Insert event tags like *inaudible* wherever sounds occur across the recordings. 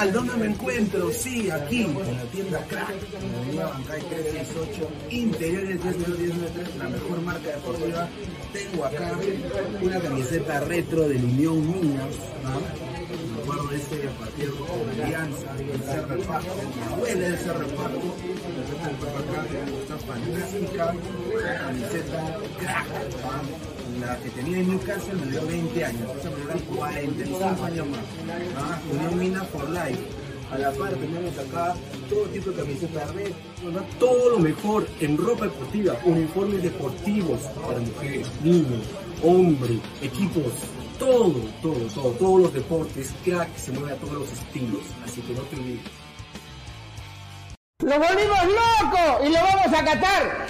¿qué tal? ¿Dónde me encuentro? Sí, aquí, en la tienda Crack, en la avenida Bancay 368, interiores 1093, la mejor marca deportiva. Tengo acá una camiseta retro del Unión deportivos para mujeres, niños, hombres, equipos, todo, todo, todo, todos los deportes, crack se mueve a todos los estilos, así que no te olvides. ¡Lo volvimos loco! ¡Y lo vamos a catar!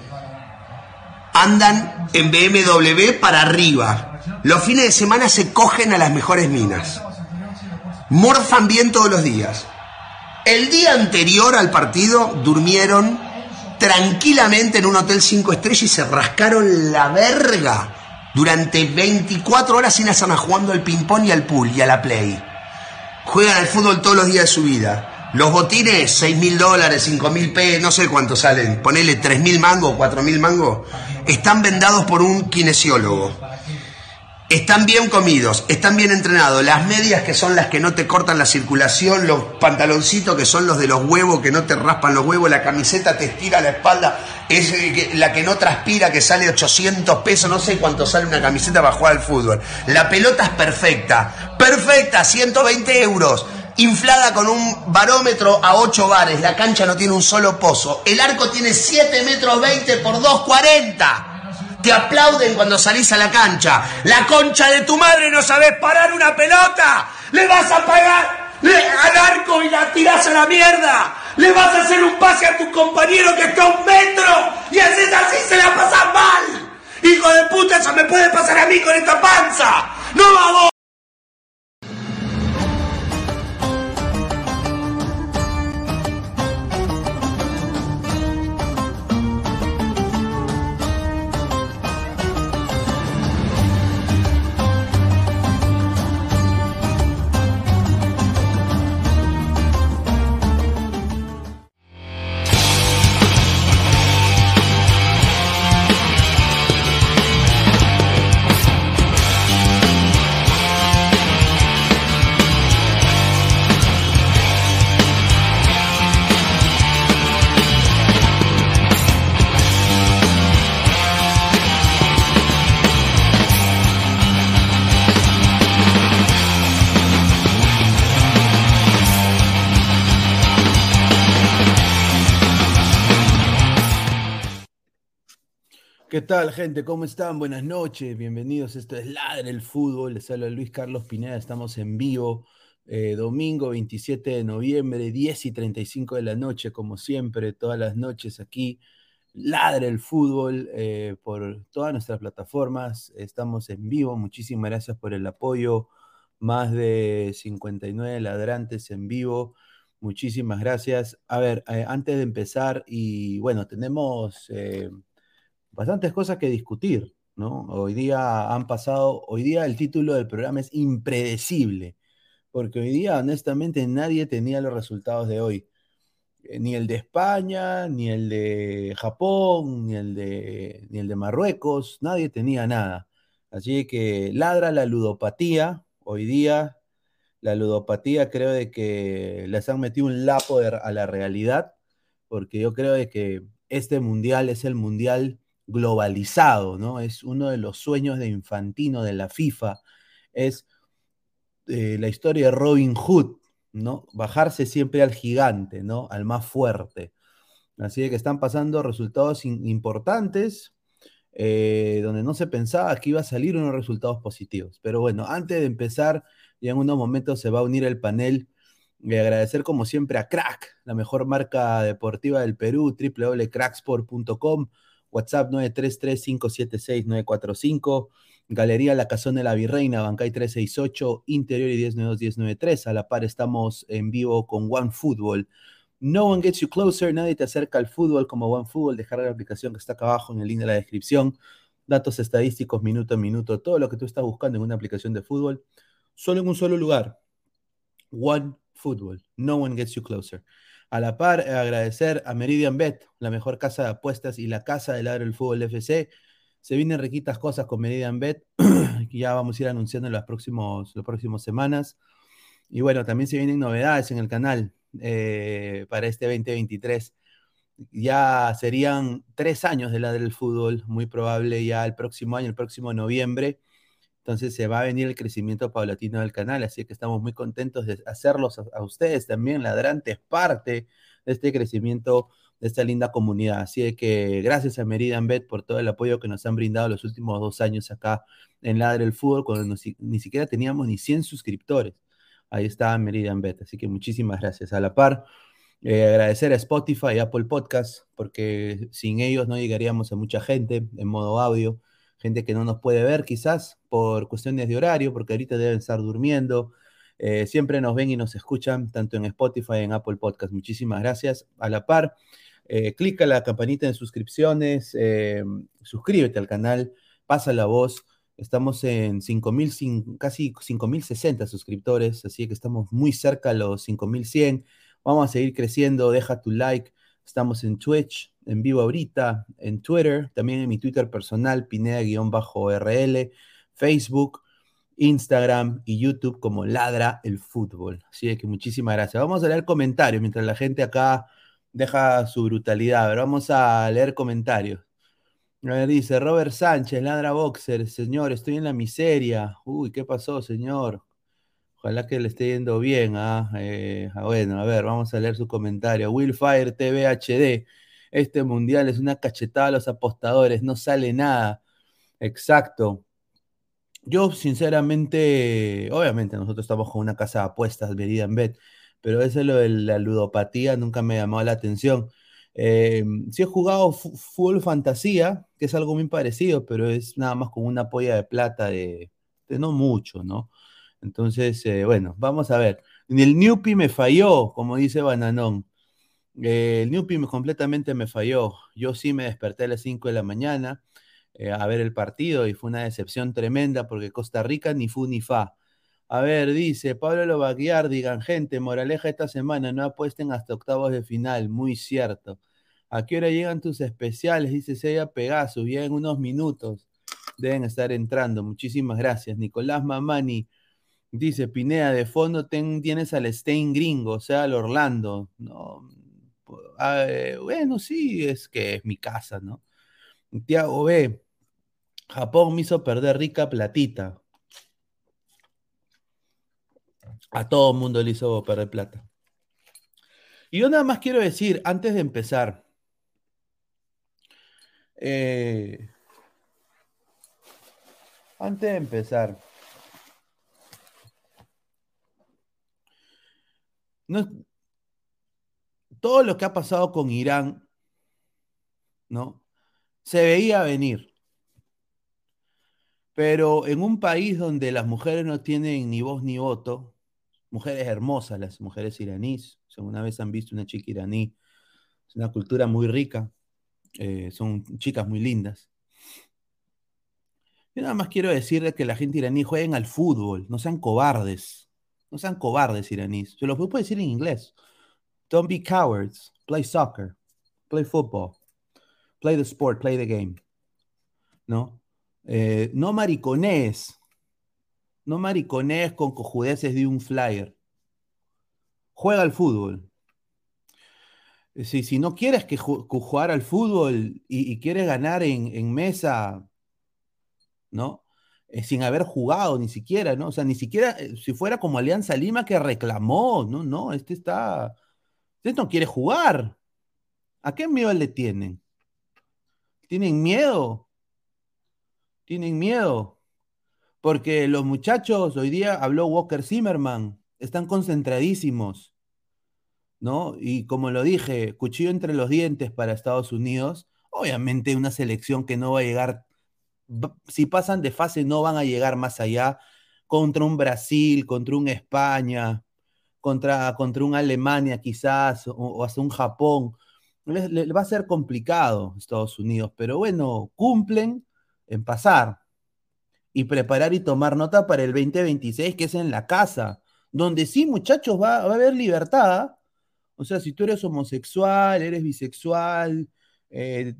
Andan en BMW para arriba. Los fines de semana se cogen a las mejores minas. Morfan bien todos los días. El día anterior al partido durmieron tranquilamente en un hotel 5 estrellas y se rascaron la verga durante 24 horas sin hacer nada jugando al ping-pong y al pool y a la play. Juegan al fútbol todos los días de su vida. Los botines, 6 mil dólares, 5 mil p, no sé cuánto salen, ponele 3 mil mangos, 4 mil mangos, están vendados por un kinesiólogo. Están bien comidos, están bien entrenados. Las medias que son las que no te cortan la circulación, los pantaloncitos que son los de los huevos que no te raspan los huevos, la camiseta te estira la espalda, es eh, la que no transpira que sale 800 pesos, no sé cuánto sale una camiseta para jugar al fútbol. La pelota es perfecta, perfecta, 120 euros. Inflada con un barómetro a 8 bares, la cancha no tiene un solo pozo, el arco tiene 7 metros 20 por 2,40. Te aplauden cuando salís a la cancha. La concha de tu madre no sabes parar una pelota. Le vas a pagar al arco y la tirás a la mierda. Le vas a hacer un pase a tu compañero que está a un metro. Y haces así, se la pasas mal. Hijo de puta, eso me puede pasar a mí con esta panza. No a ¿Qué tal, gente? ¿Cómo están? Buenas noches, bienvenidos. Esto es Ladre el Fútbol. Les habla Luis Carlos Pineda. Estamos en vivo, eh, domingo 27 de noviembre, 10 y 35 de la noche, como siempre, todas las noches aquí. Ladre el Fútbol eh, por todas nuestras plataformas. Estamos en vivo. Muchísimas gracias por el apoyo. Más de 59 ladrantes en vivo. Muchísimas gracias. A ver, eh, antes de empezar, y bueno, tenemos bastantes cosas que discutir, ¿no? Hoy día han pasado, hoy día el título del programa es impredecible, porque hoy día honestamente nadie tenía los resultados de hoy. Eh, Ni el de España, ni el de Japón, ni el de, ni el de Marruecos, nadie tenía nada. Así que ladra la ludopatía. Hoy día la ludopatía creo de que les han metido un lapo a la realidad, porque yo creo de que este mundial es el mundial globalizado, ¿no? Es uno de los sueños de Infantino, de la FIFA, es eh, la historia de Robin Hood, ¿no? Bajarse siempre al gigante, ¿no? Al más fuerte. Así que están pasando resultados importantes, eh, donde no se pensaba que iba a salir unos resultados positivos. Pero bueno, antes de empezar, ya en unos momentos se va a unir el panel Y agradecer como siempre a Crack, la mejor marca deportiva del Perú, www.cracksport.com, WhatsApp 933-576-945, Galería La Cazón de la Virreina, Bancay 368, Interior y 1092-1093. A la par estamos en vivo con One Football. No one gets you closer, nadie te acerca al fútbol como One Football. Dejar la aplicación que está acá abajo en el link de la descripción. Datos estadísticos, minuto a minuto, todo lo que tú estás buscando en una aplicación de fútbol, solo en un solo lugar. One Football. No one gets you closer. A la par, agradecer a Meridian Bet, la mejor casa de apuestas y la casa del ladro del fútbol FC. Se vienen riquitas cosas con Meridian Bet, que *clears throat* ya vamos a ir anunciando en las, próximos, las próximas semanas. Y bueno, también se vienen novedades en el canal eh, para este 2023. Ya serían tres años de la del fútbol, muy probable ya el próximo año, el próximo noviembre. Entonces se va a venir el crecimiento paulatino del canal, así que estamos muy contentos de hacerlos a, ustedes también, ladrantes, parte de este crecimiento de esta linda comunidad. Así que gracias a Meridian Bet por todo el apoyo que nos han brindado los últimos dos años acá en Ladre el Fútbol, cuando ni siquiera teníamos ni 100 suscriptores. Ahí está Meridian Bet, así que muchísimas gracias. A la par, eh, agradecer a Spotify y Apple Podcast, porque sin ellos no llegaríamos a mucha gente en modo audio gente que no nos puede ver quizás por cuestiones de horario, porque ahorita deben estar durmiendo. Eh, siempre nos ven y nos escuchan, tanto en Spotify en Apple Podcast. Muchísimas gracias. A la par, eh, clica la campanita de suscripciones, eh, suscríbete al canal, pasa la voz. Estamos en 5.000, casi 5.060 suscriptores, así que estamos muy cerca a los 5.100. Vamos a seguir creciendo, deja tu like. Estamos en Twitch, en vivo ahorita, en Twitter, también en mi Twitter personal, Pineda-RL, Facebook, Instagram y YouTube como Ladra el Fútbol. Así que muchísimas gracias. Vamos a leer comentarios mientras la gente acá deja su brutalidad. Vamos a leer comentarios. A ver, dice Robert Sánchez, Ladra Boxer, señor, estoy en la miseria. Uy, ¿qué pasó, señor? Ojalá que le esté yendo bien. ¿ah? Eh, ah, bueno, a ver, vamos a leer su comentario. Willfire TV HD. Este mundial es una cachetada a los apostadores, no sale nada. Exacto. Yo, sinceramente, obviamente, nosotros estamos con una casa de apuestas, Verida en Bet, pero eso lo de la ludopatía nunca me llamó la atención. Eh, sí he jugado full fantasía, que es algo muy parecido, pero es nada más con una polla de plata de, no mucho, ¿no? Entonces, eh, bueno, vamos a ver. El Newpi me falló, como dice Bananón. Eh, el Newpi completamente me falló. Yo sí me desperté a las 5 de la mañana eh, a ver el partido y fue una decepción tremenda porque Costa Rica ni fu ni fa. A ver, dice Pablo Lobaguiar, digan gente, moraleja esta semana, no apuesten hasta octavos de final, muy cierto. ¿A qué hora llegan tus especiales? Dice Sella Pegasus, ya en unos minutos deben estar entrando. Muchísimas gracias. Nicolás Mamani dice, Pinea, de fondo tienes al Stein gringo, o sea, al Orlando. No, Ah, eh, bueno, sí, es que es mi casa, ¿no? Tiago B. Japón me hizo perder rica platita. A todo mundo le hizo perder plata. Y yo nada más quiero decir, antes de empezar, eh, antes de empezar, todo lo que ha pasado con Irán, ¿no? Se veía venir. Pero en un país donde las mujeres no tienen ni voz ni voto, mujeres hermosas, las mujeres iraníes, si alguna vez han visto una chica iraní, es una cultura muy rica, eh, son chicas muy lindas. Yo nada más quiero decirles que la gente iraní jueguen al fútbol, no sean cobardes, no sean cobardes iraníes. Se lo puedo decir en inglés. Don't be cowards. Play soccer. Play football. Play the sport. Play the game. ¿No? Eh, no maricones. No maricones con cojudeces de un flyer. Juega al fútbol. Si, si no quieres jugar al fútbol y, quieres ganar en, mesa, ¿no? Eh, sin haber jugado ni siquiera, ¿no? O sea, ni siquiera eh, si fuera como Alianza Lima que reclamó, no, no, este está Usted no quiere jugar. ¿A qué miedo le tienen? ¿Tienen miedo? ¿Tienen miedo? Porque los muchachos, hoy día habló Walker Zimmerman, están concentradísimos, ¿no? Y como lo dije, cuchillo entre los dientes para Estados Unidos, obviamente una selección que no va a llegar, si pasan de fase no van a llegar más allá contra un Brasil, contra un España, contra, contra un Alemania quizás, o, hasta un Japón. Le, va a ser complicado Estados Unidos, pero bueno, cumplen en pasar y preparar y tomar nota para el 2026, que es en la casa, donde sí, muchachos, va, a haber libertad. O sea, si tú eres homosexual, eres bisexual, eh,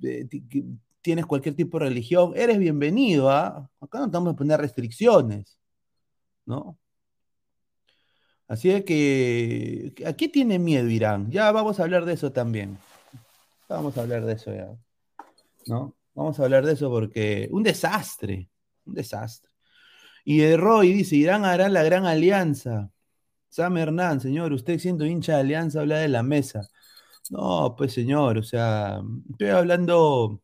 tienes cualquier tipo de religión, eres bienvenido. ¿ah? Acá no estamos a poner restricciones, ¿no? Así es que, ¿a qué tiene miedo Irán? Ya vamos a hablar de eso también. Vamos a hablar de eso ya. ¿No? Vamos a hablar de eso porque un desastre, un desastre. Y de Roy dice, Irán hará la gran alianza. Sam Hernán, señor, usted siendo hincha de alianza habla de la mesa. No, pues señor, o sea, estoy hablando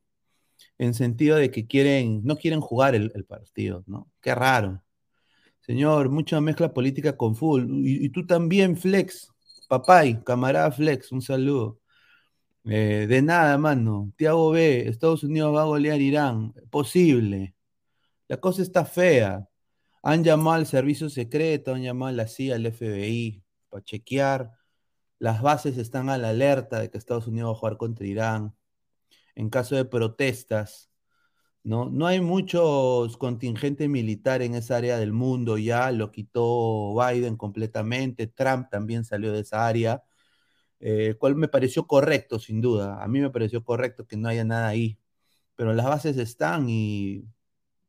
en sentido de que quieren, no quieren jugar el, partido, ¿no? Qué raro. Señor, mucha mezcla política con fútbol. Y, tú también, Flex. Papay, camarada Flex, un saludo. Eh, de nada, mano. Tiago B, Estados Unidos va a golear Irán. Posible. La cosa está fea. Han llamado al servicio secreto, han llamado a la CIA, al FBI, para chequear. Las bases están a la alerta de que Estados Unidos va a jugar contra Irán. En caso de protestas, ¿no? No hay muchos contingentes militares en esa área del mundo ya, lo quitó Biden completamente, Trump también salió de esa área, eh, cual me pareció correcto, sin duda. A mí me pareció correcto que no haya nada ahí, pero las bases están y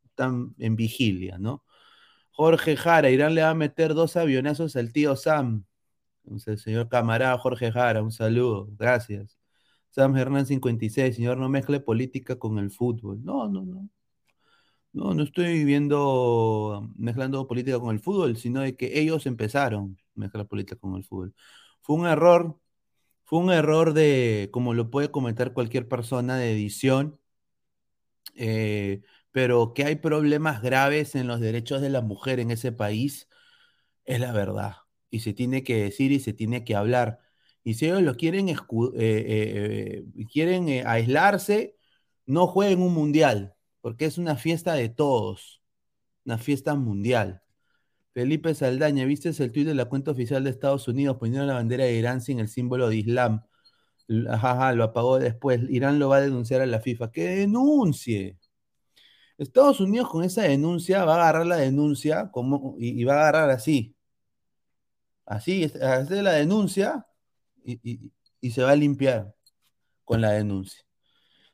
están en vigilia, ¿no? Jorge Jara, Irán le va a meter dos avionazos al tío Sam. El señor camarada Jorge Jara, un saludo, gracias. Sam Hernán 56, señor, no mezcle política con el fútbol. No, no, no. No, no estoy viendo mezclando política con el fútbol, sino de que ellos empezaron a mezclar política con el fútbol. Fue un error, fue un error de, como lo puede comentar cualquier persona de edición, eh, pero que hay problemas graves en los derechos de la mujer en ese país, es la verdad. Y se tiene que decir y se tiene que hablar. Y si ellos lo quieren, eh, eh, eh, quieren aislarse, no jueguen un mundial, porque es una fiesta de todos, una fiesta mundial. Felipe Saldaña, ¿viste el tuit de la cuenta oficial de Estados Unidos poniendo la bandera de Irán sin el símbolo de Islam? Ajá, lo apagó después. Irán lo va a denunciar a la FIFA. ¡Que denuncie! Estados Unidos con esa denuncia va a agarrar la denuncia como, y, va a agarrar así. Así, hacer la denuncia y, se va a limpiar con la denuncia.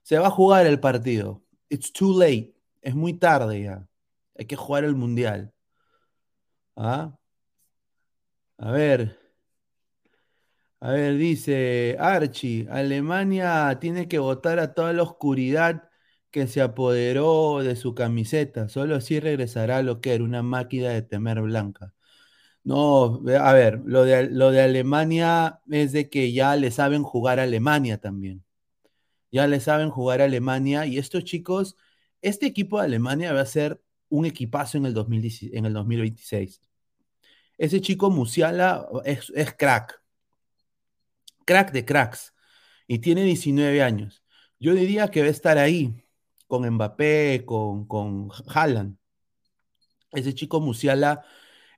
Se va a jugar el partido. It's too late. Es muy tarde ya. Hay que jugar el mundial. ¿Ah? A ver. A ver, dice Archie, Alemania tiene que votar a toda la oscuridad que se apoderó de su camiseta. Solo así regresará lo que era una máquina de temer blanca. No, a ver, lo de, lo de Alemania es de que ya le saben jugar a Alemania también. Ya le saben jugar a Alemania y estos chicos, este equipo de Alemania va a ser un equipazo en el, en el 2026. Ese chico Musiala es, crack, crack de cracks y tiene 19 años. Yo diría que va a estar ahí con Mbappé, con, con Haaland. Ese chico Musiala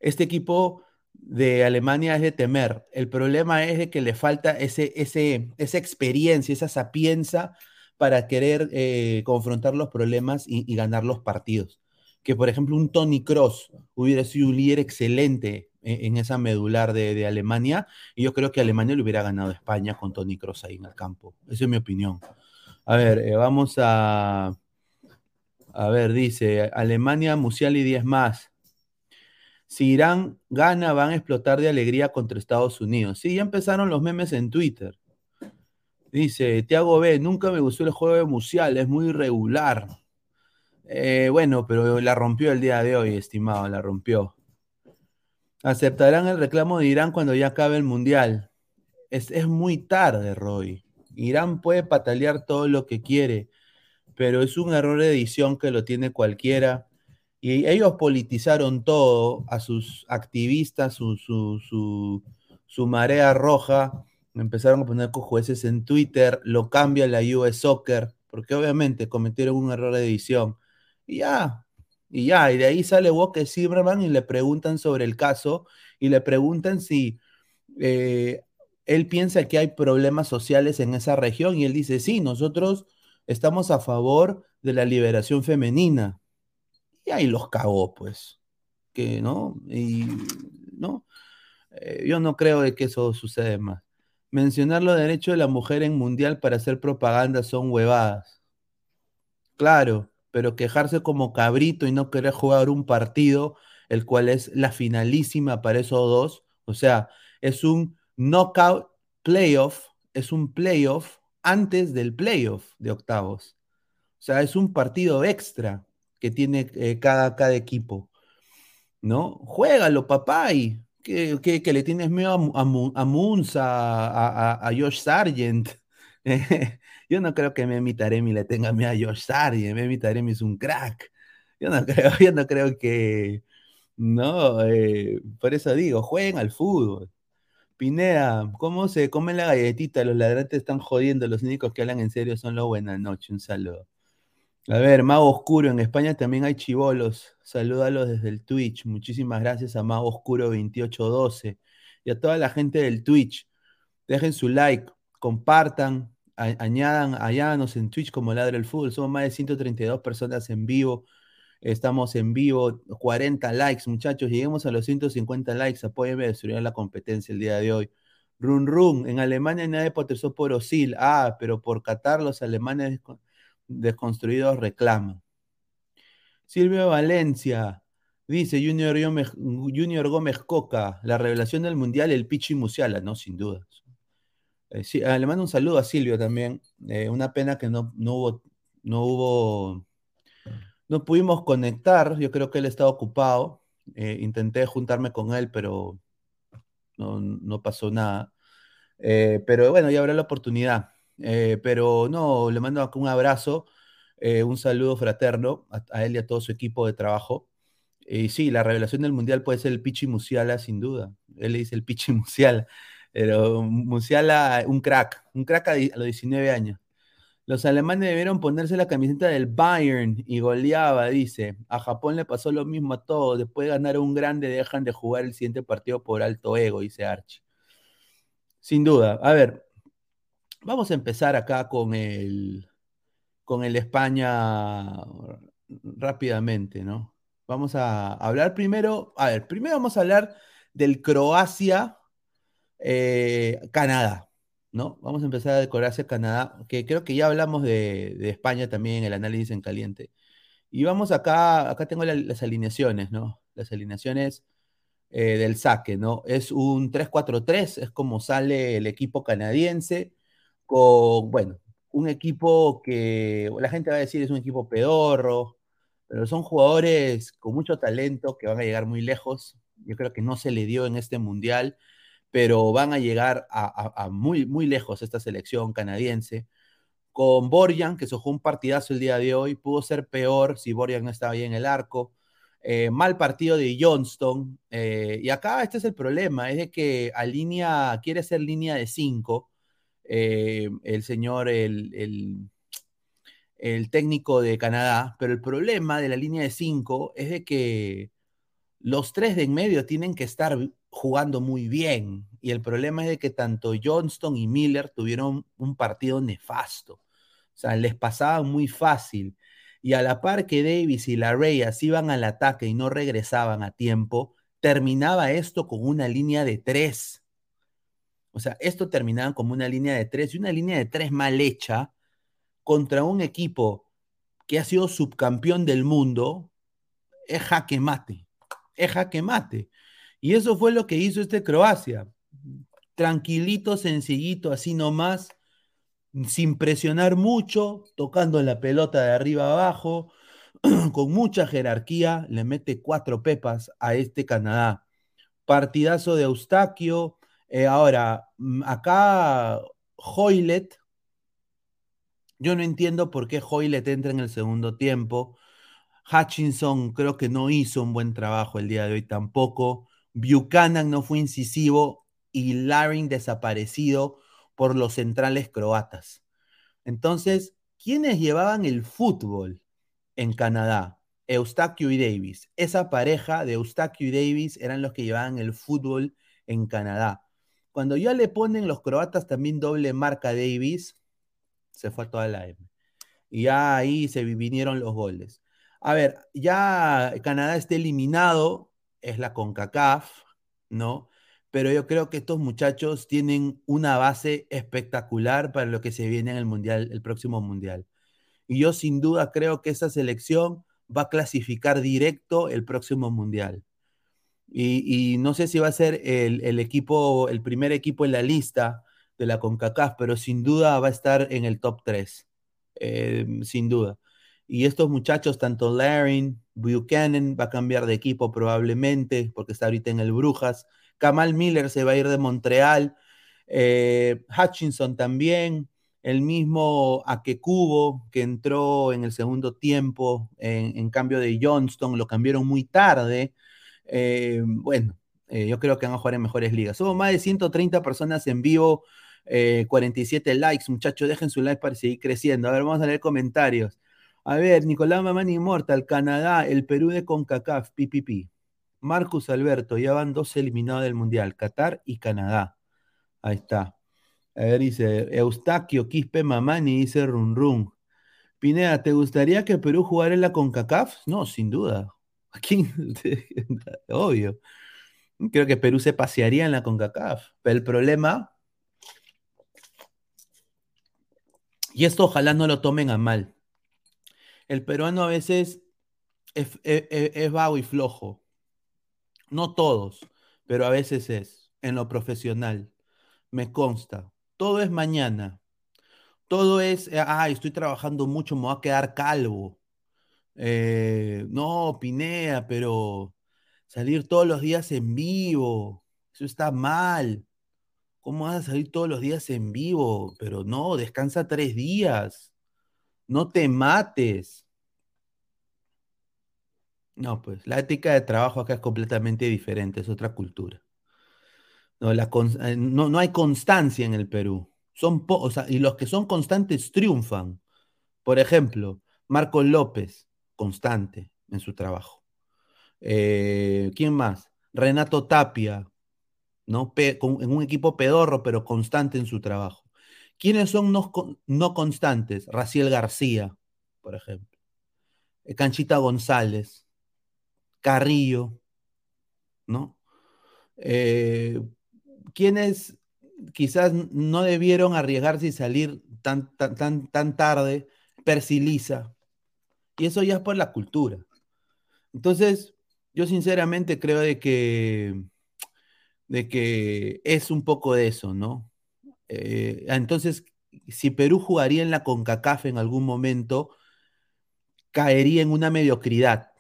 este equipo de Alemania es de temer. El problema es de que le falta ese, ese, esa experiencia, esa sapienza para querer eh, confrontar los problemas y, ganar los partidos. Que, por ejemplo, un Tony Cross hubiera sido un líder excelente en, esa medular de, Alemania, y yo creo que Alemania le hubiera ganado a España con Tony Cross ahí en el campo. Esa es mi opinión. A ver, eh, vamos a. A ver, dice Alemania, Musial y 10 más. Si Irán gana, van a explotar de alegría contra Estados Unidos. Sí, ya empezaron los memes en Twitter. Dice, Tiago B, nunca me gustó el juego de Musial, es muy irregular. Eh, bueno, pero la rompió el día de hoy, estimado, la rompió. Aceptarán el reclamo de Irán cuando ya acabe el Mundial. Es, es muy tarde, Roy. Irán puede patalear todo lo que quiere, pero es un error de edición que lo tiene cualquiera Y ellos politizaron todo a sus activistas, su, su, su, marea roja, empezaron a poner jueces en Twitter, lo cambia la US Soccer, porque obviamente cometieron un error de edición. Y ya, y ya, y de ahí sale Walker Zimmerman y le preguntan sobre el caso y le preguntan si eh, él piensa que hay problemas sociales en esa región y él dice, sí, nosotros estamos a favor de la liberación femenina. Y ahí los cagó, pues. Que, ¿no? Y, ¿no? Eh, yo no creo de que eso sucede más. Mencionar los derechos de la mujer en mundial para hacer propaganda son huevadas. Claro, pero quejarse como cabrito y no querer jugar un partido, el cual es la finalísima para esos dos, o sea, es un knockout playoff, es un playoff antes del playoff de octavos. O sea, es un partido extra que tiene eh, cada, cada equipo. ¿No? Juégalo, papá, y que, le tienes miedo a, a, a, Josh Sargent. *laughs* yo no creo que Memi Taremi le tenga miedo a Josh Sargent. Memi Taremi es un crack. Yo no *laughs* creo, yo no creo que. No, eh, por eso digo, jueguen al fútbol. Pineda, ¿cómo se come la galletita? Los ladrantes están jodiendo, los únicos que hablan en serio son los buenas noches. Un saludo. A ver, Mago Oscuro, en España también hay chivolos. Salúdalos desde el Twitch. Muchísimas gracias a Mago Oscuro 2812 y a toda la gente del Twitch. Dejen su like, compartan, añadan, añádanos en Twitch como Ladre el Fútbol. Somos más de 132 personas en vivo. Estamos en vivo, 40 likes, muchachos. Lleguemos a los 150 likes. Apóyenme a destruir la competencia el día de hoy. Run Run, en Alemania nadie potezó por Osil. Ah, pero por Qatar los alemanes desconstruidos reclaman. Silvio Valencia dice Junior Gómez, Junior Gómez Coca, la revelación del mundial, el Pichi Musiala, no, sin duda. Eh, ah, le mando un saludo a Silvio también. Eh, una pena que no, no hubo, no hubo, no pudimos conectar. Yo creo que él estaba ocupado. Eh, intenté juntarme con él, pero no, no pasó nada. pero bueno, ya habrá la oportunidad. Eh, pero no, le mando un abrazo, eh, un saludo fraterno a, él y a todo su equipo de trabajo. Y sí, la revelación del mundial puede ser el Pichi Musiala, sin duda. Él le dice el Pichi *laughs* Musiala, pero Musiala, un crack, un crack a, los 19 años. Los alemanes debieron ponerse la camiseta del Bayern y goleaba, dice. A Japón le pasó lo mismo a todos. Después de ganar un grande, dejan de jugar el siguiente partido por alto ego, dice Archie. Sin duda. A ver, Vamos a empezar acá con el, con el España rápidamente, ¿no? Vamos a hablar primero, a ver, primero vamos a hablar del Croacia-Canadá, eh, ¿no? Vamos a empezar de Croacia-Canadá, que creo que ya hablamos de, España también, el análisis en caliente. Y vamos acá, acá tengo las alineaciones, ¿no? Las alineaciones eh, del saque, ¿no? Es un 3-4-3, es como sale el equipo canadiense con, bueno, un equipo que la gente va a decir es un equipo pedorro, pero son jugadores con mucho talento que van a llegar muy lejos. Yo creo que no se le dio en este mundial, pero van a llegar a, muy, muy lejos esta selección canadiense. Con Borjan, que se jugó un partidazo el día de hoy, pudo ser peor si Borjan no estaba ahí en el arco. Eh, mal partido de Johnston. Eh, y acá este es el problema, es de que a línea, quiere ser línea de 5 eh, el señor, el, el, técnico de Canadá, pero el problema de la línea de cinco es de que los tres de en medio tienen que estar jugando muy bien. Y el problema es de que tanto Johnston y Miller tuvieron un partido nefasto. O sea, les pasaban muy fácil. Y a la par que Davis y la Reyes iban al ataque y no regresaban a tiempo, terminaba esto con una línea de tres. O sea, esto terminaba como una línea de tres y una línea de tres mal hecha contra un equipo que ha sido subcampeón del mundo, es jaque mate. Es jaque mate. Y eso fue lo que hizo este Croacia. Tranquilito, sencillito, así nomás, sin presionar mucho, tocando la pelota de arriba abajo, *clears throat* con mucha jerarquía, le mete cuatro pepas a este Canadá. Partidazo de Eustaquio, eh, ahora, mm, acá Hoylet, yo no entiendo por qué Hoylet entra en el segundo tiempo. Hutchinson creo que no hizo un buen trabajo el día de hoy tampoco. Buchanan no fue incisivo y Laring desaparecido por los centrales croatas. Entonces, ¿quiénes llevaban el fútbol en Canadá? Eustaquio y Davis. Esa pareja de Eustaquio y Davis eran los que llevaban el fútbol en Canadá. Cuando ya le ponen los croatas también doble marca Davis, se fue a toda la M. Y ya ahí se vinieron los goles. A ver, ya Canadá está eliminado, es la CONCACAF, ¿no? Pero yo creo que estos muchachos tienen una base espectacular para lo que se viene en el mundial, el próximo mundial. Y yo sin duda creo que esa selección va a clasificar directo el próximo mundial. Y, no sé si va a ser el, equipo, el primer equipo en la lista de la CONCACAF, pero sin duda va a estar en el top 3, eh, sin duda. Y estos muchachos, tanto Larin, Buchanan va a cambiar de equipo probablemente, porque está ahorita en el Brujas. Kamal Miller se va a ir de Montreal. Eh, Hutchinson también. El mismo Akekubo, que entró en el segundo tiempo en, cambio de Johnston, lo cambiaron muy tarde. Eh, bueno, eh, yo creo que van a jugar en mejores ligas. Somos más de 130 personas en vivo, 47 likes. Muchachos, dejen su like para seguir creciendo. A ver, vamos a leer comentarios. A ver, Nicolás Mamani Immortal, Canadá, el Perú de CONCACAF, PPP. Marcus Alberto, ya van dos eliminados del Mundial, Qatar y Canadá. Ahí está. A ver, dice Eustaquio Quispe Mamani, dice Run Run. Pineda, ¿te gustaría que Perú jugara en la CONCACAF? No, sin duda. Aquí, obvio. Creo que Perú se pasearía en la CONCACAF. Pero el problema, y esto ojalá no lo tomen a mal el peruano a veces es, vago y flojo. No todos, pero a veces es, en lo profesional. Me consta. Todo es mañana. Todo es, ay, estoy trabajando mucho, me voy a quedar calvo. Eh, no, Pinea, pero salir todos los días en vivo, eso está mal. ¿Cómo vas a salir todos los días en vivo? Pero no, descansa tres días no te mates. No, pues la ética de trabajo acá es completamente diferente, es otra cultura. No, eh, no, hay constancia en el Perú. Son y los que son constantes triunfan. Por ejemplo, Marco López, constante en su trabajo. Eh, ¿Quién más? Renato Tapia, ¿no? en un equipo pedorro, pero constante en su trabajo. ¿Quiénes son no, constantes? Raciel García, por ejemplo. Eh, Canchita González, Carrillo, ¿no? Eh, ¿Quiénes quizás no debieron arriesgarse y salir tan, tan, tan, tarde? Persiliza. Y eso ya es por la cultura. Entonces, yo sinceramente creo de que, de que es un poco de eso, ¿no? Eh, entonces, si Perú jugaría en la CONCACAF en algún momento, caería en una mediocridad.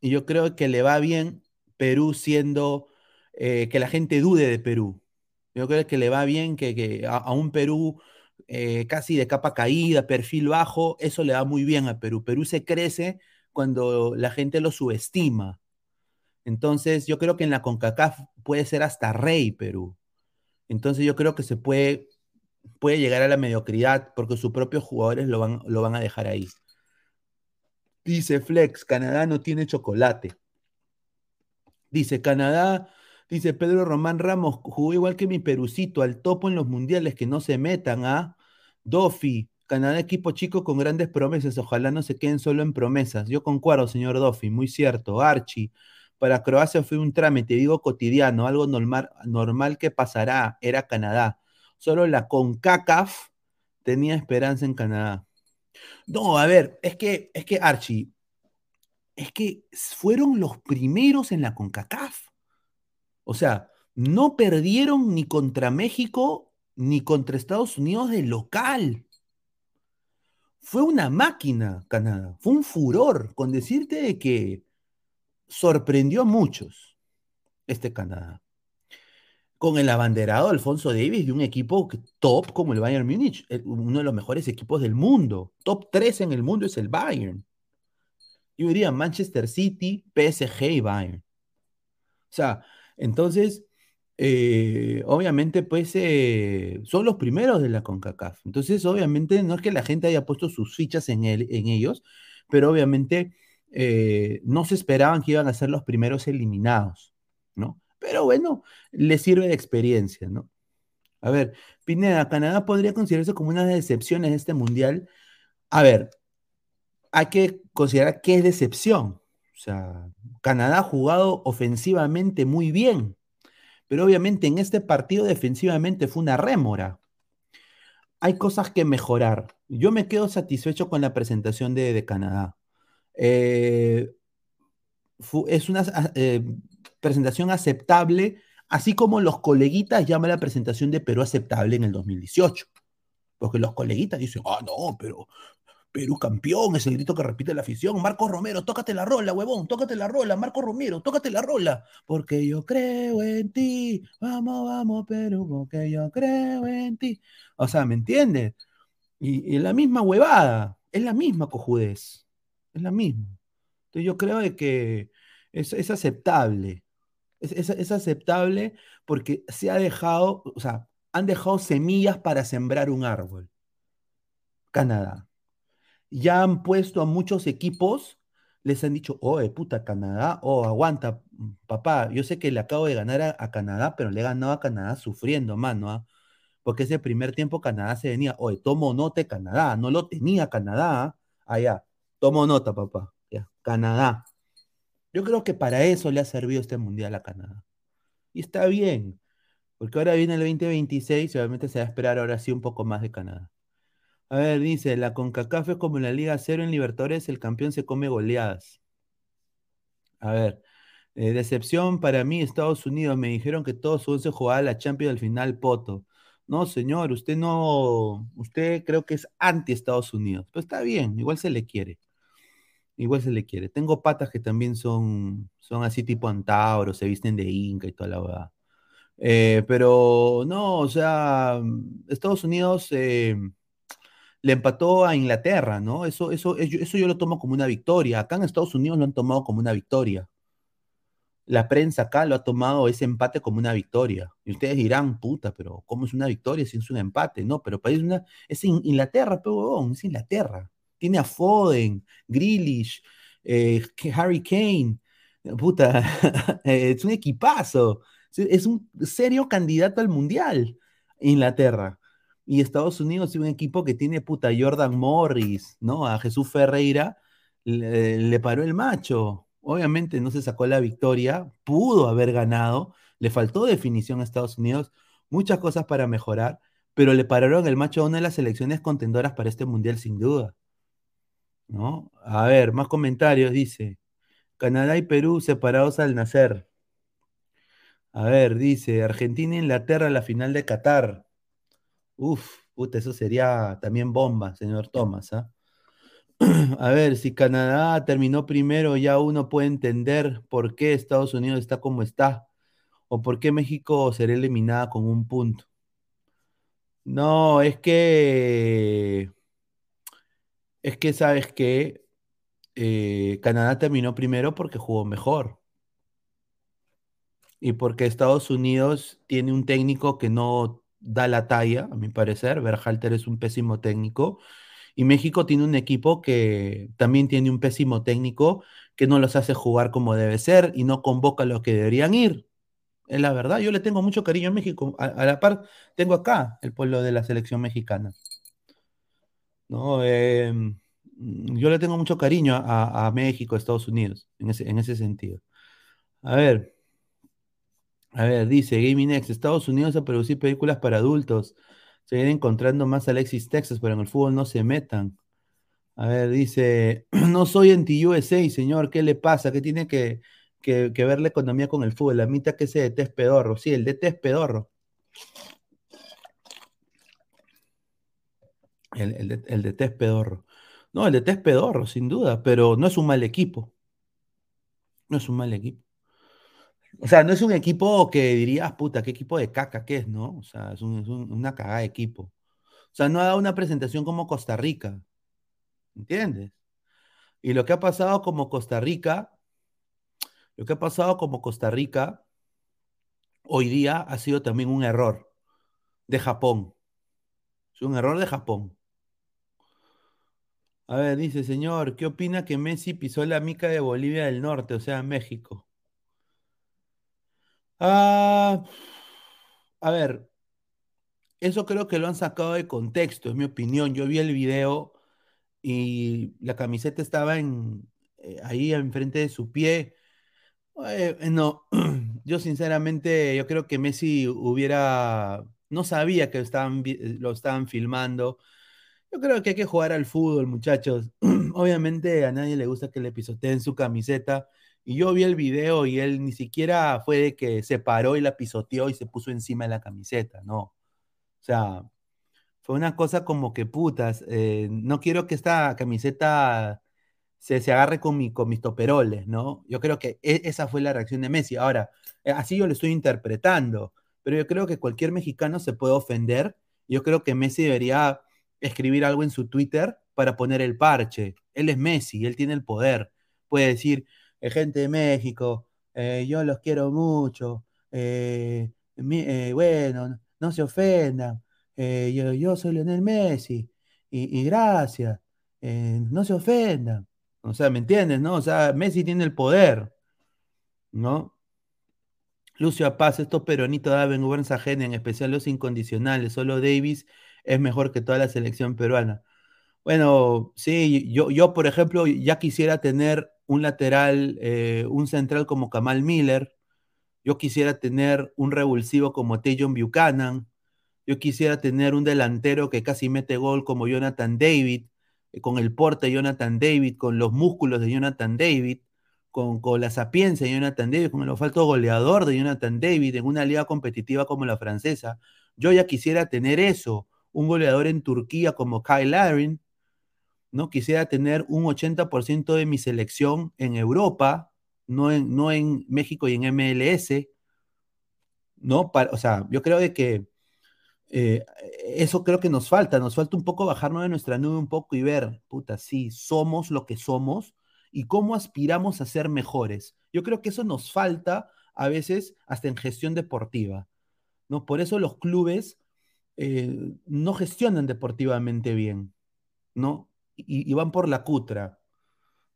Y yo creo que le va bien Perú siendo, eh, que la gente dude de Perú. Yo creo que le va bien que, a, un Perú eh, casi de capa caída, perfil bajo, eso le va muy bien a Perú. Perú se crece cuando la gente lo subestima. Entonces, yo creo que en la CONCACAF puede ser hasta rey Perú. Entonces yo creo que se puede, puede llegar a la mediocridad porque sus propios jugadores lo van, lo van a dejar ahí. Dice Flex, Canadá no tiene chocolate. Dice Canadá, dice Pedro Román Ramos, jugó igual que mi Perucito, al topo en los mundiales, que no se metan ¿ah? Dofi, Canadá equipo chico con grandes promesas, ojalá no se queden solo en promesas. Yo concuerdo, señor Dofi, muy cierto. Archie, para Croacia fue un trámite, digo cotidiano, algo normal, normal que pasará, era Canadá. Solo la CONCACAF tenía esperanza en Canadá. No, a ver, es que, es que Archie, es que fueron los primeros en la CONCACAF. O sea, no perdieron ni contra México ni contra Estados Unidos de local. Fue una máquina, Canadá. Fue un furor con decirte de que sorprendió a muchos este Canadá. Con el abanderado Alfonso Davis de un equipo top como el Bayern Múnich, uno de los mejores equipos del mundo. Top 3 en el mundo es el Bayern. Yo diría Manchester City, PSG y Bayern. O sea, entonces, eh, obviamente, pues eh, son los primeros de la CONCACAF. Entonces, obviamente, no es que la gente haya puesto sus fichas en, en ellos, pero obviamente eh, no se esperaban que iban a ser los primeros eliminados, ¿no? Pero bueno, les sirve de experiencia, ¿no? A ver, Pineda, Canadá podría considerarse como una de decepciones de este mundial. A ver, hay que considerar qué es decepción. O sea, Canadá ha jugado ofensivamente muy bien, pero obviamente en este partido defensivamente fue una rémora. Hay cosas que mejorar. Yo me quedo satisfecho con la presentación de, Canadá. Eh, es una eh, presentación aceptable Así como los coleguitas llaman la presentación de Perú aceptable en el 2018. Porque los coleguitas dicen, ah, no, pero Perú campeón, es el grito que repite la afición. Marco Romero, tócate la rola, huevón, tócate la rola. Marco Romero, tócate la rola. Porque yo creo en ti. Vamos, vamos, Perú, porque yo creo en ti. O sea, ¿me entiendes? Y, es la misma huevada, es la misma cojudez. Es la misma. Entonces yo creo de que es, es aceptable. Es, aceptable porque se ha dejado, o sea, han dejado semillas para sembrar un árbol. Canadá. Ya han puesto a muchos equipos, les han dicho, oh, puta, Canadá, oh, aguanta, papá, yo sé que le acabo de ganar a, Canadá, pero le he ganado a Canadá sufriendo, mano, ¿ah? porque ese primer tiempo Canadá se venía, oye, tomo nota Canadá, no lo tenía Canadá, allá, tomo nota, papá, ya, Canadá. Yo creo que para eso le ha servido este mundial a Canadá. Y está bien, porque ahora viene el 2026 y obviamente se va a esperar ahora sí un poco más de Canadá. A ver, dice, la CONCACAF es como la Liga Cero en Libertadores, el campeón se come goleadas. A ver, eh, decepción para mí, Estados Unidos, me dijeron que todos se jugaba la Champions al final, Poto. No, señor, usted no, usted creo que es anti Estados Unidos, pero está bien, igual se le quiere. Igual se le quiere. Tengo patas que también son, son así tipo antauro, se visten de inca y toda la verdad. Eh, pero no, o sea, Estados Unidos eh, le empató a Inglaterra, ¿no? Eso, eso, eso yo lo tomo como una victoria. Acá en Estados Unidos lo han tomado como una victoria. La prensa acá lo ha tomado ese empate como una victoria. Y ustedes dirán, puta, pero ¿cómo es una victoria si es un empate? No, pero es, una, es Inglaterra, pero es Inglaterra tiene a Foden, Grealish, eh, Harry Kane. Puta, *laughs* es un equipazo. Es un serio candidato al mundial, Inglaterra. Y Estados Unidos es un equipo que tiene puta Jordan Morris, ¿no? A Jesús Ferreira le, le paró el macho. Obviamente no se sacó la victoria, pudo haber ganado, le faltó definición a Estados Unidos, muchas cosas para mejorar, pero le pararon el macho a una de las selecciones contendoras para este mundial sin duda. ¿no? A ver, más comentarios, dice. Canadá y Perú separados al nacer. A ver, dice, Argentina e Inglaterra la final de Qatar. Uf, puta, eso sería también bomba, señor Thomas, ¿ah? *clears throat* A ver, si Canadá terminó primero, ya uno puede entender por qué Estados Unidos está como está, o por qué México será eliminada con un punto. No, es que es que sabes que eh, Canadá terminó primero porque jugó mejor. Y porque Estados Unidos tiene un técnico que no da la talla, a mi parecer. Berhalter es un pésimo técnico. Y México tiene un equipo que también tiene un pésimo técnico que no los hace jugar como debe ser y no convoca a los que deberían ir. Es la verdad, yo le tengo mucho cariño a México. A, la par, tengo acá el pueblo de la selección mexicana. ¿no? Em, yo le tengo mucho cariño a, México, a Estados Unidos, en ese, en ese sentido. A ver, a ver, dice Gaming X, Estados Unidos a producir películas para adultos. Se encontrando más Alexis Texas, pero en el fútbol no se metan. A ver, dice, *clears throat* no soy anti-USA, señor, ¿qué le pasa? ¿Qué tiene que, ver la economía con el fútbol? La mitad que ese DT es pedorro. Sí, el DT es pedorro. El, el, el DT pedorro. No, el DT es pedorro, sin duda, pero no es un mal equipo. No es un mal equipo. O sea, no es un equipo que dirías, puta, qué equipo de caca que es, ¿no? O sea, es, una cagada de equipo. O sea, no ha dado una presentación como Costa Rica. ¿Entiendes? Y lo que ha pasado como Costa Rica, lo que ha pasado como Costa Rica hoy día ha sido también un error de Japón. Es un error de Japón. A ver, dice, señor, ¿qué opina que Messi pisó la mica de Bolivia del Norte, o sea, México? Ah, a ver, eso creo que lo han sacado de contexto, es mi opinión. Yo vi el video y la camiseta estaba en, eh, ahí enfrente de su pie. Eh, no, *clears throat* yo sinceramente, yo creo que Messi hubiera, no sabía que estaban, lo estaban filmando. Yo creo que hay que jugar al fútbol, muchachos. *clears throat* Obviamente a nadie le gusta que le pisoteen su camiseta. Y yo vi el video y él ni siquiera fue de que se paró y la pisoteó y se puso encima de la camiseta, no. O sea, fue una cosa como que putas, eh, no quiero que esta camiseta se, se agarre con, mi, con mis toperoles, ¿no? Yo creo que e, esa fue la reacción de Messi. Ahora, eh, así yo lo estoy interpretando, pero yo creo que cualquier mexicano se puede ofender. Yo creo que Messi debería escribir algo en su Twitter para poner el parche. Él es Messi, él tiene el poder. Puede decir, gente de México, yo los quiero mucho, bueno, no se ofendan, eh, yo, soy Lionel Messi, y, gracias, eh, no se ofendan. O sea, ¿me entiendes? No? O sea, Messi tiene el poder, ¿no? Lucio Paz, estos peronitos de gobernanza ajena, en especial los incondicionales, solo Davis es mejor que toda la selección peruana. Bueno, sí, yo, yo por ejemplo, ya quisiera tener un lateral, eh, un central como Kamal Miller, yo quisiera tener un revulsivo como Tejon Buchanan, yo quisiera tener un delantero que casi mete gol como Jonathan David, eh, con el porte de Jonathan David, con los músculos de Jonathan David, con, la sapiencia de Jonathan David, con el olfato goleador de Jonathan David en una liga competitiva como la francesa. Yo ya quisiera tener eso, un goleador en Turquía como Kyle Larin, ¿no? Quisiera tener un 80% de mi selección en Europa, no en, no en México y en MLS, ¿no? o sea, yo creo de que eh, eso creo que nos falta, nos falta un poco bajarnos de nuestra nube un poco y ver, puta, sí, somos lo que somos y cómo aspiramos a ser mejores. Yo creo que eso nos falta a veces hasta en gestión deportiva, ¿no? Por eso los clubes eh, no gestionan deportivamente bien, ¿no? Y, van por la cutra,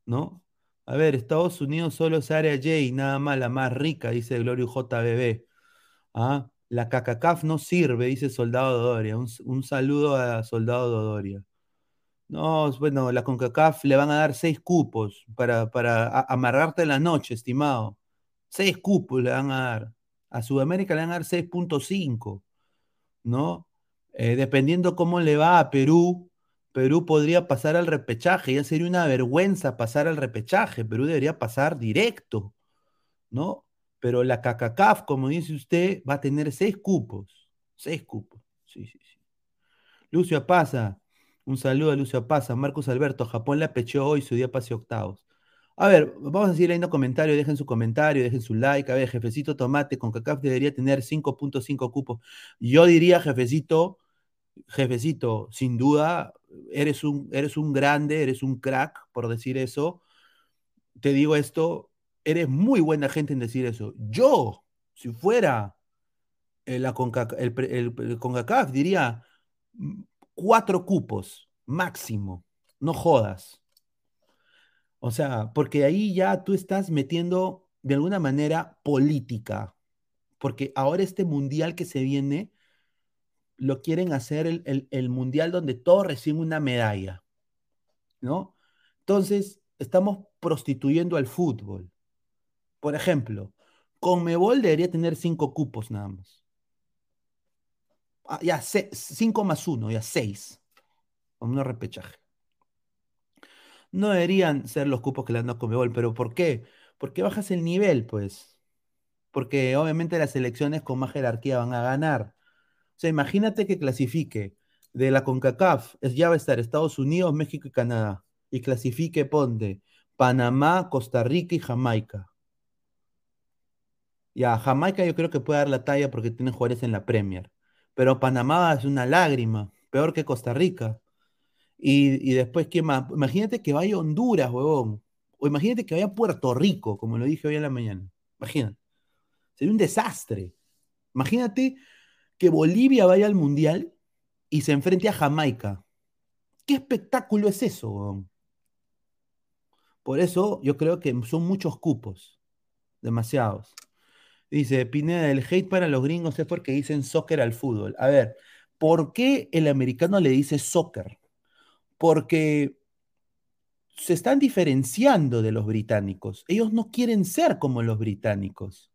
¿no? A ver, Estados Unidos solo es área J nada más la más rica, dice Glorio JBB. ¿Ah? La CACACAF no sirve, dice Soldado Dodoria. Un, saludo a Soldado Dodoria. No, bueno, la CONCACAF le van a dar seis cupos para, para amarrarte la noche, estimado. Seis cupos le van a dar. A Sudamérica le van a dar 6.5, ¿no? Eh, dependiendo cómo le va a Perú, Perú podría pasar al repechaje. Ya sería una vergüenza pasar al repechaje. Perú debería pasar directo, ¿no? pero la CACACAF, como dice usted, va a tener seis cupos. Seis cupos. Sí, sí, sí. Lucio Apaza, un saludo a Lucio Apaza. Marcos Alberto, Japón la pechó hoy, su día pase octavos. A ver, vamos a seguir leyendo comentarios, dejen su comentario, dejen su like. A ver, jefecito Tomate, con CACAF debería tener 5.5 cupos. Yo diría, jefecito, jefecito, sin duda, eres un, eres un grande, eres un crack, por decir eso. Te digo esto, eres muy buena gente en decir eso. Yo, si fuera el, el, CONCACAF, diría cuatro cupos máximo. No jodas. O sea, porque ahí ya tú estás metiendo de alguna manera política. Porque ahora este mundial que se viene lo quieren hacer el, el mundial donde todos reciben una medalla. ¿No? Entonces, estamos prostituyendo al fútbol. Por ejemplo, Conmebol debería tener cinco cupos nada más. Ah, ya, cinco más uno, ya seis. Con un repechaje. No deberían ser los cupos que le dan a Conmebol, pero ¿por qué? Porque bajas el nivel, pues. Porque obviamente las elecciones con más jerarquía van a ganar. Sea, imagínate que clasifique de la CONCACAF, ya va a estar Estados Unidos, México y Canadá. Y clasifique, ponte, Panamá, Costa Rica y Jamaica. Ya, Jamaica yo creo que puede dar la talla porque tiene jugadores en la Premier. Pero Panamá es una lágrima, peor que Costa Rica. Y, después, ¿qué más? Imagínate que vaya a Honduras, huevón. O imagínate que vaya a Puerto Rico, como lo dije hoy en la mañana. Imagínate. Sería un desastre. Imagínate que Bolivia vaya al Mundial y se enfrente a Jamaica. ¿Qué espectáculo es eso? Por eso yo creo que son muchos cupos. Demasiados. Dice Pineda, el hate para los gringos es porque dicen soccer al fútbol. A ver, ¿por qué el americano le dice soccer? Porque se están diferenciando de los británicos. Ellos no quieren ser como los británicos.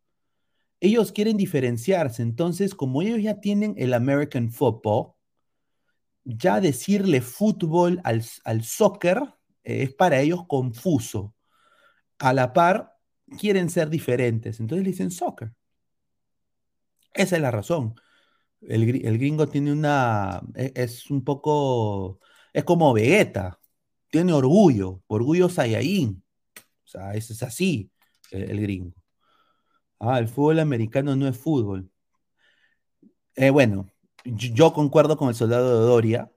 Ellos quieren diferenciarse. Entonces, como ellos ya tienen el American Football, ya decirle fútbol al, al soccer eh, es para ellos confuso. A la par, quieren ser diferentes. Entonces le dicen soccer. Esa es la razón. El, gringo tiene una. E, es, un poco. Es como Vegeta. Tiene orgullo. Orgullo Saiyajin. O sea, es, es así el, gringo. Ah, el fútbol americano no es fútbol. Eh, bueno, yo, concuerdo con el soldado de Doria.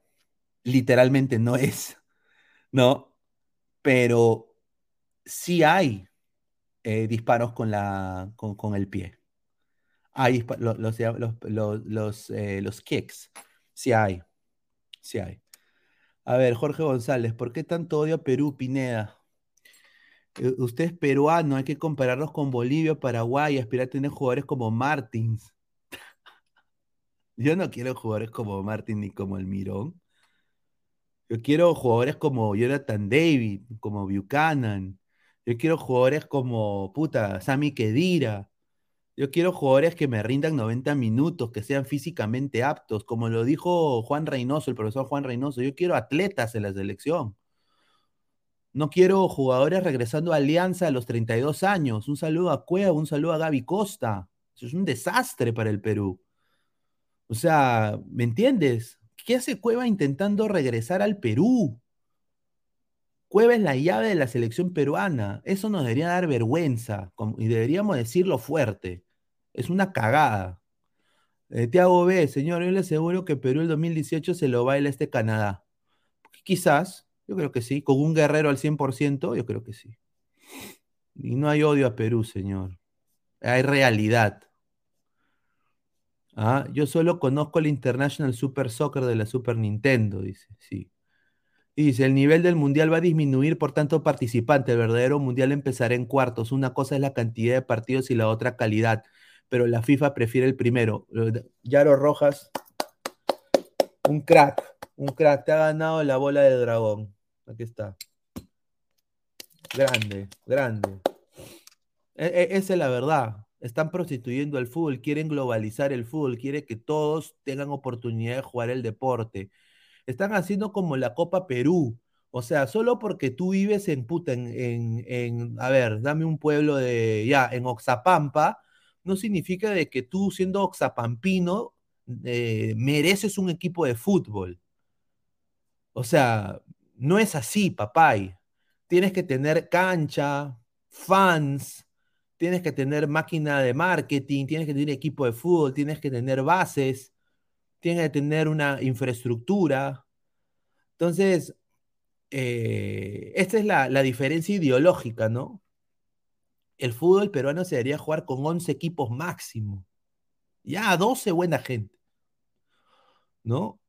Literalmente no es. ¿No? Pero sí hay eh, disparos con, la, con el pie. Hay los, los, eh, los, kicks. Sí hay. Sí hay. A ver, Jorge González, ¿por qué tanto odio a Perú, Pineda? Eh, usted es peruano, hay que compararlos con Bolivia, Paraguay, aspirar a tener jugadores como Martins. Yo no quiero jugadores como Martins ni como el Mirón. Yo quiero jugadores como Jonathan David, como Buchanan. Yo quiero jugadores como, puta, Sammy Kedira. Yo quiero jugadores que me rindan 90 minutos, que sean físicamente aptos, como lo dijo Juan Reynoso, el profesor Juan Reynoso. Yo quiero atletas en la selección. No quiero jugadores regresando a Alianza a los 32 años. Un saludo a Cueva, un saludo a Gaby Costa. Eso es un desastre para el Perú. O sea, ¿me entiendes? ¿Qué hace Cueva intentando regresar al Perú? Cueva es la llave de la selección peruana. Eso nos debería dar vergüenza y deberíamos decirlo fuerte. Es una cagada. Eh, Tiago B, señor, yo le aseguro que Perú el 2018 se lo baila este Canadá. Quizás, yo creo que sí. Con un guerrero al 100%, yo creo que sí. Y no hay odio a Perú, señor. Hay realidad. Ah, yo solo conozco el International Super Soccer de la Super Nintendo, dice. Sí. Y dice, el nivel del mundial va a disminuir por tanto participante. El verdadero mundial empezará en cuartos. Una cosa es la cantidad de partidos y la otra calidad pero la FIFA prefiere el primero. Yaro Rojas, un crack, un crack, te ha ganado la bola del dragón. Aquí está. Grande, grande. E, e, esa es la verdad. Están prostituyendo el fútbol, quieren globalizar el fútbol, quieren que todos tengan oportunidad de jugar el deporte. Están haciendo como la Copa Perú. O sea, solo porque tú vives en puta, en, a ver, dame un pueblo de, ya, en Oxapampa, no significa de que tú siendo oxapampino eh, mereces un equipo de fútbol. O sea, no es así, papay. Tienes que tener cancha, fans, tienes que tener máquina de marketing, tienes que tener equipo de fútbol, tienes que tener bases, tienes que tener una infraestructura. Entonces, eh, esta es la, la diferencia ideológica, ¿no? el fútbol peruano se debería jugar con 11 equipos máximo. Ya, 12 buena gente. ¿No?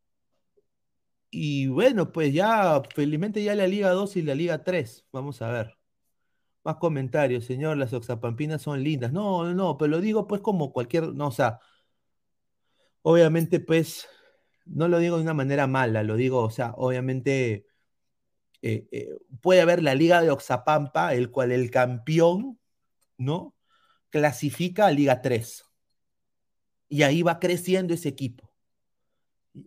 Y bueno, pues ya, felizmente ya la Liga 2 y la Liga 3. Vamos a ver. Más comentarios, señor, las oxapampinas son lindas. No, no, pero lo digo pues como cualquier, no, o sea, obviamente pues, no lo digo de una manera mala, lo digo, o sea, obviamente eh, eh, puede haber la Liga de Oxapampa, el cual el campeón ¿no? Clasifica a Liga 3. Y ahí va creciendo ese equipo.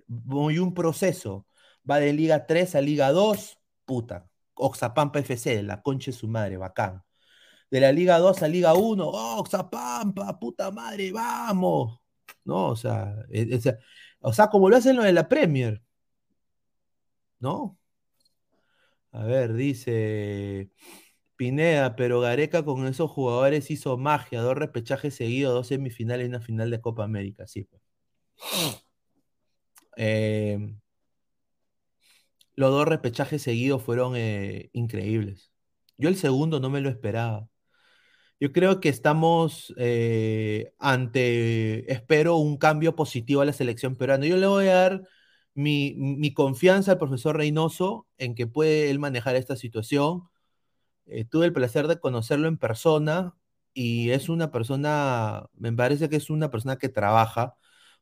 Voy un proceso. Va de Liga 3 a Liga 2, puta. Oxapampa FC, la concha de su madre, bacán. De la Liga 2 a Liga 1, Oxapampa, puta madre, vamos. ¿No? O sea, o sea, como lo hacen lo de la Premier. ¿No? A ver, dice. Pineda, pero Gareca con esos jugadores hizo magia, dos repechajes seguidos, dos semifinales y una final de Copa América, sí. Pues. Los dos repechajes seguidos fueron eh, increíbles. Yo el segundo no me lo esperaba. Yo creo que estamos eh, ante, espero, un cambio positivo a la selección peruana. Yo le voy a dar mi, mi confianza al profesor Reynoso en que puede él manejar esta situación. Eh, tuve el placer de conocerlo en persona y es una persona, me parece que es una persona que trabaja.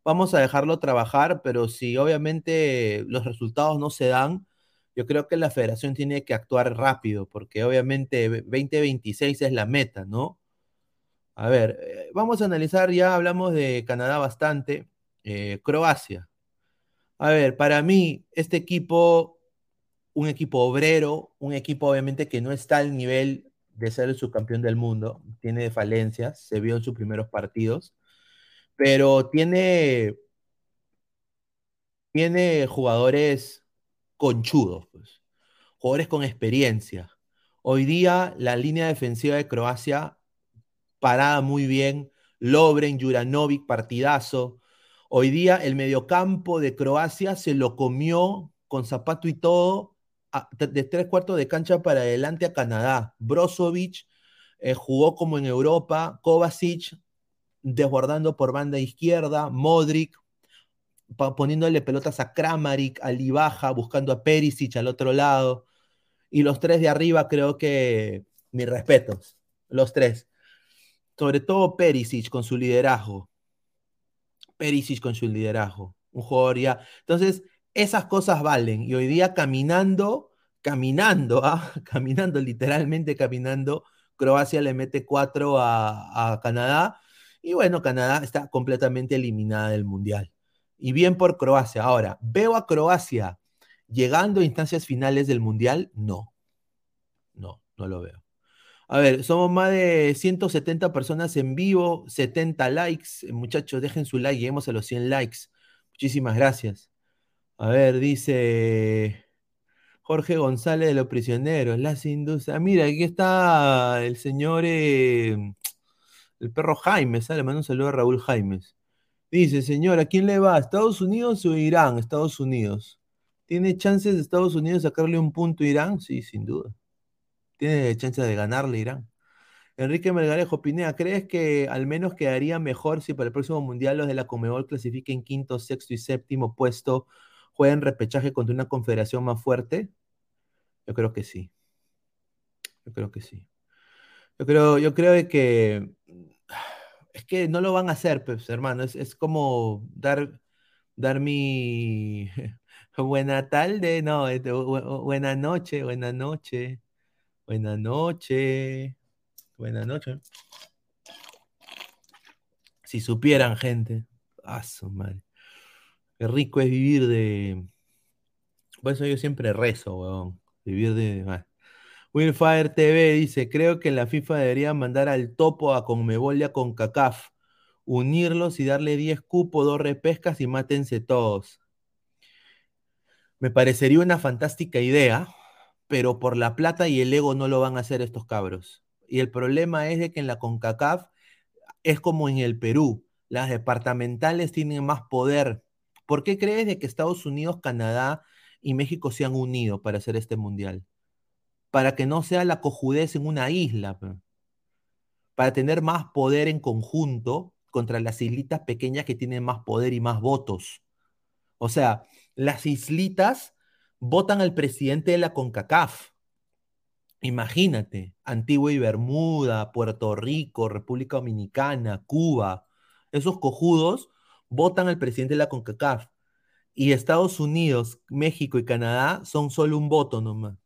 Vamos a dejarlo trabajar, pero si obviamente los resultados no se dan, yo creo que la federación tiene que actuar rápido, porque obviamente 2026 es la meta, ¿no? A ver, eh, vamos a analizar, ya hablamos de Canadá bastante, eh, Croacia. A ver, para mí, este equipo, un equipo obrero, un equipo obviamente que no está al nivel de ser el subcampeón del mundo, tiene falencias, se vio en sus primeros partidos, pero tiene, tiene jugadores conchudos, pues. jugadores con experiencia. Hoy día la línea defensiva de Croacia parada muy bien, Lobren, Juranovic, partidazo. Hoy día el mediocampo de Croacia se lo comió con zapato y todo de tres cuartos de cancha para adelante a Canadá. Brozovic eh, jugó como en Europa, Kovacic desbordando por banda izquierda, Modric poniéndole pelotas a Kramaric, a Libaja, buscando a Perisic al otro lado. Y los tres de arriba creo que, mis respetos, los tres. Sobre todo Perisic con su liderazgo. Perisic con su liderazgo. Un jugador ya. Entonces, esas cosas valen. Y hoy día caminando, caminando, *laughs* ¿ah? caminando, literalmente caminando, Croacia le mete cuatro a, a Canadá. Y bueno, Canadá está completamente eliminada del Mundial y bien por Croacia. Ahora, ¿veo a Croacia llegando a instancias finales del Mundial? No. No, no lo veo. A ver, somos más de 170 personas en vivo, 70 likes. Muchachos, dejen su like, lleguemos a los 100 likes. Muchísimas gracias. A ver, dice Jorge González de los prisioneros, las industrias. Ah, mira, aquí está el señor, eh, el perro Jaime, ¿sale? Le mando un saludo a Raúl Jaimes. Dice, señor, ¿a quién le va? ¿Estados Unidos o Irán? Estados Unidos. ¿Tiene chances de Estados Unidos sacarle un punto a Irán? Sí, sin duda. Tiene chances de ganarle Irán. Enrique Melgarejo Pinea, ¿crees que al menos quedaría mejor si para el próximo mundial los de la Comebol clasifiquen quinto, sexto y séptimo puesto, jueguen repechaje contra una confederación más fuerte? Yo creo que sí. Yo creo que sí. Yo creo, yo creo que es que no lo van a hacer, pues, hermano. Es, como dar, dar mi *laughs* buena tarde, no, este, buena noche, buena noche, buena noche, buena noche. Si supieran, gente. Ah, madre. Qué rico es vivir de. Por eso yo siempre rezo, weón. Vivir de. Ah. Willfire TV dice, creo que la FIFA debería mandar al topo a Conmebol y a CONCACAF, unirlos y darle 10 cupos, dos repescas y mátense todos. Me parecería una fantástica idea, pero por la plata y el ego no lo van a hacer estos cabros. Y el problema es de que en la CONCACAF es como en el Perú, las departamentales tienen más poder. ¿Por qué crees de que Estados Unidos, Canadá y México se han unido para hacer este mundial? Para que no sea la cojudez en una isla, para tener más poder en conjunto contra las islitas pequeñas que tienen más poder y más votos. O sea, las islitas votan al presidente de la CONCACAF. Imagínate, Antigua y Bermuda, Puerto Rico, República Dominicana, Cuba, esos cojudos votan al presidente de la CONCACAF. Y Estados Unidos, México y Canadá son solo un voto nomás.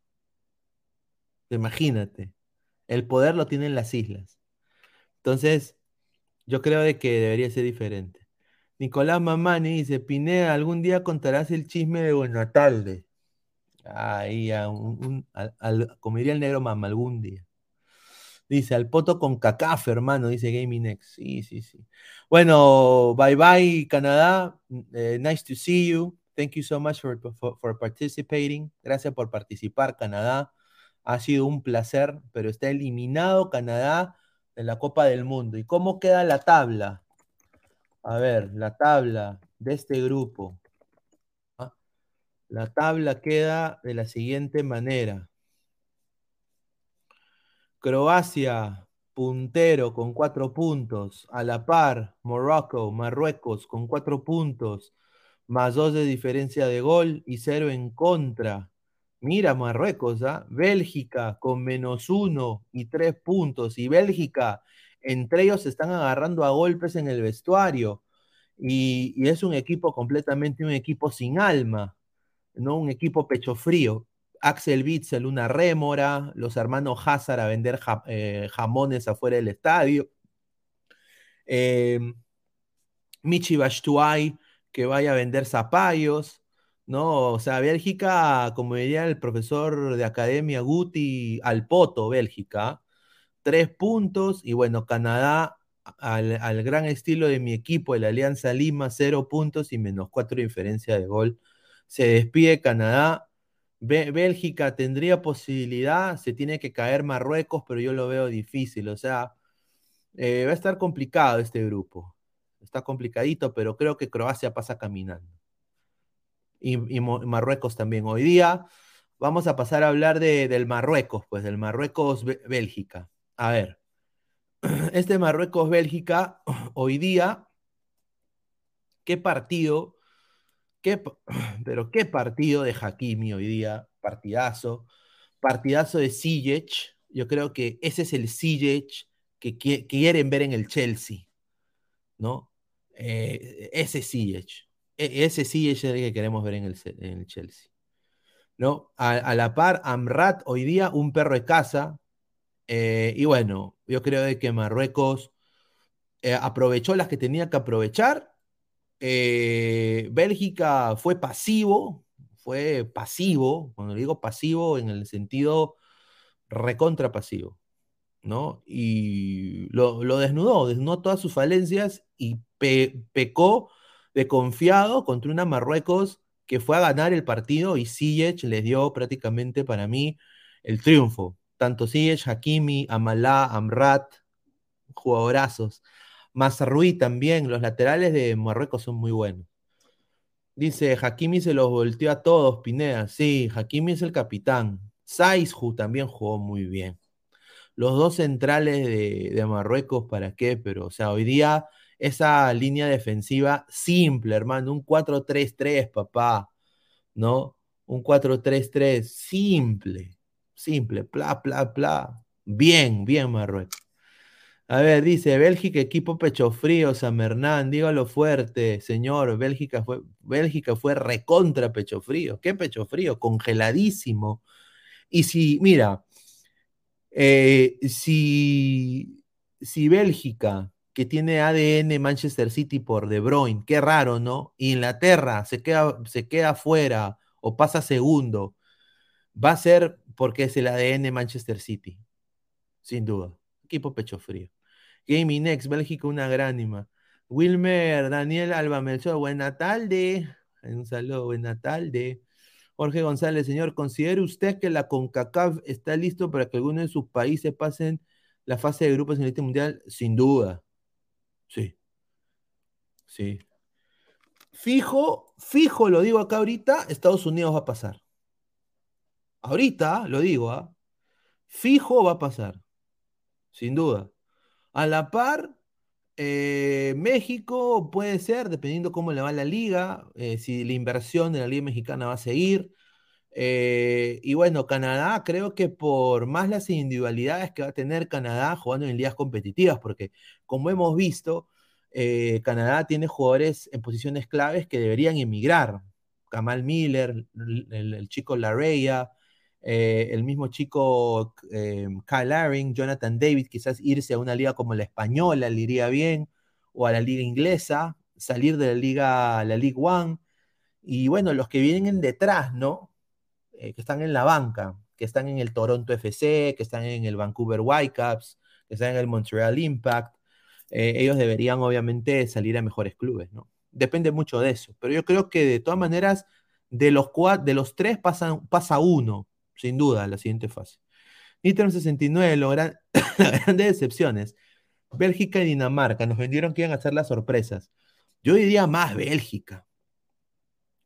Imagínate. El poder lo tienen las islas. Entonces, yo creo de que debería ser diferente. Nicolás Mamani dice, Pineda, algún día contarás el chisme de Buenatalde. Ahí, como diría el negro mamá, algún día. Dice, al poto con cacafe, hermano, dice Gaming X. Sí, sí, sí. Bueno, bye bye, Canadá. Eh, nice to see you. Thank you so much for, for participating. Gracias por participar, Canadá. Ha sido un placer, pero está eliminado Canadá de la Copa del Mundo. ¿Y cómo queda la tabla? A ver, la tabla de este grupo. ¿ah? La tabla queda de la siguiente manera. Croacia, puntero con cuatro puntos. A la par, Morocco, Marruecos con cuatro puntos, más dos de diferencia de gol y cero en contra. Mira Marruecos, ¿ah? Bélgica con menos uno y tres puntos. Y Bélgica, entre ellos se están agarrando a golpes en el vestuario. Y, es un equipo completamente un equipo sin alma, ¿no? Un equipo pecho frío. Axel Witzel, una rémora, los hermanos Hazard a vender eh, jamones afuera del estadio. Eh, Michi Bashtuay, que vaya a vender zapallos. ¿No? O sea, Bélgica, como diría el profesor de academia Guti, al poto, Bélgica, tres puntos, y bueno, Canadá, al, gran estilo de mi equipo, el Alianza Lima, cero puntos y menos cuatro diferencia de gol. Se despide Canadá. Bélgica tendría posibilidad, se tiene que caer Marruecos, pero yo lo veo difícil, o sea, eh, va a estar complicado este grupo. Está complicadito, pero creo que Croacia pasa caminando y, Marruecos también. Hoy día vamos a pasar a hablar de, del Marruecos, pues del Marruecos-Bélgica. A ver, *clears throat* este Marruecos-Bélgica, *clears throat* hoy día, ¿qué partido? Qué, *clears throat* pero qué partido de Hakimi hoy día, partidazo, partidazo de Ziyech, yo creo que ese es el Ziyech que, que quieren ver en el Chelsea, ¿no? Eh, ese Ziyech. E, ese sí es el que queremos ver en el, en el Chelsea. ¿No? A, la par, Amrat hoy día un perro de casa. Eh, y bueno, yo creo de que Marruecos eh, aprovechó las que tenía que aprovechar. Eh, Bélgica fue pasivo, fue pasivo, cuando digo pasivo en el sentido recontra pasivo, ¿no? Y lo, lo desnudó, desnudó todas sus falencias y pe, pecó de confiado contra una Marruecos que fue a ganar el partido y Ziyech les dio prácticamente para mí el triunfo. Tanto Ziyech, Hakimi, Amalá, Amrat, jugadorazos. Mazarruí también, los laterales de Marruecos son muy buenos. Dice, Hakimi se los volteó a todos, Pineda. Sí, Hakimi es el capitán. Saizhu también jugó muy bien. Los dos centrales de, de Marruecos, ¿para qué? Pero, o sea, hoy día esa línea defensiva simple, hermano, un 4-3-3, papá, ¿no? Un 4-3-3 simple, simple, pla, pla, pla. Bien, bien, Marruecos. A ver, dice Bélgica, equipo pecho frío, San Hernán, dígalo fuerte, señor. Bélgica fue, Bélgica fue recontra pecho frío. ¿Qué pecho frío? Congeladísimo. Y si, mira, eh, si, si Bélgica que tiene ADN Manchester City por De Bruyne, qué raro, ¿no? Inglaterra se queda, se queda fuera o pasa segundo, va a ser porque es el ADN Manchester City, sin duda. Equipo pecho frío. Gaming Next, Bélgica, una gránima. Wilmer, Daniel Alba Melchor, buena tarde. Un saludo, buena tarde. Jorge González, señor, ¿considera usted que la CONCACAF está listo para que algunos de sus países pasen la fase de grupos en este mundial? Sin duda, Sí. Sí. Fijo, fijo, lo digo acá ahorita, Estados Unidos va a pasar. Ahorita, lo digo, ¿ah? Fijo va a pasar. Sin duda. A la par, eh, México puede ser, dependiendo cómo le va la liga, eh, si la inversión de la liga mexicana va a seguir. Eh, y bueno, Canadá, creo que por más las individualidades que va a tener Canadá jugando en ligas competitivas, porque como hemos visto, eh, Canadá tiene jugadores en posiciones claves que deberían emigrar. Kamal Miller, el, chico Larrea, eh, el mismo chico eh, Kyle Laring, Jonathan David, quizás irse a una liga como la española le iría bien, o a la liga inglesa, salir de la liga, la League One. Y bueno, los que vienen detrás, ¿no? Eh, que están en la banca, que están en el Toronto FC, que están en el Vancouver Whitecaps, que están en el Montreal Impact, eh, ellos deberían obviamente salir a mejores clubes, ¿no? Depende mucho de eso, pero yo creo que de todas maneras, de los, de los tres pasa uno, sin duda, a la siguiente fase. Nitro 69, logran las grandes decepciones. Bélgica y Dinamarca nos vendieron que iban a ser las sorpresas. Yo diría más Bélgica.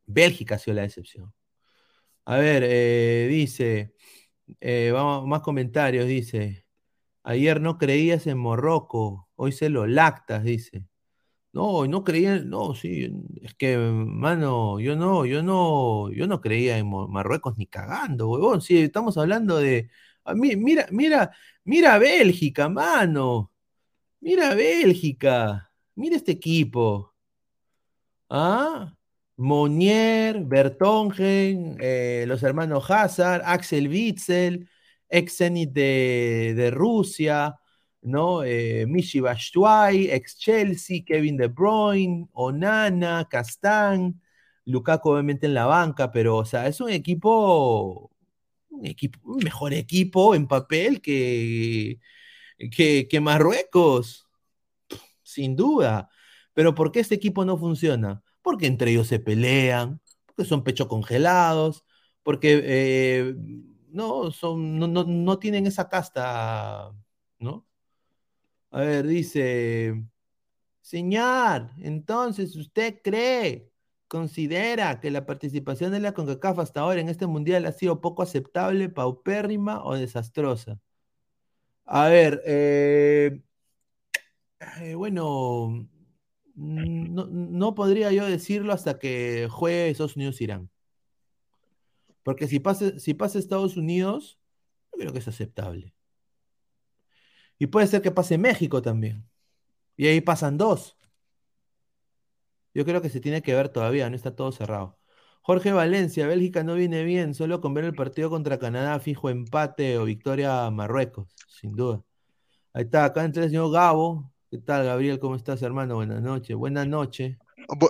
Bélgica ha sido la decepción. A ver, eh, dice, eh, vamos, más comentarios, dice. Ayer no creías en Morroco, hoy se lo lactas, dice. No, no creía, no, sí, es que, mano, yo no, yo no, yo no creía en Marruecos ni cagando, huevón. Sí, estamos hablando de. mira, mira, mira Bélgica, mano. Mira Bélgica. Mira este equipo. ¿Ah? Monier, Bertongen, eh, los hermanos Hazard, Axel Witzel, ex Zenit de, Rusia, ¿no? Eh, Michi Bastuay, ex Chelsea, Kevin De Bruyne, Onana, Castán, Lukaku obviamente en la banca, pero, o sea, es un equipo, un equipo, un mejor equipo en papel que, que, que Marruecos, sin duda. Pero ¿por qué este equipo no funciona? Porque entre ellos se pelean, porque son pecho congelados, porque eh, no, son, no, no, tienen esa casta, ¿no? A ver, dice, señor, entonces usted cree, considera que la participación de la CONCACAF hasta ahora en este mundial ha sido poco aceptable, paupérrima o desastrosa. A ver, eh, eh, bueno, no, podría yo decirlo hasta que juegue esos Unidos Irán. Porque si pasa, si pasa Estados Unidos, yo creo que es aceptable. Y puede ser que pase México también. Y ahí pasan dos. Yo creo que se tiene que ver todavía, no está todo cerrado. Jorge Valencia, Bélgica no viene bien, solo con ver el partido contra Canadá, fijo empate o victoria a Marruecos, sin duda. Ahí está, acá entre el señor Gabo. ¿Qué tal, Gabriel? ¿Cómo estás, hermano? Buenas noches. Buenas noches.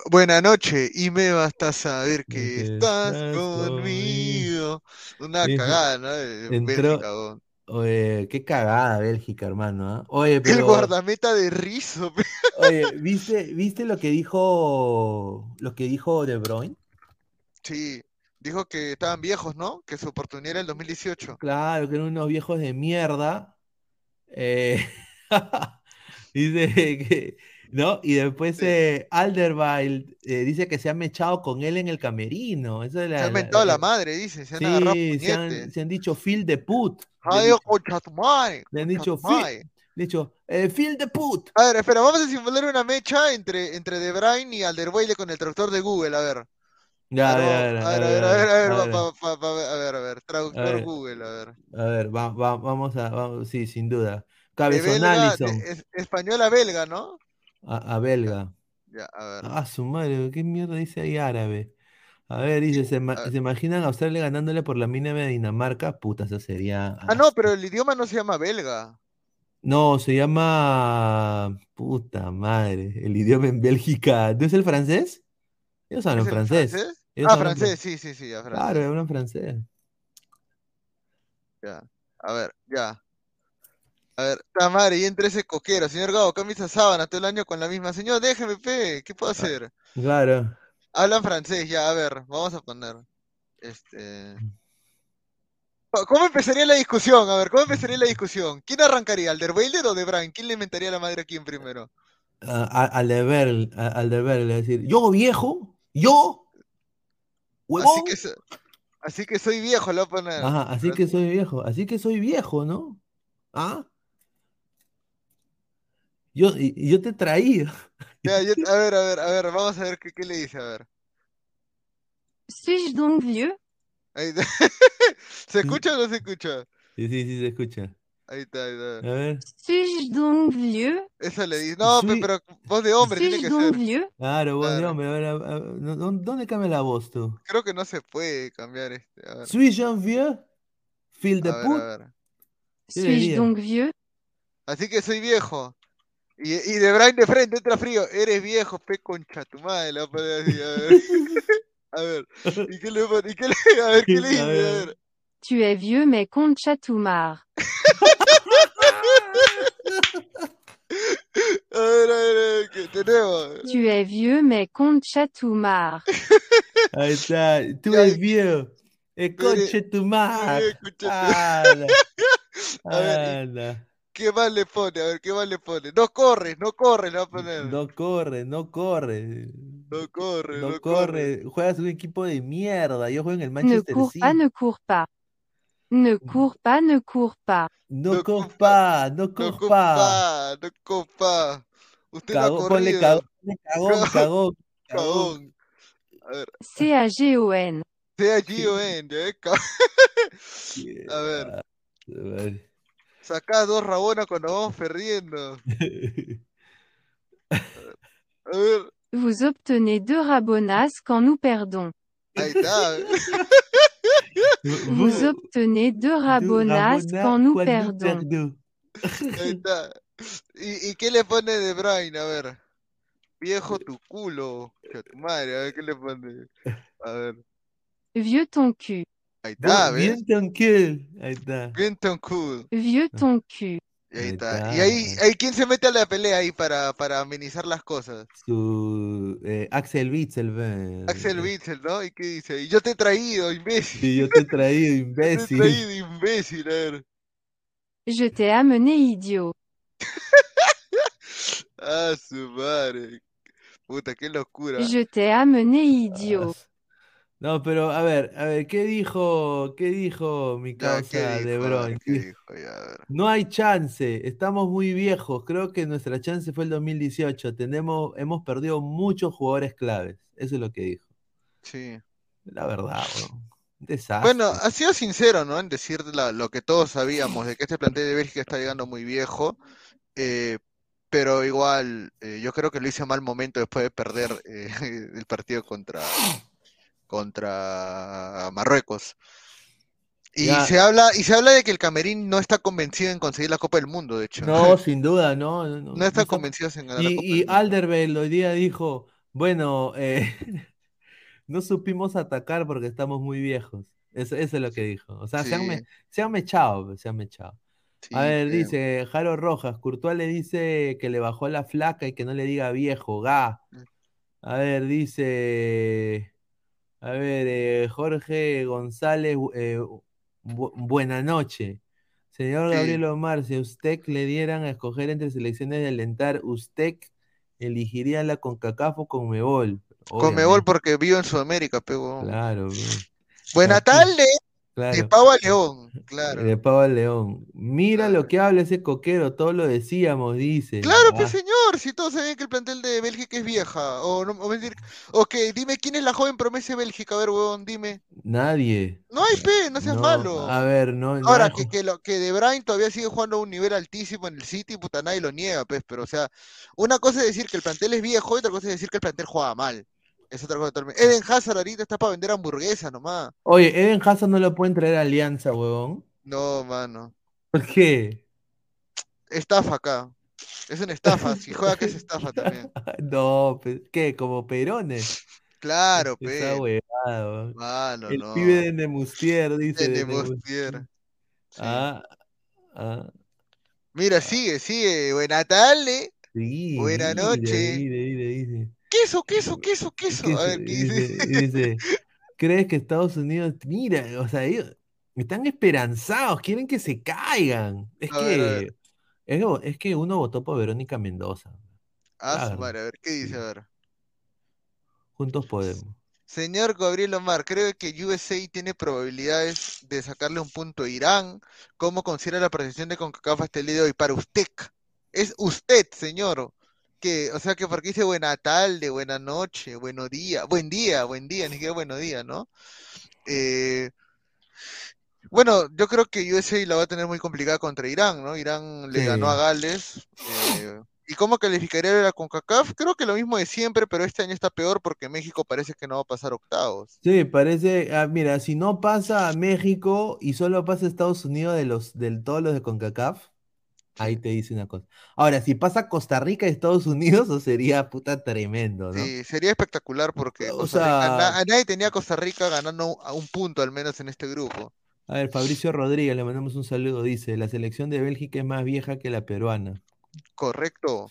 Buenas noches, y me basta saber que, estás, conmigo. Una cagada, ¿no? Bélgica, Oye, qué cagada Bélgica, hermano. ¿ah? Oye, El guardameta de rizo. Oye, *laughs* ¿viste, ¿viste lo que dijo lo que dijo De Bruyne? Sí, dijo que estaban viejos, ¿no? Que su oportunidad era el 2018. Claro, que eran unos viejos de mierda. Eh, *laughs* dice *laughs* que ¿No? Y después eh, Alderweil eh, dice que se ha mechado con él en el camerino. Eso se ha mentado la, madre, dice. Se han agarrado se han, se han, dicho Phil de put. Ay, concha tu madre. Le han dicho Phil. dicho, eh, Phil de put. A ver, espera, vamos a simular una mecha entre, entre De Bruyne y Alderweil con el traductor de Google, a ver. Ya, a, ver, a, ver, a ver, a ver, a ver, a ver, a ver, traductor Google, a ver. A ver, va, va, vamos a, vamos, sí, sin duda. Cabezón Allison. española belga, ¿no? A, belga. Ya, a ver. Ah, su madre, ¿qué mierda dice ahí árabe? A ver, dice, ¿se, imaginan a Australia ganándole por la mínima de Dinamarca? Puta, eso sería. Ah, no, pero el idioma no se llama belga. No, se llama. Puta madre. El idioma en Bélgica. ¿No es el francés? Ellos hablan francés. ah, francés, sí, sí, sí. Claro, hablan francés. Ya. A ver, ya. A ver, y entre ese coquero, señor Gabo, camisa sábana todo el año con la misma. Señor, déjeme, pe, ¿qué puedo ah, hacer? Claro. Hablan francés, ya, a ver, vamos a poner. Este. ¿Cómo empezaría la discusión? A ver, ¿cómo empezaría la discusión? ¿Quién arrancaría? ¿Alderweireld o De Bruyne? ¿Quién le inventaría la madre a quién primero? al deber, al deber, es decir, yo viejo, yo, Así que, así que soy viejo, lo voy a poner. Ajá, así que soy viejo, así que soy viejo, ¿no? ¿Ah? Yo, yo te he traído. *laughs* a ver, a ver, a ver, vamos a ver qué, qué le dice, a ver. ¿Suis donc vieux? *laughs* ¿Se escucha o no se escucha? Sí, sí, sí, se escucha. Ahí está, ahí está. A ver. ¿Suis donc vieux? Eso le dice. No, pero voz de hombre tiene que ser. Vieux? Claro, voz de hombre. A ver, a ver, ¿dónde cambia la voz tú? Creo que no se puede cambiar este. ¿Suis donc vieux? Phil de put? ¿Suis donc vieux? Así que soy viejo. Y, y de Brian de frente entra frío. Eres viejo, pe concha tu madre. Le va a poner así, a ver. *laughs* a ver. ¿Y qué le, y qué le, a ver, ¿qué le dice? A ver. Tu es vieux, mais concha tu mar. *laughs* A ver, a ver, a ver, ¿qué tenemos? Tu es vieux, mais concha tu mar. *laughs* Ahí está. Tu es vieux. Et concha tu mar. A ver, ¿Qué más le pone? A ver, ¿qué más le pone? No corres, no corres, le va a poner. No corre, no corre. No corre, No no corre. corre. Juegas un equipo de mierda. Yo juego en el Manchester cours City. pas, ne cours pas. Ne cours pas, ne cours pas. No No compa, no No compa. compa, no compa. Usted no ha Cagón, ponle corrido. cagón, ponle cagón, cagón, cagón. Cagón. A ver, C-A-G-O-N. sea G-O-N, ya ves, cagón. *laughs* A ver. A ver. Sacá dos rabonas cuando vamos perdiendo. *laughs* A ver, Vous obtenez deux rabonnas quand nous perdons. ahí está. Vous obtenez deux rabonnas quand nous perdons. Ahí *laughs* está. ¿Y, y qué le pone de Bruyne? A ver. Viejo tu culo. Tu madre, a ver qué le pone. A ver. Vieux ton cul. Ahí está, ¿ves? Bien tranquilo. Ahí está. Bien tan cool. Vieux ton cul. Y ahí Ahí está. está. Y ahí, ahí ¿quién se mete a la pelea ahí para, para amenizar las cosas? Su eh, Axel Witzel. Axel Witzel, ¿no? ¿Y qué dice? Y yo te he traído, imbécil. Sí, yo te he traído, *laughs* Te he imbécil. traído, imbécil. A ver. Je t'ai amené idiot. *laughs* Ah, su madre. Puta, qué locura. Je t'ai amené idiot. No, pero a ver, a ver, ¿qué dijo, qué dijo mi causa ¿qué de ver. No hay chance, estamos muy viejos. Creo que nuestra chance fue el 2018. Tenemos, hemos perdido muchos jugadores claves. Eso es lo que dijo. Sí. La verdad, desastre. Bueno, ha sido sincero, ¿no? En decir la- lo que todos sabíamos, de que este plantel de Bélgica está llegando muy viejo, eh, pero igual eh, yo creo que lo hice a mal momento después de perder eh, *laughs* el partido contra, contra Marruecos. Y Ya. se habla, y se habla de que el Camerín no está convencido en conseguir la Copa del Mundo, de hecho. No, *laughs* sin duda, no. No, No no está convencido en ganar la Y, Copa y. Alderweireld hoy día dijo, bueno, eh, *laughs* no supimos atacar porque estamos muy viejos. Eso, eso es lo que dijo. O sea, se han, me- se han mechado, se han mechado. sí, A ver, creo. dice Jaro Rojas, Courtois le dice que le bajó la flaca y que no le diga viejo, ga. Mm. A ver, dice, a ver, eh, Jorge González, eh, bu- buena noche. Señor. Gabriel Omar, si a usted le dieran a escoger entre selecciones de alentar, ¿usted elegiría la CONCACAF o CONMEBOL? Conmebol Obviamente, porque vivo en Sudamérica, pero Claro, bro. Buena Aquí, de. Pavo a León, claro. De Pavo al León. Mira lo que habla ese coquero, todo lo decíamos, dice. Claro, Ah, pues señor, si todos sabían que el plantel de Bélgica es vieja, o no, o mentir, o que dime quién es la joven promesa de Bélgica, a ver, huevón, dime. nadie. No hay pe, no seas No, malo. A ver, no. no Ahora, hay que, que, lo, que De Bruyne todavía sigue jugando a un nivel altísimo en el City, puta, nadie lo niega, pues, pero o sea, una cosa es decir que el plantel es viejo y otra cosa es decir que el plantel juega mal. Es otra cosa totalmente. Eden Hazard ahorita está para vender hamburguesas nomás. Oye, Eden Hazard no lo pueden traer a Alianza, huevón. No, mano. ¿Por qué? Estafa acá. Es una estafa, si juega que es estafa también. *laughs* No, ¿qué? Como Perone. Claro, Esa pe. huevón. Mano, El no. pibe de Nemustier, dice. De de Nemus- Nemostier. Sí. Ah, ah. Mira, sigue, sigue. Buena tarde. Sí, Buena noche. mire, mire, dice. Queso, queso, queso, queso. ¿Qué A ver, ¿qué dice? y dice, ¿crees que Estados Unidos, mira, o sea, ellos están esperanzados, quieren que se caigan? Es A ver. que, es, que- es que uno votó por Verónica Mendoza. Ah, su madre, a ver, ¿qué dice? A ver. Juntos podemos. Señor Gabriel Omar, ¿cree que USA tiene probabilidades de sacarle un punto a Irán? ¿Cómo considera la percepción de CONCACAF hasta el día de hoy? Para usted. Es usted, señor. Que, o sea, que porque dice buena tarde, buena noche, buenos día, buen día, buen día, ni siquiera buenos días, ¿no? Eh, bueno, yo creo que USA la va a tener muy complicada contra Irán, ¿no? Irán le ganó a. Gales. eh, ¿y cómo calificaría la CONCACAF? Creo que lo mismo de siempre, pero este año está peor porque México parece que no va a pasar octavos. Sí, parece, ah, mira, si no pasa a México y solo pasa a Estados Unidos de los, de todos los de CONCACAF, ahí te dice una cosa. Ahora, si pasa Costa Rica y Estados Unidos, eso sería puta tremendo, ¿no? Sí, sería espectacular porque O Costa sea- a nadie tenía Costa Rica ganando a un punto al menos en este grupo. A ver, Fabricio Rodríguez, le mandamos un saludo, dice, la selección de Bélgica es más vieja que la peruana. Correcto.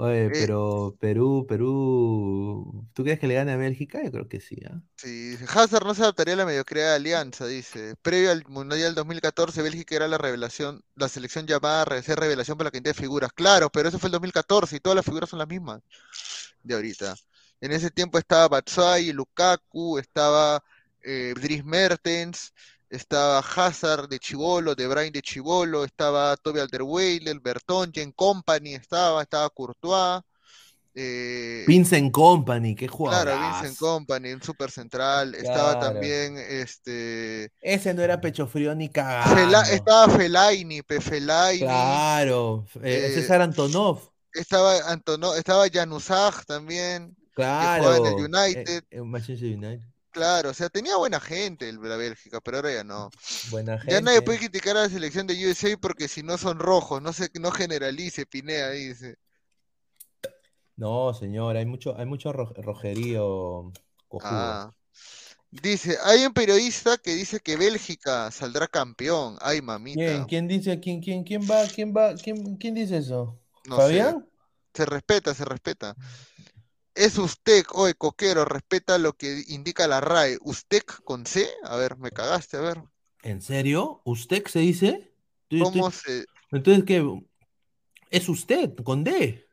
Oye, Eh, pero Perú, Perú, ¿tú crees que le gane a Bélgica? Yo creo que sí, ¿ah? Sí, Hazard no se adaptaría a la mediocridad de Alianza, dice. Previo al Mundial 2014, Bélgica era la revelación, la selección llamada a ser revelación por la cantidad de figuras. Claro, pero eso fue el 2014 y todas las figuras son las mismas de ahorita. En ese tiempo estaba Batshuayi, Lukaku, estaba eh, Dries Mertens, estaba Hazard de Chivolo, De Bruyne de Chivolo, estaba Toby Alderweireld, Bertongen, Company estaba, estaba Courtois. eh, Vincent Company, qué Claro, jugador. Vincent Company, un super central. Estaba Claro. también este. Ese no era pecho frío ni Fela- cagando. estaba Fellaini, Pe Fellaini. Claro, eh, eh, César Antonov. Estaba Antono, estaba Januzaj también. Claro. jugaba en el United. eh, en Manchester United. Claro, o sea, tenía buena gente el, la Bélgica, pero ahora ya no. Buena gente. Ya nadie puede criticar a la selección de USA porque si no son rojos, no se, no generalice, Pinea dice. No, señor, hay mucho, hay mucho ro- rojerío cojudo. Ah. Dice, hay un periodista que dice que Bélgica saldrá campeón. Ay, mamita. ¿Quién? ¿Quién dice? ¿Quién, quién, quién va? ¿Quién va? ¿Quién, quién dice eso? No sé. ¿Fabián? Se respeta, se respeta. Es usted, oye, coquero, respeta lo que indica la RAE. ¿Usted con C? A ver, me cagaste, a ver. ¿En serio? ¿Usted se dice? ¿Cómo estoy- se...? Entonces, ¿qué? Es usted, con D.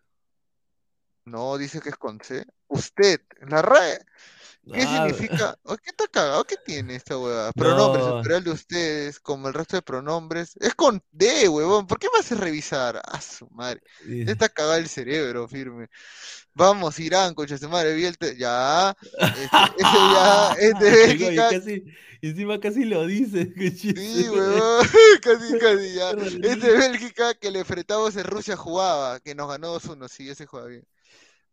No, dice que es con C. Usted, la RAE. ¿Qué Ah, significa? ¿Qué está cagado? ¿Qué tiene esta huevada? Pronombres, el No. plural de ustedes, como el resto de pronombres. Es con D, huevón. ¿Por qué me haces revisar? Ah, su madre. Dice- está cagado el cerebro, firme. Vamos, Irán, concha su madre, vi el te- Ya. Este, ese ya *laughs* es de Bélgica. casi, encima casi lo dice. *laughs* Sí, huevón, *laughs* casi, casi ya. Es de Bélgica que le enfrentamos en Rusia jugaba, que nos ganó 2-1, sí, ese juega bien.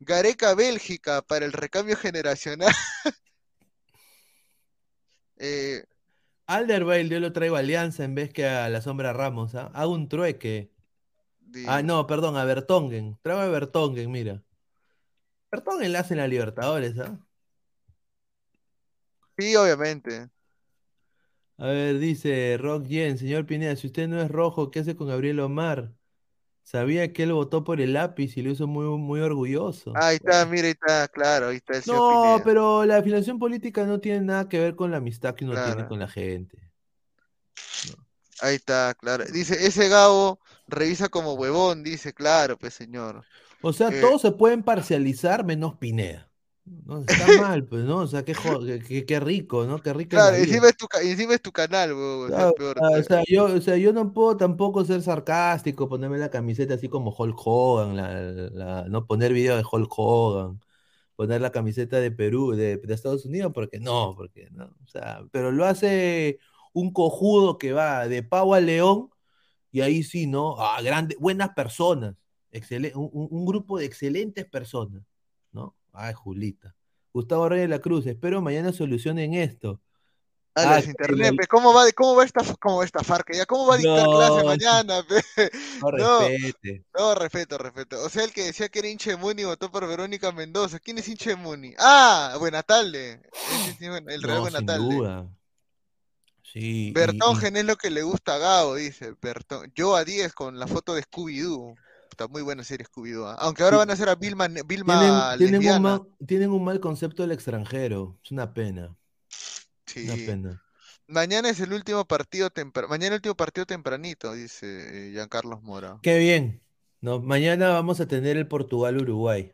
Gareca, Bélgica, para el recambio generacional. *laughs* Eh, Alderweireld yo lo traigo a Alianza en vez que a la sombra Ramos. ¿ah? Hago un trueque. Ah, no, perdón, a Bertongen. Traigo a Bertongen, mira. Bertongen la hace en la Libertadores, ¿ah? Sí, obviamente. A ver, dice Rock Yen, señor Pineda, si usted no es rojo, ¿qué hace con Gabriel Omar? Sabía que él votó por el lápiz y lo hizo muy, muy orgulloso. Ahí está, mira, ahí está, claro, ahí está el No, pero la afiliación política no tiene nada que ver con la amistad que uno tiene con la gente. Ahí está, claro. Dice, ese Gabo revisa como huevón, dice, claro, pues señor. O sea, Eh, todos se pueden parcializar menos Pineda. No, está mal, pues, ¿no? O sea, qué, rico, ¿no? Qué rico Claro, encima es tu, encima es tu canal, huevón, o sea, Claro, peor. ah, o sea, yo, o sea, yo no puedo tampoco ser sarcástico, ponerme la camiseta así como Hulk Hogan, la, la- no poner video de Hulk Hogan, poner la camiseta de Perú, de, de Estados Unidos, porque no, porque no, o sea, pero lo hace un cojudo que va de pavo a león, y ahí sí, ¿no? Ah, grande, buenas personas, excele- un, un- un grupo de excelentes personas, ¿no? Ay, Julita. Gustavo Reyes de la Cruz, espero mañana solucionen esto. A las internet, pe, ¿cómo va, cómo va esta, cómo va esta farca? Ya, ¿cómo va a dictar clase mañana, *laughs* pe? no No, respete. no, respeto, respeto. O sea, el que decía que era hincha de Muni votó por Verónica Mendoza. ¿Quién es hincha de Muni? Ah, sí, bueno, el Real No, sin Buenatalde. duda. Sí, y- Bertongen es lo que le gusta a Gabo, dice. Yo a 10 con la foto de Scooby-Doo. Muy buena serie Scooby-Doo. ¿ah? Aunque ahora van a hacer a Vilma, Vilma tienen un mal, tienen un mal concepto del extranjero. Es una pena, una Sí. pena. Mañana es el último partido tempra- Mañana el último partido tempranito, dice eh, Giancarlos Mora. Qué bien. No, mañana vamos a tener el Portugal-Uruguay.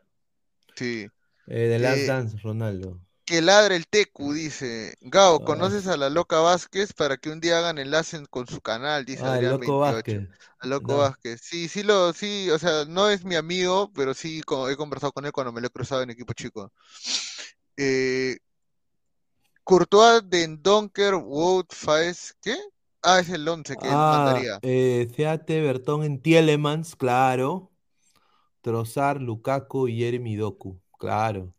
Sí. Eh, de Last Eh, Dance, Ronaldo. Que ladre el Tecu, dice. Gao, Ah. ¿conoces a la loca Vázquez para que un día hagan enlace con su canal? Dice Ah, Adrián Loco 28. Vázquez. A Loco No. Vázquez. Sí, sí lo, sí, o sea, no es mi amigo, pero sí he conversado con él cuando me lo he cruzado en equipo chico. Eh, Courtois Den Donker Wout Faes, ¿qué? Ah, es el 11 que Ah, mandaría. eh, Seate, Bertón en Tielemans, claro. Trozar, Lukaku y Jeremy Doku, claro.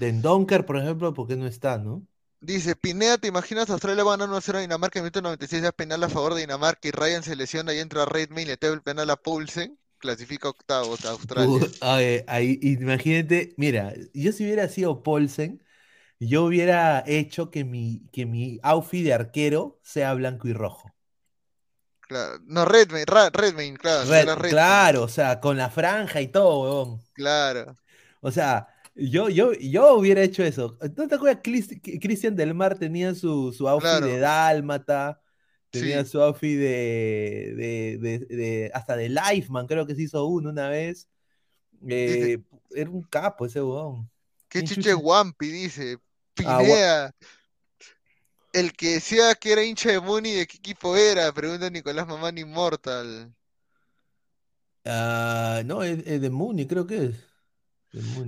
Den Donker, por ejemplo, ¿por qué no está, no? Dice, Pineda, ¿te imaginas Australia va a ganar 1-0 a Dinamarca en el minuto 96 da penal a favor de Dinamarca y Ryan se lesiona y entra Redmayne y le el penal a Poulsen? Clasifica octavos a Australia. Ay, ay, imagínate, mira, yo si hubiera sido Paulsen, yo hubiera hecho que mi, que mi outfit de arquero sea blanco y rojo. Claro. No, Redmayne, Redmayne, claro. Red- Redmayne. claro, o sea, con la franja y todo, huevón. Claro. O sea, yo, yo, yo hubiera hecho eso. ¿No te acuerdas? Cristian Del Mar tenía su, su outfit Claro. de dálmata, tenía Sí. su outfit de, de, de- de- hasta de Lifeman, creo que se hizo uno una vez. Eh, era un capo ese huevón. ¿Qué ¿Quién chiche? Wampi dice? Ah, Pineda. El que decía que era hincha de Muni, ¿de qué equipo era? Pregunta Nicolás Mamán Immortal. Ah, no, es, es de Muni, creo que es.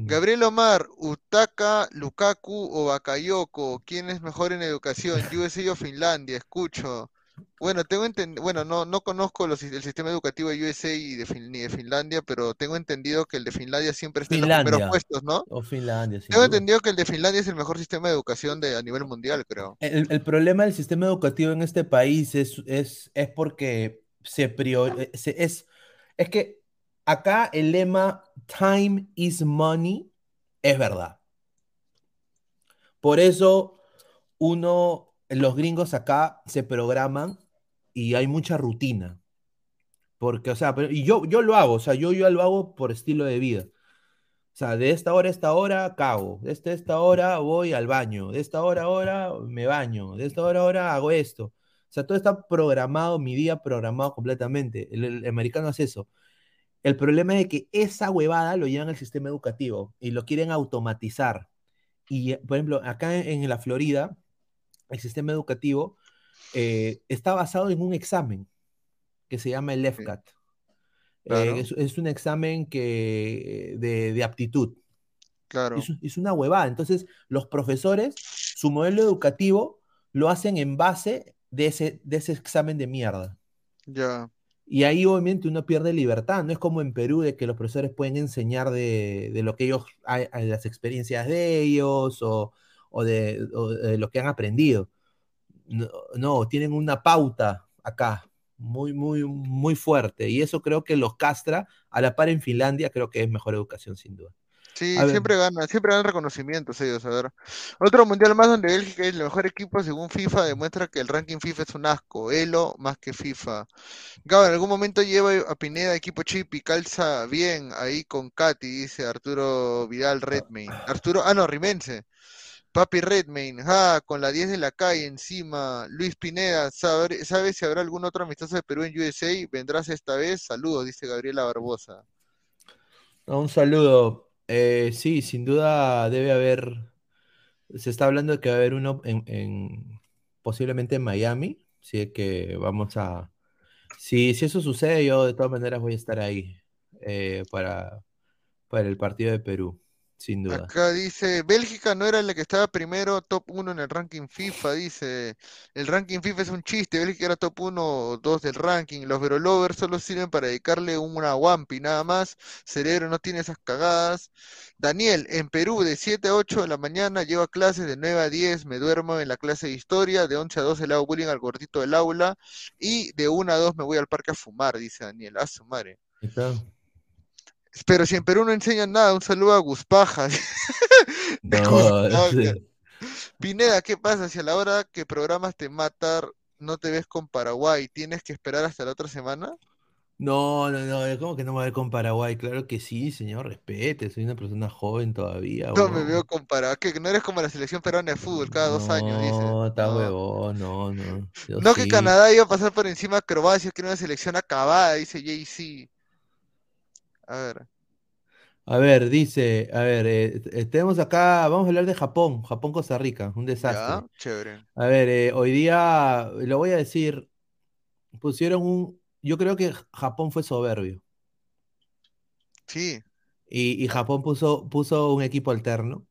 Gabriel Omar, Utaka, Lukaku o Bakayoko, ¿quién es mejor en educación? *laughs* USA o Finlandia, escucho. Bueno, tengo bueno, no, no conozco los- el sistema educativo de USA y de Fin- ni de Finlandia, pero tengo entendido que el de Finlandia siempre está en los primeros puestos, ¿no? O Finlandia, sin Tengo duda. entendido que el de Finlandia es el mejor sistema de educación de, a nivel mundial, creo. El, el problema del sistema educativo en este país es, es, es porque se prior, eh, se- es, es que acá el lema time is money es verdad. Por eso uno, los gringos acá se programan y hay mucha rutina. Porque, o sea, pero- y yo, yo lo hago, o sea, yo, yo lo hago por estilo de vida. O sea, de esta hora a esta hora cago, de esta, esta hora voy al baño, de esta hora a hora me baño, de esta hora a hora hago esto. O sea, todo está programado, mi día programado completamente. El, el americano hace eso. El problema es que esa huevada lo llevan al sistema educativo y lo quieren automatizar. Y, por ejemplo, acá en, en la Florida, el sistema educativo eh, está basado en un examen que se llama el LEFCAT. Eh, Claro. es, es un examen que, de, de aptitud. Claro. Es, es una huevada. Entonces, los profesores, su modelo educativo lo hacen en base de ese, de ese examen de mierda. Ya. Y ahí obviamente uno pierde libertad. No es como en Perú de que los profesores pueden enseñar de, de lo que ellos, las experiencias de ellos o, o de lo que han aprendido. No, no, tienen una pauta acá muy, muy, muy fuerte. Y eso creo que los castra. A la par en Finlandia creo que es mejor educación sin duda. Sí, A ver. siempre ganan, siempre ganan reconocimientos ellos, a ver. Otro mundial más donde Bélgica es el mejor equipo según FIFA demuestra que el ranking FIFA es un asco, Elo más que FIFA. Gabo, en algún momento lleva a Pineda equipo chip y calza bien ahí con Katy, dice Arturo Vidal Redmayne. Arturo, ah no, Rimense. Papi Redmayne, ah, con la 10 de la calle encima. Luis Pineda, ¿sabe, sabe si habrá algún otro amistoso de Perú en USA? ¿Vendrás esta vez? Saludos, dice Gabriela Barbosa. Un saludo. Eh, sí, sin duda debe haber. Se está hablando de que va a haber uno en, en- posiblemente en Miami. Así es que vamos a. Si, si eso sucede, yo de todas maneras voy a estar ahí eh, para, para el partido de Perú, sin duda. Acá dice, Bélgica no era la que estaba primero, top 1 en el ranking FIFA, dice. El ranking FIFA es un chiste, Bélgica era top 1 o 2 del ranking. Los Verolovers solo sirven para dedicarle una Wampi, nada más. Cerebro no tiene esas cagadas. Daniel, en Perú de 7 a 8 de la mañana llevo a clases de 9 a 10, me duermo en la clase de historia, de 11 a 12 le hago bullying al gordito del aula y de 1 a 2 me voy al parque a fumar, dice Daniel. A su madre. Está. Pero si en Perú no enseñan nada, un saludo a Guspaja. *laughs* De No, sí. Pineda, ¿qué pasa si a la hora que programas te matar no te ves con Paraguay? ¿Tienes que esperar hasta la otra semana? No, no, no, ¿cómo que no me voy a ver con Paraguay? Claro que sí, señor, respete, soy una persona joven todavía. No me veo con Paraguay. ¿Que no eres como la selección peruana de fútbol cada dos años, dice? No, está huevón, no, no. No que. Canadá iba a pasar por encima a Croacia, que era una selección acabada, dice Jay-Z. A ver. A ver, dice, a ver, eh, eh, tenemos acá, vamos a hablar de Japón, Japón-Costa Rica, un desastre. Ya, chévere. A ver, eh, hoy día, lo voy a decir, pusieron un, yo creo que Japón fue soberbio Sí, y, y Japón puso, puso un equipo alterno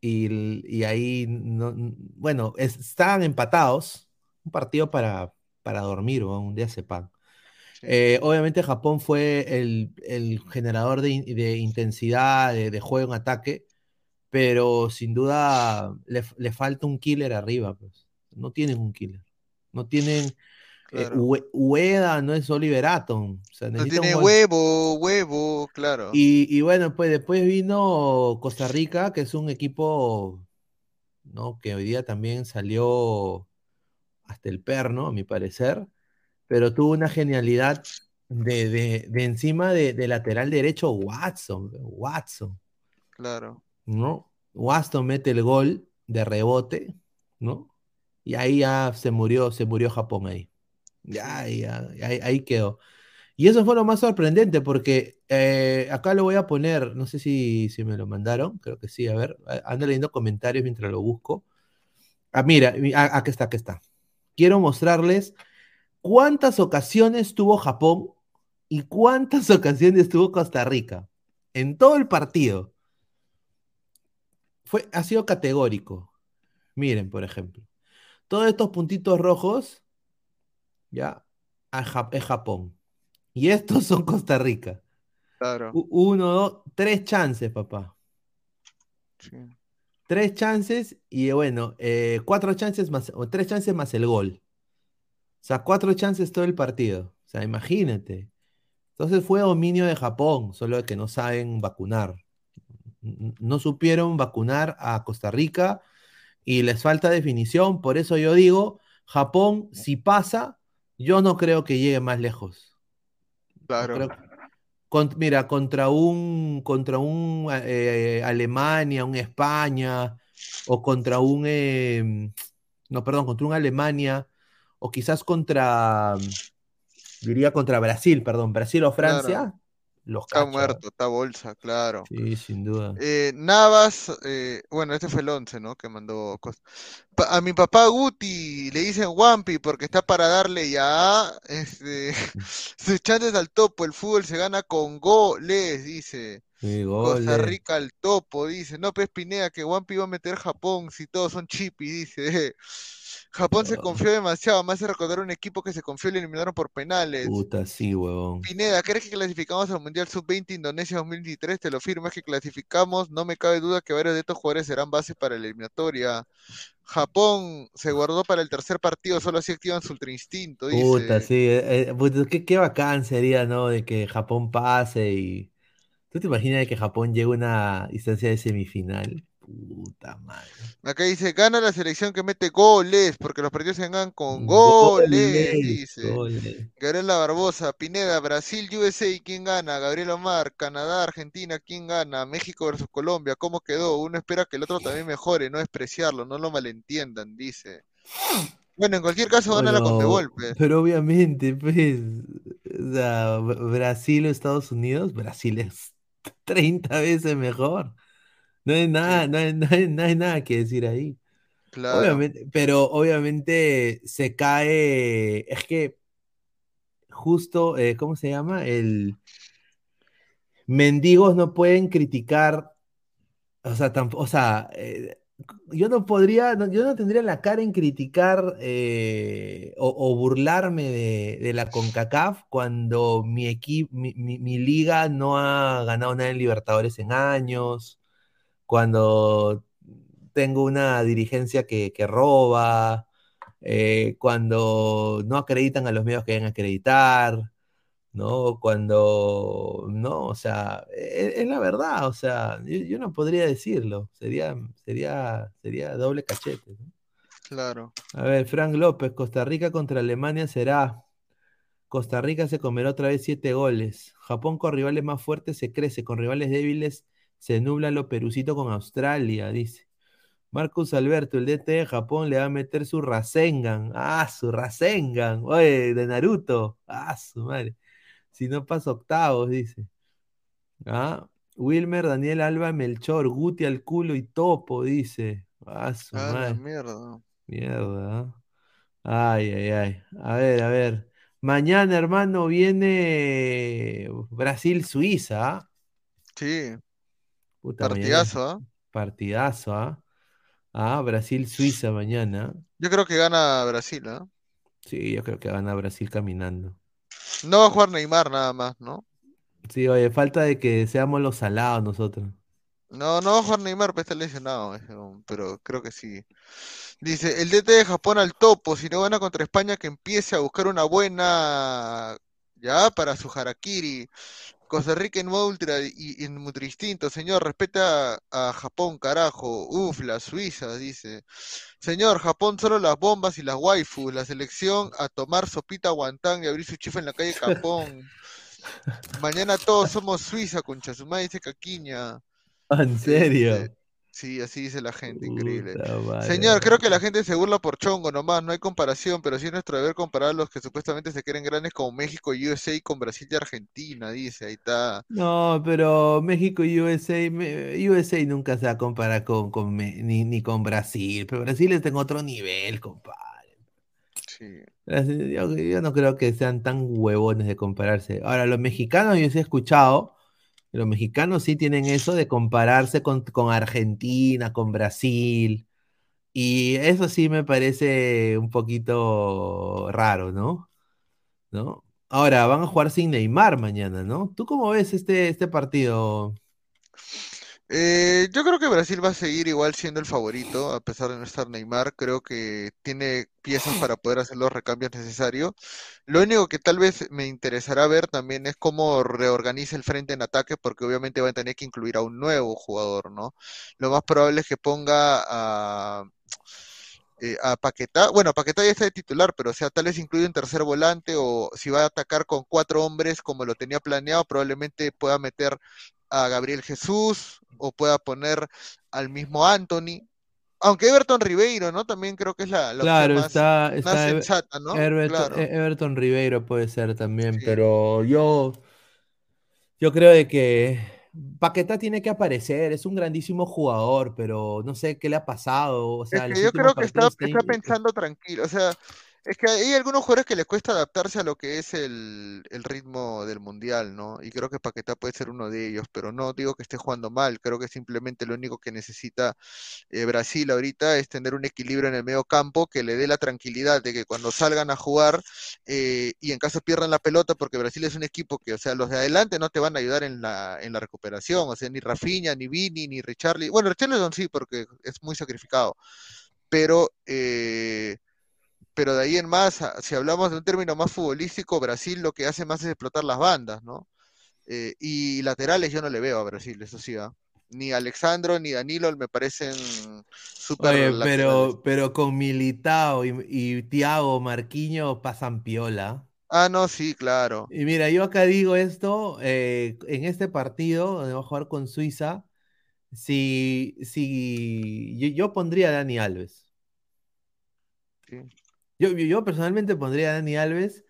y, y ahí, no, bueno, es- estaban empatados, un partido para, para dormir, ¿no? un día sepan. Eh, obviamente Japón fue el, el generador de, in- de intensidad, de, de juego en ataque, pero sin duda le, le falta un killer arriba, pues. No tienen un killer. No tienen... eh, Claro. Ue- Ueda no es Oliver Atom. O sea, No un tiene huevo, huevo, claro. Y, y bueno, pues después vino Costa Rica, que es un equipo, ¿no? Que hoy día también salió hasta el perno, a mi parecer. Pero tuvo una genialidad de, de- de encima de, de lateral derecho Watson, Watson, Claro. ¿no? Watson mete el gol de rebote, ¿no? Y ahí ya se murió, se murió Japón ahí. Ya, ya, ahí, ahí quedó. Y eso fue lo más sorprendente porque eh, acá lo voy a poner, no sé si, si me lo mandaron, creo que sí, a ver, a- ando leyendo comentarios mientras lo busco. Ah, mira, mi- ah, aquí está, aquí está. Quiero mostrarles cuántas ocasiones tuvo Japón y cuántas *laughs* ocasiones tuvo Costa Rica en todo el partido. Fue, ha sido categórico. Miren, por ejemplo, todos estos puntitos rojos, ya, es Japón. Y estos *laughs* son Costa Rica. Claro. Uno, dos, tres chances, papá. sí. Tres chances y bueno, eh, cuatro chances más, o tres chances más el gol. O sea, cuatro chances todo el partido. O sea, imagínate. Entonces fue dominio de Japón, solo que no saben vacunar. No supieron vacunar a Costa Rica y les falta definición. Por eso yo digo, Japón, si pasa, yo no creo que llegue más lejos. No Claro. creo- con- mira, contra un, contra un eh, Alemania, un España, o contra un, eh, no, perdón, contra un Alemania, o quizás contra, diría contra Brasil, perdón, Brasil o Francia, los Está muerto, está bolsa, claro. Sí, sin duda. Eh, Navas, eh, bueno, este fue el 11, ¿no? Que mandó a mi papá Guti le dicen Wampi porque está para darle ya este, *laughs* sus chances al topo. El fútbol se gana con goles, dice. Costa. Rica al topo, dice. No, pues Pineda, que Wampi iba a meter Japón si todos son chipi, dice. *laughs* Japón se confió demasiado, me hace recordar un equipo que se confió y lo eliminaron por penales. Puta, sí, huevón. Pineda, ¿crees que clasificamos al Mundial Sub-20 Indonesia 2023? Te lo firmo, es que clasificamos. No me cabe duda que varios de estos jugadores serán base para la eliminatoria. Japón se guardó para el tercer partido, solo así activan su ultra instinto, Puta, dice. sí. eh, eh, puta, qué, qué bacán sería, ¿no? De que Japón pase y. ¿Tú te imaginas de que Japón llegue a una instancia de semifinal? Puta madre. Acá dice, gana la selección que mete goles, porque los partidos se ganan con Goles, goles, dice. goles. Gabriela Barbosa, Pineda, Brasil, USA, ¿quién gana? Gabriel Omar, Canadá, Argentina, ¿quién gana? México versus Colombia, ¿cómo quedó? Uno espera que el otro también mejore, no despreciarlo, no lo malentiendan, dice. Bueno, en cualquier caso gana la Pero, Conmebol, pues. pero obviamente, pues, o sea, Br- Brasil o Estados Unidos, Brasil es *laughs* 30 veces mejor. No hay nada, no hay, no hay- no hay nada que decir ahí. claro. Obviamente, pero obviamente se cae, es que justo, eh, ¿cómo se llama? El mendigos no pueden criticar, o sea, tamp- o sea, eh, yo no podría, yo no tendría la cara en criticar eh, o, burlarme de, de la CONCACAF cuando mi equipo, mi- mi liga no ha ganado nada en Libertadores en años, cuando tengo una dirigencia que, que roba, eh, cuando no acreditan a los medios que deben acreditar, ¿no? Cuando, no, o sea, es, es la verdad, o sea, yo, yo no podría decirlo, sería, sería, sería doble cachete, ¿no? Claro. A ver, Frank López, Costa Rica contra Alemania será. Costa Rica se comerá otra vez siete goles. Japón con rivales más fuertes se crece, con rivales débiles se nubla lo perucito con Australia, dice. Marcus Alberto, el DT de Japón le va a meter su Rasengan. Ah, su Rasengan. Oye, de Naruto. Ah, su madre. Si no pasa octavos, dice. Ah, Wilmer, Daniel Alba, Melchor, Guti al culo y topo, dice. Ah, su A la madre. mierda. Mierda. ¿ah? Ay, ay, ay. A ver, a ver. Mañana, hermano, viene Brasil-Suiza. ¿ah? Sí, Puta, partidazo, ¿ah? Partidazo, ¿ah? Ah, Brasil-Suiza mañana. Yo creo que gana Brasil, ¿ah? Sí, yo creo que gana Brasil caminando. No va a jugar Neymar nada más, ¿no? Sí, oye, falta de que seamos los salados nosotros. No, no va a jugar Neymar, pues está lesionado, pero creo que sí. Dice, el DT de Japón al topo, si no gana contra España, que empiece a buscar una buena, ya, para su harakiri. Costa Rica en modo ultra y, en ultra instinto. Señor, respeta a, Japón, carajo. Uf, la Suiza, dice. Señor, Japón solo las bombas y las waifus. La selección a tomar sopita guantán y abrir su chifa en la calle Japón. Mañana todos somos Suiza, concha. Su madre dice Caquiña. *laughs* ¿En serio? Este, Sí, así dice la gente, increíble. Señor, creo que la gente se burla por chongo nomás, no hay comparación, pero sí es nuestro deber comparar a los que supuestamente se creen grandes como México y USA con Brasil y Argentina, dice, ahí está. No, pero México y USA, USA nunca se va a comparar con, con ni, ni, con Brasil, pero Brasil está en otro nivel, compadre. Sí. Yo, yo no creo que sean tan huevones de compararse. Ahora, los mexicanos yo sí he escuchado los mexicanos sí tienen eso de compararse con, Argentina, con Brasil. Y eso sí me parece un poquito raro, ¿no? ¿No? Ahora, van a jugar sin Neymar mañana, ¿no? ¿Tú cómo ves este, este partido? Eh, yo creo que Brasil va a seguir igual siendo el favorito, a pesar de no estar Neymar. Creo que tiene piezas para poder hacer los recambios necesarios. Lo único que tal vez me interesará ver también es cómo reorganiza el frente en ataque, porque obviamente va a tener que incluir a un nuevo jugador, ¿no? Lo más probable es que ponga a, eh, a Paquetá. Bueno, Paquetá ya está de titular, pero o sea, tal vez incluye un tercer volante o si va a atacar con cuatro hombres como lo tenía planeado, probablemente pueda meter a Gabriel Jesús o pueda poner al mismo Anthony. Aunque Everton Ribeiro, ¿no? También creo que es la, claro, más, está, sensata, ¿no? Everton, e-, Everton, Ribeiro puede ser también, pero yo, yo creo de que Paquetá tiene que aparecer, es un grandísimo jugador, pero no sé qué le ha pasado. O sea, yo creo que está, está pensando tranquilo, o sea, es que hay algunos jugadores que les cuesta adaptarse a lo que es el, ritmo del mundial, ¿no? Y creo que Paquetá puede ser uno de ellos, pero no digo que esté jugando mal, creo que simplemente lo único que necesita eh, Brasil ahorita es tener un equilibrio en el medio campo que le dé la tranquilidad de que cuando salgan a jugar eh, y en caso pierdan la pelota, porque Brasil es un equipo que, o sea, los de adelante no te van a ayudar en la, en la recuperación, o sea, ni Rafinha, ni Vini, ni Richarli, bueno, Richarlison sí, porque es muy sacrificado, pero... Eh, pero de ahí en más, si hablamos de un término más futbolístico, Brasil lo que hace más es explotar las bandas, ¿no? Eh, y laterales yo no le veo a Brasil, eso sí, ¿ah? Ni Alexandro ni Danilo me parecen súper. pero, pero con Militao y, y Tiago Marquiño pasan piola. Ah, no, sí, claro. Y mira, yo acá digo esto, eh, en este partido, donde va a jugar con Suiza, si, si yo, yo pondría a Dani Alves. Sí. Yo, personalmente pondría a Dani Alves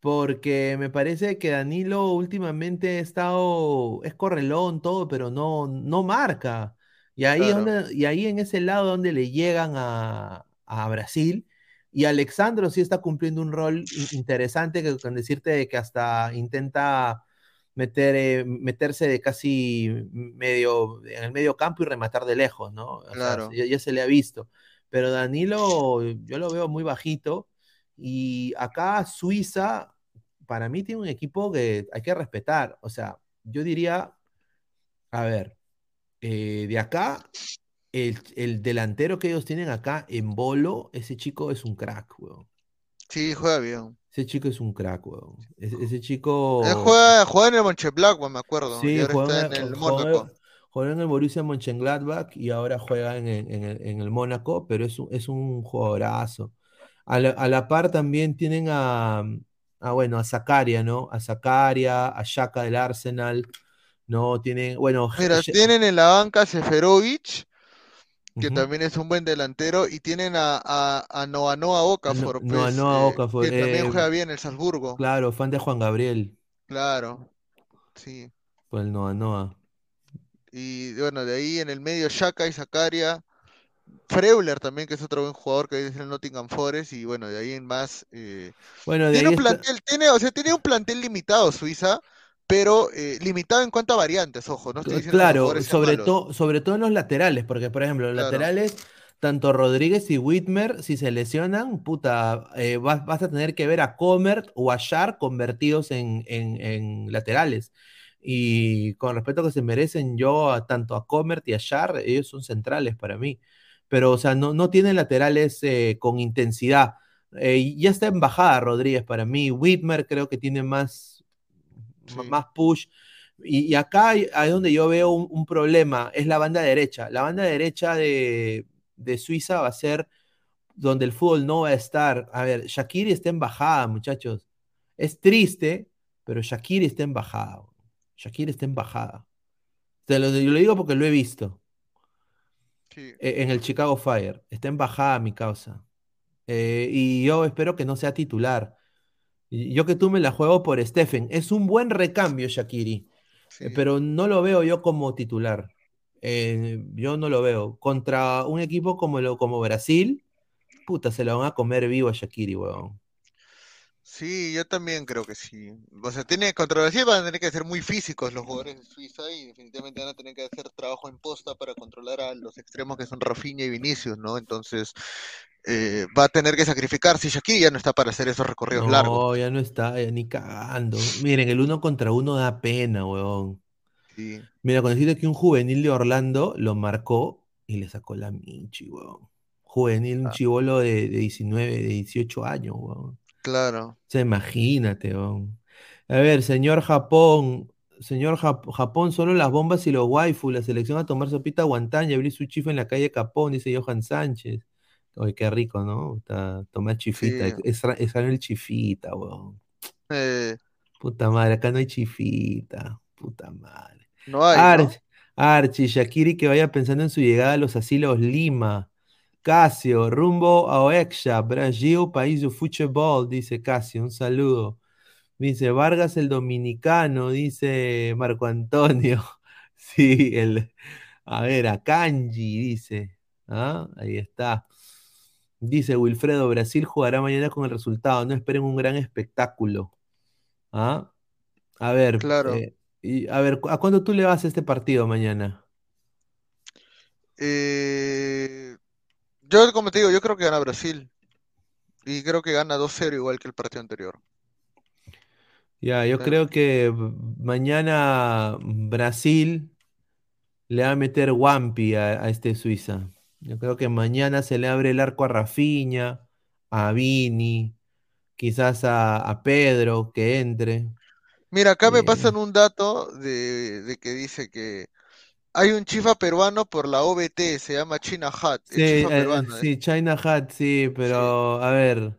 porque me parece que Danilo últimamente ha estado, es correlón todo, pero no, no marca. Y ahí, y ahí en ese lado donde le llegan a, Brasil. Y Alexandro sí está cumpliendo un rol interesante que, con decirte que hasta intenta meter, eh, meterse de casi medio, en el medio campo y rematar de lejos, ¿no? claro. ya, se le ha visto pero Danilo yo lo veo muy bajito. Y acá Suiza, para mí tiene un equipo que hay que respetar. O sea, yo diría, a ver, eh, de acá, el, delantero que ellos tienen acá en Bolo, ese chico es un crack, weón. Sí, juega bien. Ese chico es un crack, weón. Ese, chico. Él juega, juega en el Moncheblack, me acuerdo. Sí, juega, en el Mónaco jugó en el Borussia Mönchengladbach y ahora juega en, el Mónaco, pero es un, es un jugadorazo. A la, par también tienen a, bueno, a Zakaria, ¿no? A Zakaria, a Shaka del Arsenal, ¿no? Tienen, bueno... Mira, tienen en la banca a Seferovic, que también es un buen delantero, y tienen a, a, a Noanoa Okafor, pues, eh, que también eh, juega bien en el Salzburgo. Claro, fan de Juan Gabriel. Claro, sí. Pues el Noanoa. Y bueno, de ahí en el medio Shaka y Zakaria. Freuler también, que es otro buen jugador que es el Nottingham Forest. Y bueno, de ahí en más. Eh, bueno, tiene un plantel, tiene, o sea, tiene un plantel limitado Suiza, pero eh, limitado en cuanto a variantes, ojo, no Claro, sobre, todo sobre todo en los laterales, porque por ejemplo, los laterales tanto Rodríguez y Whitmer, si se lesionan, puta, eh, vas, a tener que ver a Comert o a Shar convertidos en, en, laterales. Y con respeto que se merecen, yo tanto a Comert y a Shar, ellos son centrales para mí. Pero, o sea, no, no tienen laterales eh, con intensidad. Eh, ya está en bajada Rodríguez para mí. Whitmer creo que tiene más, más push. Y, y acá hay donde yo veo un, un problema, es la banda derecha. La banda derecha de, de Suiza va a ser donde el fútbol no va a estar. A ver, Shakiri está en bajada, muchachos. Es triste, pero Shakiri está en bajada. Shakiri está en bajada. Te lo, yo lo digo porque lo he visto Sí. eh, en el Chicago Fire. Está en bajada mi causa. Eh, y yo espero que no sea titular. Yo que tú me la juego por Stephen. Es un buen recambio, Shakiri, sí. eh, pero no lo veo yo como titular. Eh, yo no lo veo. Contra un equipo como, lo, como Brasil, puta, se lo van a comer vivo a Shakiri, weón. Sí, yo también creo que sí. O sea, tiene contra Brasil van a tener que ser muy físicos los jugadores de Suiza y definitivamente van a tener que hacer trabajo en posta para controlar a los extremos que son Rafinha y Vinicius, ¿no? Entonces, eh, va a tener que sacrificarse. Y Shakiri ya no está para hacer esos recorridos largos. No, ya no está, ya ni cagando. Miren, el uno contra uno da pena, weón. Sí. Mira, cuando dijiste que un juvenil de Orlando lo marcó y le sacó la minchi, weón. Juvenil, un Ah. chivolo de, de 19, de 18 años, weón. Claro. O sea, imagínate, weón. A ver, señor Japón, señor Jap- Japón, solo las bombas y los waifu, la selección a tomar sopita guantán y abrir su chifa en la calle Capón, dice Johan Sánchez. Oye, qué rico, ¿no? Está, tomar chifita, Sí. extra- extraño el chifita, weón. Eh, Puta madre, acá no hay chifita, puta madre. no hay, ¿no? Arch, Archie, Shakiri que vaya pensando en su llegada a los asilos Lima. Casio, rumbo a Oexia, Brasil, país de fútbol, dice Casio, un saludo. Dice Vargas el dominicano, dice Marco Antonio. *laughs* Sí, el, a ver, a Kanji, dice. ¿Ah? Ahí está. Dice Wilfredo, Brasil jugará mañana con el resultado, no esperen un gran espectáculo. ¿Ah? A ver, Claro. eh, y, a ver, ¿a cuándo tú le vas a este partido mañana? Eh, yo, como te digo, yo creo que gana Brasil. Y creo que gana 2-0 igual que el partido anterior. Ya, yo creo que mañana Brasil le va a meter Wampi a, a este Suiza. Yo creo que mañana se le abre el arco a Rafinha, a Vini, quizás a, a Pedro que entre. Mira, acá me Eh, pasan un dato de, de que dice que hay un chifa peruano por la OBT, se llama China Hat, el sí, chifa eh, peruano. sí, China Hat, sí, pero a ver,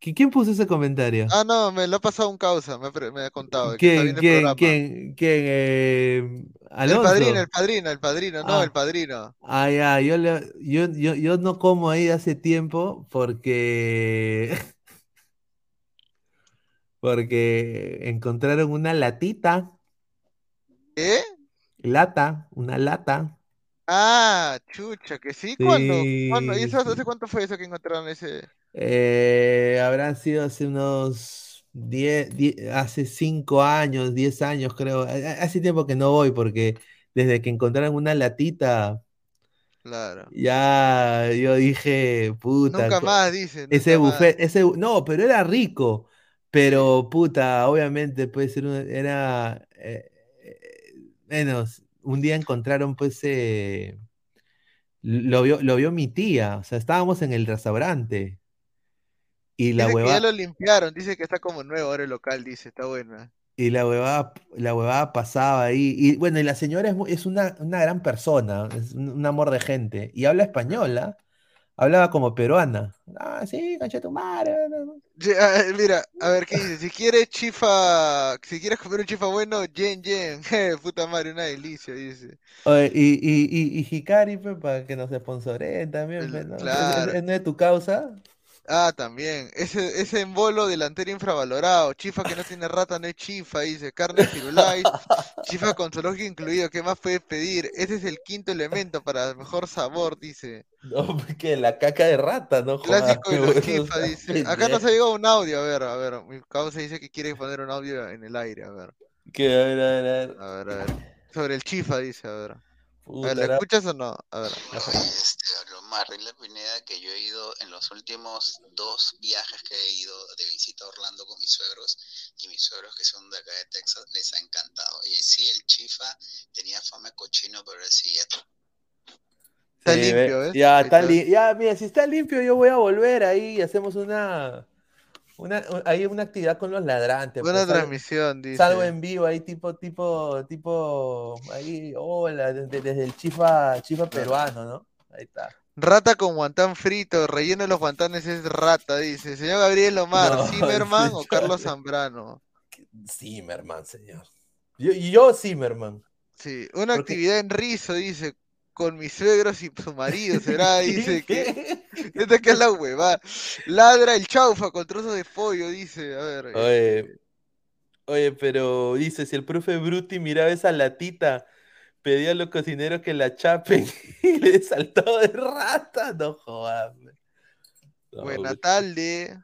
¿qui- ¿quién puso ese comentario? Ah, no, me lo ha pasado un causa, me ha, pre- me ha contado, que está ¿Quién, quién, quién, quién? eh, El padrino, el padrino, el padrino, no, Ah. el padrino. Ah, ya, yo, le- yo, yo, yo no como ahí hace tiempo porque, *laughs* porque encontraron una latita, ¿Qué? Lata, una lata. Ah, chucha, que sí, ¿cuándo? ¿Cuándo? ¿Y Sí, eso hace sí. cuánto fue eso que encontraron ese? Eh, habrán sido hace unos 10, 10 hace 5 años, 10 años creo. Ha- ha- Hace tiempo que no voy porque desde que encontraron una latita, Claro. ya yo dije, puta, Nunca más, dice, ese nunca más. buffet, ese, no, pero era rico, pero puta, obviamente puede ser, una- era, eh, eh, menos, un día encontraron pues, eh, lo vio, lo vio mi tía, o sea, estábamos en el restaurante y la Dice que ya lo limpiaron, dice que está como nuevo ahora el local, dice, está buena. y la huevada, la huevada pasaba ahí, y bueno, y la señora es, es una, una gran persona, es un, un amor de gente, y habla española, hablaba como peruana, ah, sí, concha tu madre, ah, eh, Mira, a ver, ¿qué dice? Si quieres chifa, si quieres comer un chifa bueno, yen, yen, *laughs* je, puta madre, una delicia, dice. Oye, y, y, y, y Hikari, pues, para que nos sponsoreen también, pues, ¿no? ¿Es, es- claro. es- no es tu causa? Ah, también, ese, ese embolo delantero infravalorado, chifa que no tiene rata no es chifa, dice, carne firulais, chifa con zoológico incluido, ¿qué más puedes pedir? Ese es el quinto elemento para mejor sabor, dice. No, que la caca de rata, no jodas, Clásico de los chifa, dice. Acá nos ha llegado un audio, a ver, a ver, mi causa dice que quiere poner un audio en el aire, a ver, Que, a ver, a ver, a ver. a ver, a ver. Sobre el chifa, dice, a ver. Puta, ¿lo era- escuchas o no? A ver. Este, lo más Rila Pineda que yo he ido en los últimos dos viajes que he ido de visita a Orlando con mis suegros y mis suegros que son de acá de Texas les ha encantado. Y sí, el chifa tenía fama de cochino, pero sí ya Está Sí, limpio, ¿ves? Ya, está. li- ya, mira, si está limpio, yo voy a volver ahí y hacemos una, Una, hay una actividad con los ladrantes. Buena pues, transmisión, dice. Salvo en vivo, ahí tipo, tipo, tipo, ahí, hola, desde, desde el chifa, chifa peruano, ¿no? Ahí está. Rata con guantán frito, relleno de los guantanes es rata, dice. Señor Gabriel Omar, No, *laughs* ¿Zimmerman o. Carlos Zambrano? Zimmerman, señor. Yo, y yo Zimmerman. Sí, una Porque- actividad en rizo, dice, con mis suegros y su marido, será, dice *laughs* que... Esta que es la hueva. Ladra el chaufa con trozos de pollo, dice. A ver. eh, Oye, oye, pero dice, si el profe Bruti miraba esa latita, pedía a los cocineros que la chapen *laughs* y le saltó de rata, no jodas. No, buena tarde.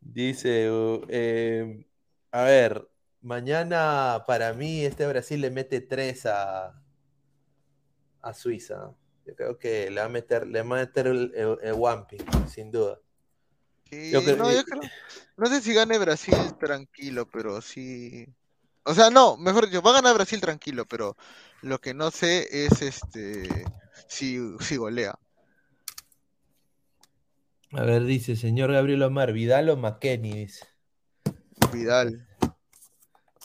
Dice, uh, eh, a ver, mañana para mí este Brasil le mete 3 a, a Suiza. Yo creo que le va a meter, le va a meter el, el, el Wampi, sin duda. Sí, Yo creo- no, yo creo- no sé si gane Brasil tranquilo, pero sí. O sea, no, mejor dicho, va a ganar Brasil tranquilo, pero lo que no sé es este si, si golea. A ver, dice, señor Gabriel Omar, Vidal o McKenny, dice. Vidal.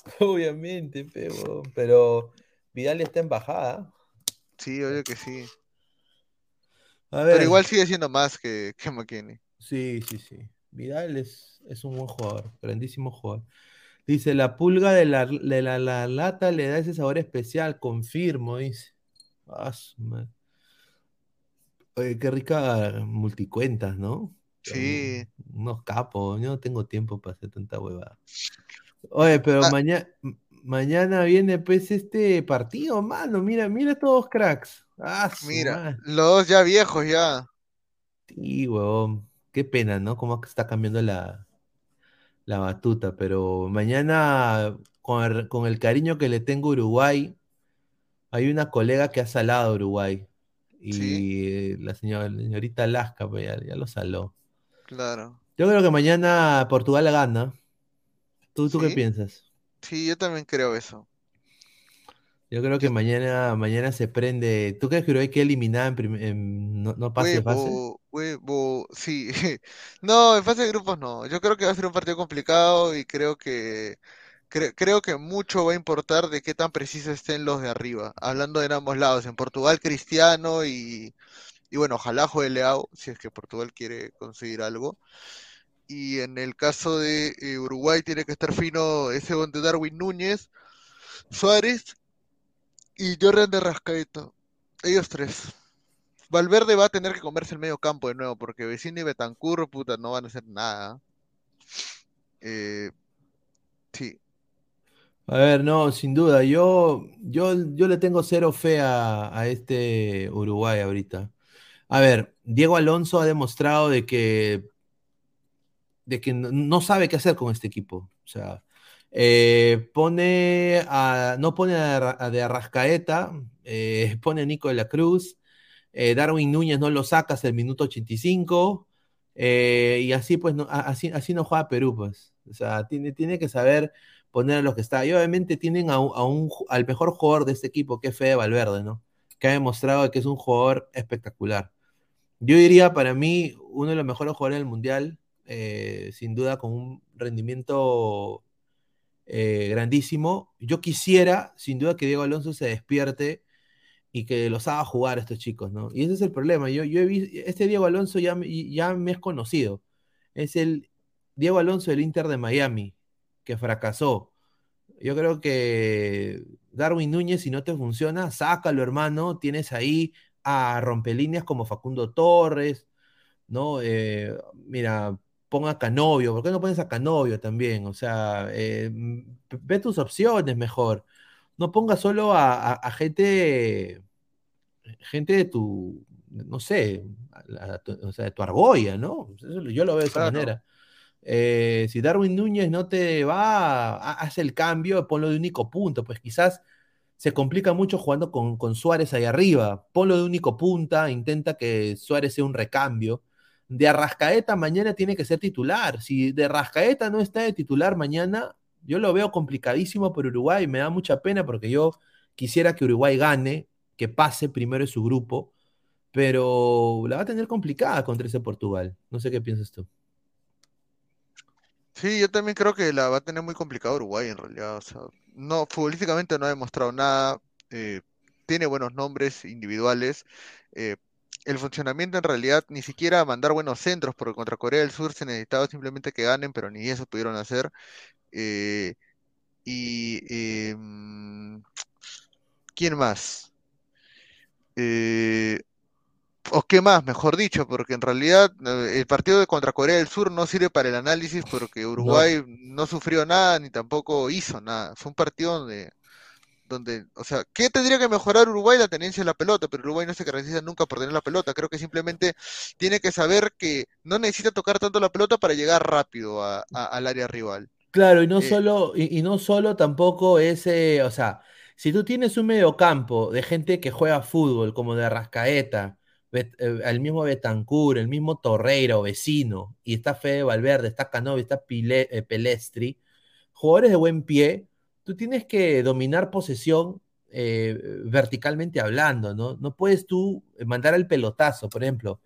*laughs* Obviamente, pero, pero Vidal está en bajada. Sí, obvio que sí. A ver, Pero igual sigue siendo más que, que McKinney. Sí, sí, sí. Vidal es, es un buen jugador, grandísimo jugador. Dice, la pulga de la, de la, la lata le da ese sabor especial, confirmo, dice. Ah. Oye, qué rica multicuentas, ¿no? Sí. Unos capos, yo no tengo tiempo para hacer tanta huevada. Oye, pero Ah. mañana, mañana viene pues este partido, mano. Mira, mira todos cracks. Ah, su Mira, los dos ya viejos ya. Sí, huevón. Qué pena, ¿no? Cómo está cambiando la, la batuta. Pero mañana, con el, con el cariño que le tengo a Uruguay, hay una colega que ha salado a Uruguay. Y Sí. la señora, la señorita Lasca, pues ya, ya lo saló. Claro. Yo creo que mañana Portugal la gana. ¿Tú, tú qué piensas? Sí, yo también creo eso. Yo creo que mañana, mañana se prende. ¿Tú crees que Uruguay queda eliminada en, prim- en- no, no pase de fase? Huevo, huevo, sí. *laughs* No, en fase de grupos no. Yo creo que va a ser un partido complicado y creo que cre- creo que mucho va a importar de qué tan precisos estén los de arriba. Hablando de ambos lados, en Portugal Cristiano y, y bueno, ojalá juegue Leao, si es que Portugal quiere conseguir algo. Y en el caso de eh, Uruguay tiene que estar fino ese gol de Darwin Núñez, Suárez y Jordan de Rascaeta. Ellos tres. Valverde va a tener que comerse el medio campo de nuevo, porque Vecino y Betancur, puta, no van a hacer nada. Eh, sí, A ver, no, sin duda. Yo, yo, yo le tengo cero fe a, a este Uruguay ahorita. A ver, Diego Alonso ha demostrado de que, de que no, sabe qué hacer con este equipo. O sea, eh, pone a, no pone a, a de Arrascaeta, eh, *laughs* pone a Nico de la Cruz, eh, Darwin Núñez no lo saca hasta el minuto 85, eh, y así pues no, así, así no juega Perú, pues. O sea, tiene, tiene que saber poner a los que está. Y obviamente tienen a un- al mejor jugador de este equipo, que es Fede Valverde, ¿no? Que ha demostrado que es un jugador espectacular. Yo diría para mí uno de los mejores jugadores del Mundial, eh, sin duda con un rendimiento eh, grandísimo. Yo quisiera, sin duda, que Diego Alonso se despierte y que los haga jugar a estos chicos, ¿no? Y ese es el problema. Yo, yo he visto, este Diego Alonso ya, ya me es conocido. Es el Diego Alonso del Inter de Miami, que fracasó. Yo creo que Darwin Núñez, si no te funciona, sácalo, hermano. Tienes ahí a rompelíneas como Facundo Torres, ¿no? Eh, mira, ponga Canovio. ¿Por qué no pones a Canovio también? O sea, eh, ve tus opciones mejor. No pongas solo a, a- a gente, gente de tu, no sé, a- a tu- o sea, de tu argolla, ¿no? Eso yo lo veo de esa Claro. manera. Eh, si Darwin Núñez no te va, ha- haz el cambio, ponlo de único punto, pues quizás se complica mucho jugando con, con Suárez ahí arriba. Ponlo de único punta, intenta que Suárez sea un recambio. De Arrascaeta mañana tiene que ser titular. Si de Arrascaeta no está de titular mañana, yo lo veo complicadísimo por Uruguay. Me da mucha pena porque yo quisiera que Uruguay gane, que pase primero en su grupo, pero la va a tener complicada contra ese Portugal. No sé qué piensas tú. Sí, yo también creo que la va a tener muy complicado Uruguay en realidad. O sea, no, futbolísticamente no ha demostrado nada. eh, tiene buenos nombres individuales. eh, el funcionamiento en realidad ni siquiera mandar buenos centros, porque contra Corea del Sur se necesitaba simplemente que ganen, pero ni eso pudieron hacer. eh, y eh, ¿quién más? Eh, o qué más, mejor dicho, porque en realidad eh, el partido de contra Corea del Sur no sirve para el análisis porque Uruguay no sufrió nada ni tampoco hizo nada. Fue un partido donde, donde, o sea, ¿qué tendría que mejorar Uruguay? La tenencia de la pelota, pero Uruguay no se caracteriza nunca por tener la pelota. Creo que simplemente tiene que saber que no necesita tocar tanto la pelota para llegar rápido a- a- al área rival. Claro, y no Eh, solo, y, y no solo tampoco ese, o sea, si tú tienes un mediocampo de gente que juega fútbol, como de Arrascaeta, Bet- eh, el mismo Betancur, el mismo Torreira o Vecino, y está Fede Valverde, está Canovi, está Pile- eh, Pelestri, jugadores de buen pie, tú tienes que dominar posesión eh, verticalmente hablando, ¿no? No puedes tú mandar el pelotazo, por ejemplo.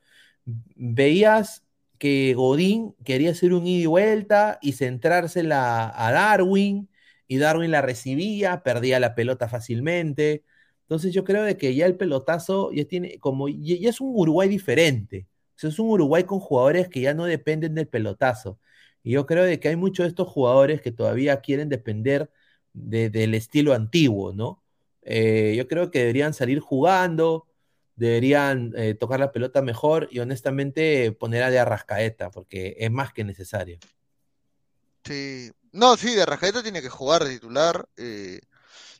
Veías que Godín quería hacer un ida y vuelta y centrársela a Darwin, y Darwin la recibía, perdía la pelota fácilmente. Entonces yo creo de que ya el pelotazo ya tiene como ya, es un Uruguay diferente. Es un Uruguay con jugadores que ya no dependen del pelotazo. Y yo creo de que hay muchos de estos jugadores que todavía quieren depender de- del estilo antiguo, ¿no? Eh, yo creo que deberían salir jugando, deberían eh, tocar la pelota mejor y honestamente poner a de Arrascaeta, porque es más que necesario. Sí, no, sí, de Arrascaeta tiene que jugar de titular. eh,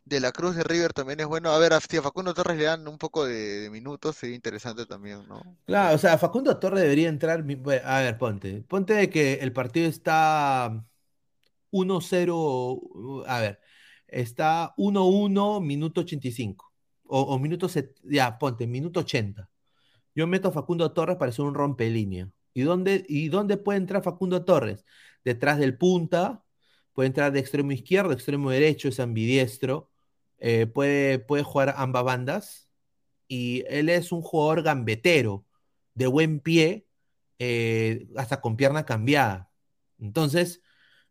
de la Cruz de River también es bueno. A ver, a, si a Facundo Torres le dan un poco de, de minutos, sería interesante también, ¿no? Claro, o sea, Facundo Torres debería entrar. A ver, ponte. Ponte de que el partido está 1-0. A ver, está 1-1, minuto 85. O, o minuto. Ya, ponte, minuto 80. Yo meto a Facundo Torres para hacer un rompelínea. ¿Y dónde, ¿Y dónde puede entrar Facundo Torres? Detrás del punta, puede entrar de extremo izquierdo, extremo derecho, es ambidiestro, eh, puede, puede jugar ambas bandas. Y él es un jugador gambetero, de buen pie, eh, hasta con pierna cambiada. Entonces,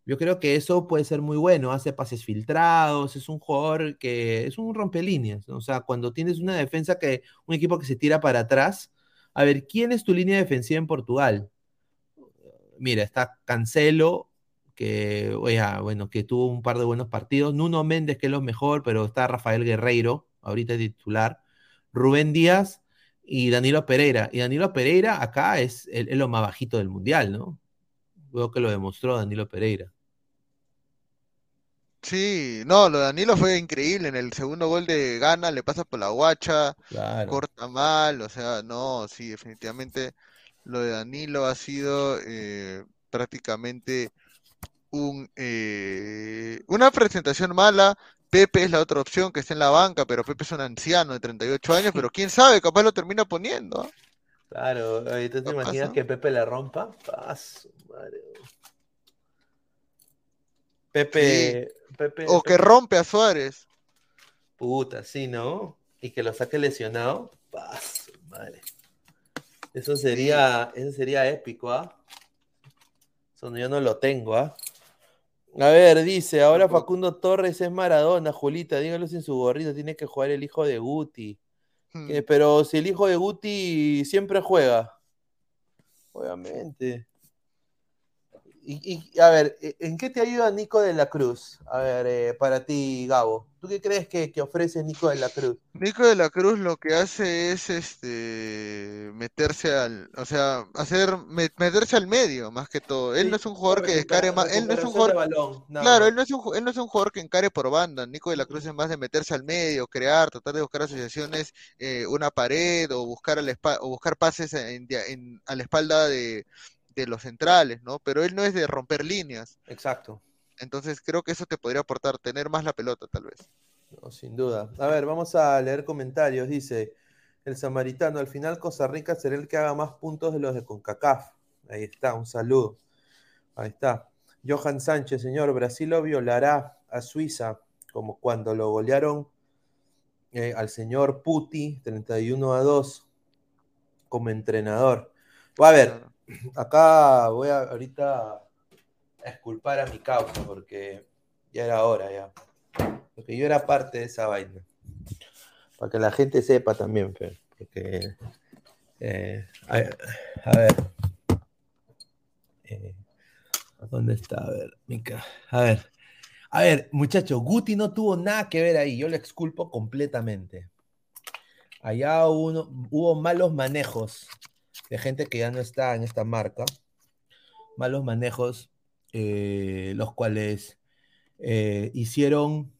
yo creo que eso puede ser muy bueno. Hace pases filtrados, es un jugador que es un rompelíneas. ¿no? O sea, cuando tienes una defensa que, un equipo que se tira para atrás, a ver, ¿quién es tu línea defensiva en Portugal? Mira, está Cancelo, que, oye, bueno, que tuvo un par de buenos partidos. Nuno Méndez, que es lo mejor, pero está Rafael Guerreiro, ahorita titular. Rubén Díaz y Danilo Pereira. Y Danilo Pereira acá es, es lo más bajito del mundial, ¿no? Veo que lo demostró Danilo Pereira. Sí, no, lo de Danilo fue increíble. En el segundo gol de Gana le pasa por la guacha, Claro. corta mal, o sea, no, sí, definitivamente lo de Danilo ha sido eh, prácticamente un, eh, una presentación mala. Pepe es la otra opción que está en la banca, pero Pepe es un anciano de 38 años, pero *laughs* quién sabe, capaz lo termina poniendo. ¿ah? Claro, ahorita te imaginas que Pepe la rompa. Paso, madre. Pepe, Pepe, O que rompe a Suárez. Puta, sí, ¿no? Y que lo saque lesionado. Paso, madre. Eso sería, eso sería épico, ¿ah? Eso no- yo no lo tengo, ¿ah? A ver, dice, ahora. Facundo Torres es Maradona, Julita, dígalo sin su gorrito, tiene que jugar el hijo de Guti. Hmm. Pero si el hijo de Guti siempre juega, obviamente. Y, y, a ver, ¿e- ¿en qué te ayuda Nico de la Cruz? A ver, eh, para ti, Gabo. ¿Tú qué crees que, que ofrece Nico de la Cruz? Nico de la Cruz lo que hace es este meterse al, o sea, hacer me- meterse al medio más que todo. Él no es un jugador que descare más, él no es un jugador, balón, claro, él no es un, él no es un jugador que encare por banda. Nico de la Cruz es más de meterse al medio, crear, tratar de buscar asociaciones, eh, una pared o buscar al o buscar pases en- a la espalda de, de los centrales, ¿no? Pero él no es de romper líneas. Exacto. Entonces creo que eso te podría aportar tener más la pelota, tal vez. No, sin duda. A ver, vamos a leer comentarios. Dice el samaritano, al final Costa Rica será el que haga más puntos de los de CONCACAF. Ahí está, un saludo. Ahí está. Johan Sánchez, señor, Brasil lo violará a Suiza, como cuando lo golearon eh, al señor Puti, 31 a 2, como entrenador. A ver. Acá voy a ahorita a exculpar a mi causa porque ya era hora ya. Porque yo era parte de esa vaina. Para que la gente sepa también, Fer, porque eh, a, ver. Eh, ¿Dónde está? A ver, Mica. A ver. A ver, muchachos, Guti no tuvo nada que ver ahí. Yo le exculpo completamente. Allá hubo malos manejos de gente que ya no está en esta marca. Malos manejos, eh, los cuales eh, hicieron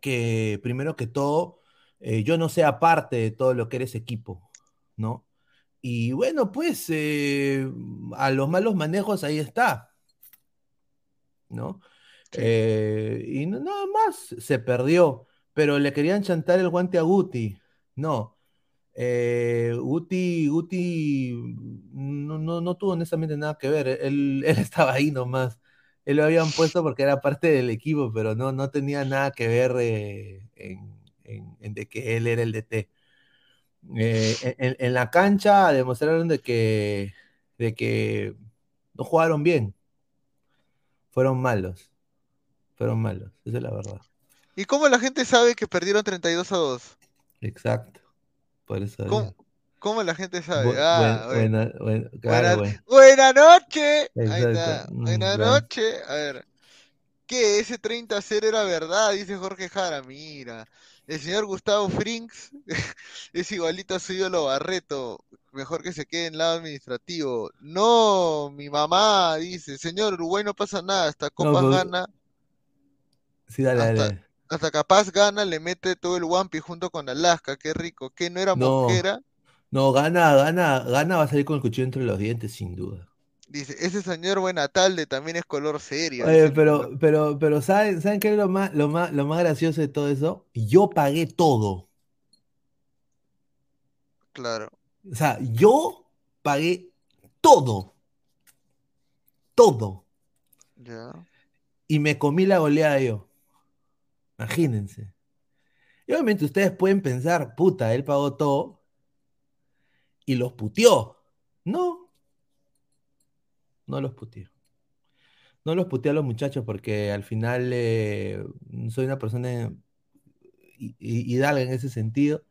que, primero que todo, eh, yo no sea parte de todo lo que eres equipo, ¿no? Y bueno, pues a los malos manejos ahí está, ¿no? Y nada más se perdió, pero le querían chantar el guante a Guti. No, eh, Guti, Guti no, no, no tuvo honestamente nada que ver, él, *laughs* él estaba ahí nomás. Él lo habían puesto porque era parte del equipo, pero no, no tenía nada que ver eh, en, en- en de que él era el DT. Eh, en, en- en la cancha demostraron de que, de que no jugaron bien, fueron malos, fueron malos, esa es la verdad. ¿Y cómo la gente sabe que perdieron 32 a 2? Exacto, por eso. ¿Cómo, la gente sabe? Bu- Ah, buen- bueno. buena- buen- claro, Buena, bueno. buena noche. Ahí está. mm, Buena noche. A ver. ¿Qué? Ese 30 a 0 era verdad, dice Jorge Jara. Mira. El señor Gustavo Frinks *laughs* es igualito a su ídolo Barreto. Mejor que se quede en lado administrativo. No, mi mamá dice, señor Uruguay no pasa nada, hasta Copas pero- gana, Sí, dale, hasta, dale. Hasta capaz gana, le mete todo el Wampi junto con Alaska, qué rico. ¿Qué no era No. Mosquera? No, gana, gana, gana va a salir con el cuchillo entre los dientes, sin duda. Dice, ese señor Buenatalde también es color serio. Oye, pero, pero, pero, ¿saben, ¿saben qué es lo más, lo más, lo más gracioso de todo eso? Yo pagué todo. Claro. O sea, yo pagué todo. Todo. Ya. Y me comí la goleada yo. Imagínense. Y obviamente ustedes pueden pensar, puta, él pagó todo y los puteó. No. No los puteó. No los puteé a los muchachos porque al final eh, soy una persona hi- hi- hidalga en ese sentido.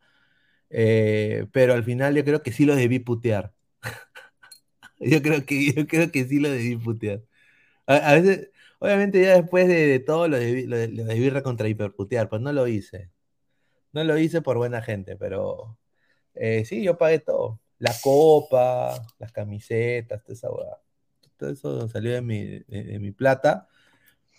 Eh, pero al final yo creo que sí los debí putear. *laughs* Yo creo que, yo creo que sí lo debí putear. A veces, obviamente ya después de, de todo lo debí, lo, lo debí recontra hiperputear, pues no lo hice. No lo hice por buena gente, pero eh, sí, yo pagué todo. La copa, las camisetas, toda esa hueá. Todo eso salió de mi, de, de mi plata,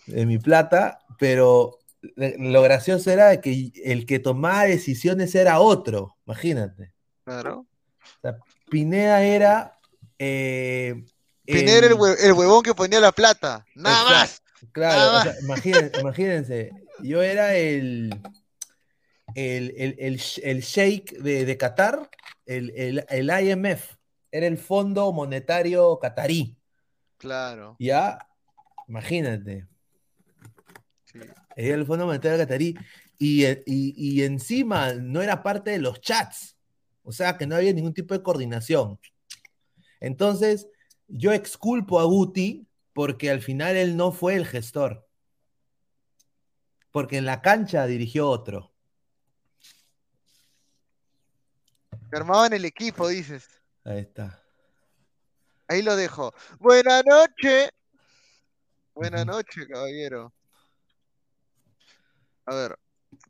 de mi plata, pero lo gracioso era de que el que tomaba decisiones era otro, imagínate. Claro. O sea, Pineda era... eh, Pineda era el, el- hue- el huevón que ponía la plata. Nada Exacto, más. Claro, Nada o sea, imagínense, *laughs* imagínense, yo era el, el, el, el, el sheik de, de Qatar, el, el, el IMF, era el Fondo Monetario Qatarí, Claro. ¿ya? Imagínate, Sí. era el Fondo Monetario Qatarí, y, y, y encima no era parte de los chats, o sea que no había ningún tipo de coordinación. Entonces, yo exculpo a Guti porque al final él no fue el gestor. Porque en la cancha dirigió otro. Armaban el equipo, dices. Ahí está. Ahí lo dejo. Buena noche. Buena Ujú. noche, caballero. A ver,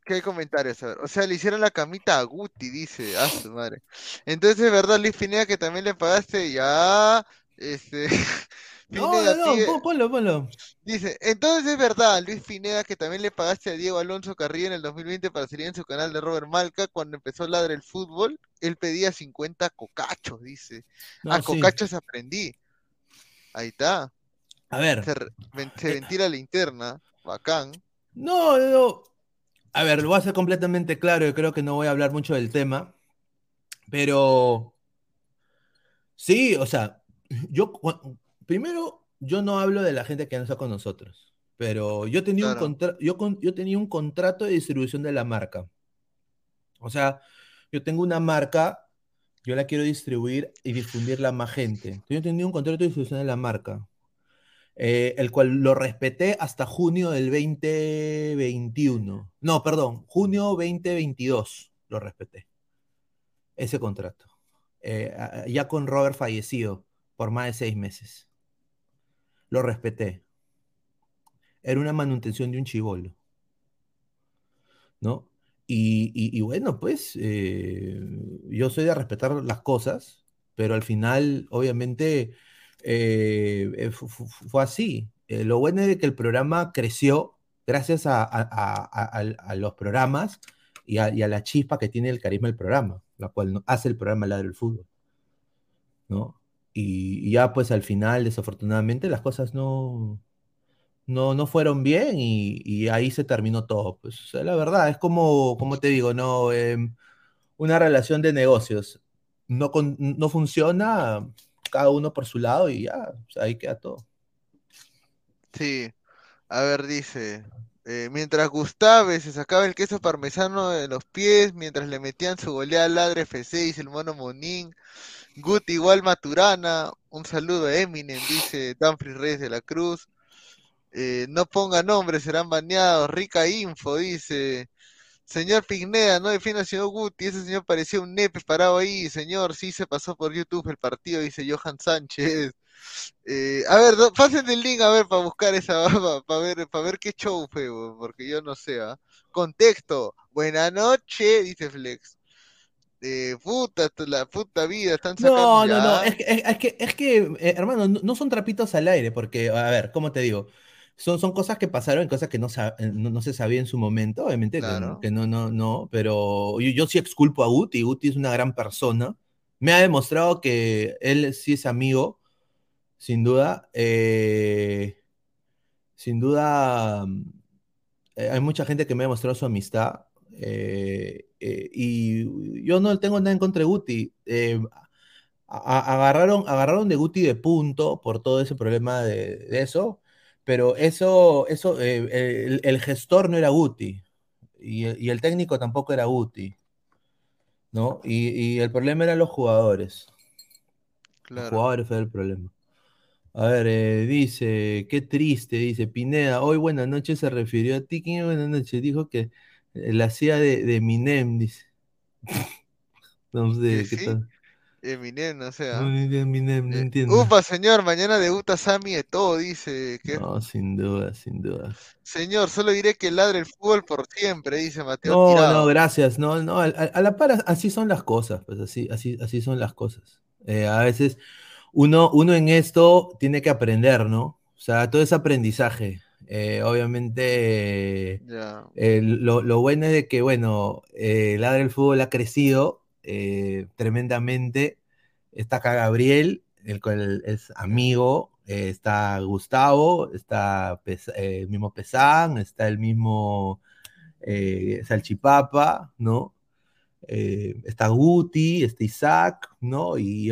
¿qué hay comentarios? A ver, o sea, le hicieron la camita a Guti, dice. A su madre. Entonces, es verdad, Luis Pineda, que también le pagaste. Ya. Este. *laughs* No, Pineda, no, no, sigue- ponlo, ponlo. Dice, entonces es verdad, Luis Pineda, que también le pagaste a Diego Alonso Carrillo en el 2020 para salir en su canal de Robert Malca cuando empezó a ladrar el fútbol. Él pedía 50 cocachos, dice. No, a sí. cocachos aprendí. Ahí está. A ver. Se, ventila la interna. Bacán. No, no, no. A ver, lo voy a hacer completamente claro. Yo creo que no voy a hablar mucho del tema. Pero. Sí, o sea, yo. Primero, yo no hablo de la gente que no está con nosotros. Pero yo tenía, un contra- yo, con- yo tenía un contrato de distribución de la marca. O sea, yo tengo una marca, yo la quiero distribuir y difundirla a más gente. Yo tenía un contrato de distribución de la marca. eh, el cual lo respeté hasta junio del 2021. No, perdón, junio 2022 lo respeté. Ese contrato. Eh, ya con Robert fallecido por más de seis meses. Lo respeté. Era una manutención de un chivolo. ¿No? Y, y- bueno, pues eh, yo soy de respetar las cosas, pero al final, obviamente, eh, eh, fu- fu- fu- fue así. Lo bueno es que el programa creció gracias a, los programas y a, la chispa que tiene el carisma del programa, la cual hace el programa Ladre el Fútbol, ¿no? Y, ya pues al final, desafortunadamente, las cosas no, no, no fueron bien y, ahí se terminó todo. Pues o sea, la verdad, es como, como te digo, no, Em, una relación de negocios. No, con- no funciona, cada uno por su lado y ya, ahí queda todo. Sí, a ver, dice, eh, mientras Gustave se sacaba el queso parmesano de los pies, mientras le metían su goleada al Ladre FC, dice el mono Monín, Gut igual Maturana, un saludo a Eminem, dice Danfrey Reyes de la Cruz, eh, no ponga nombres, serán baneados, rica info, dice, señor Pigneda, no defienda al señor Guti, ese señor parecía un nepe parado ahí, señor, sí se pasó por YouTube el partido, dice Johan Sánchez. Eh, a ver, do- pasen el link a ver para buscar esa *laughs* para ver para ver qué show fue, porque yo no sé, ¿ah? Contexto. Buena noche, dice Flex. Eh, puta, la puta vida, están sacando No, no, no, es que, es, que, es que, eh, hermano, no, son trapitos al aire, porque, a ver, ¿cómo te digo? Son, son cosas que pasaron, cosas que no, eh, no, no se sabía en su momento, obviamente, que, Claro. que no, no, no, pero yo, yo sí exculpo a Guti, Guti es una gran persona, me ha demostrado que él sí es amigo, sin duda, eh, sin duda, mm, hay mucha gente que me ha demostrado su amistad, eh, eh, y yo no tengo nada en contra de Guti, eh, a- agarraron, agarraron de Guti de punto por todo ese problema de, de eso, pero eso, eso eh, el, el gestor no era Guti y, el- y el técnico tampoco era Guti, ¿no? Y, y el problema eran los jugadores. Los jugadores fue el problema. A ver, eh, dice, qué triste, dice Pineda, hoy buenas noches se refirió a ti, ¿quién es buenas noches? Dijo que la hacía de, de Minem, dice. *laughs* No sé Que qué sí, tal. Eminem, o sea. No, de Eminem, no Eh, entiendo. upa, señor, mañana debuta Sammy de todo, dice. Que, No, sin duda, sin duda. señor, solo diré que ladre el fútbol por siempre, dice Mateo No, no, Tirado. gracias. No, no, al- a, la par así son las cosas, pues así, así, así son las cosas. Eh, a veces uno, uno en esto tiene que aprender, ¿no? O sea, todo es aprendizaje. Eh, obviamente, eh, lo, lo bueno es de que, bueno, eh, Ladra el Fútbol ha crecido tremendamente. Está acá Gabriel, el cual es amigo, está Gustavo, está Pes- el mismo Pesán, está el mismo Salchipapa, ¿no? Eh, está Guti, está Isaac, ¿no? Y,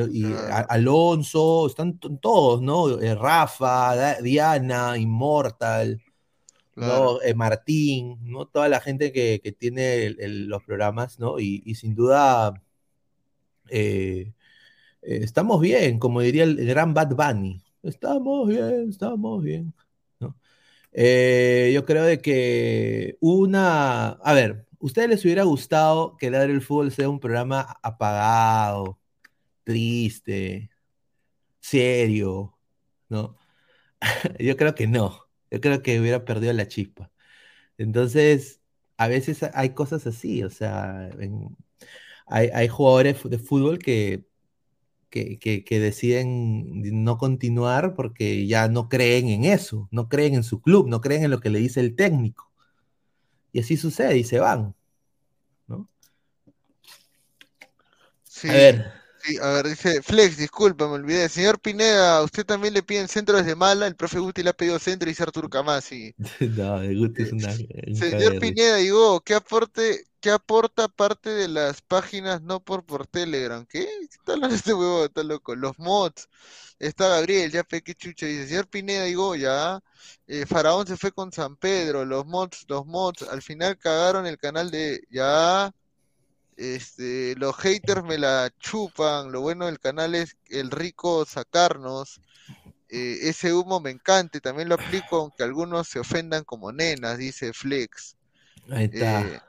Alonso, están to- todos, ¿no? Eh, Rafa, Diana, Immortal, Claro. ¿no? Eh, Martín, ¿no? Toda la gente que, que tiene el- el- los programas, ¿no? Y, y sin duda eh, estamos bien, como diría el gran Bad Bunny. Estamos bien, estamos bien, ¿no? Yo creo de que una, a ver, ¿ustedes les hubiera gustado que Ladre el Fútbol sea un programa apagado, triste, serio, ¿no? *laughs* Yo creo que no. Yo creo que hubiera perdido la chispa. Entonces, a veces hay cosas así, o sea, hay, jugadores de fútbol que- que deciden no continuar porque ya no creen en eso, no creen en su club, no creen en lo que le dice el técnico. Y así sucede y se van, ¿no? Sí, A ver, sí, a ver, dice Flex, disculpa, me olvidé. Señor Pineda, ¿usted también le piden centro desde Mala? El profe Guti le ha pedido centro y dice Artur Camasi. *laughs* no, el Guti es Eh, una... se- un Señor. Pineda, digo, ¿qué aporte, qué aporta parte de las páginas no por por Telegram? ¿Qué? ¿Qué está hablando este huevo? Está loco. Los mods. Está Gabriel, ya pe, qué chucha. Dice, señor Pineda, digo, ya. eh, Faraón se fue con San Pedro, los mods, los mods. Al final cagaron el canal de, ya. Este, los haters me la chupan. Lo bueno del canal es el rico sacarnos. Eh, ese humo me encanta también lo aplico aunque algunos se ofendan como nenas, dice Flex. Ahí está. Eh,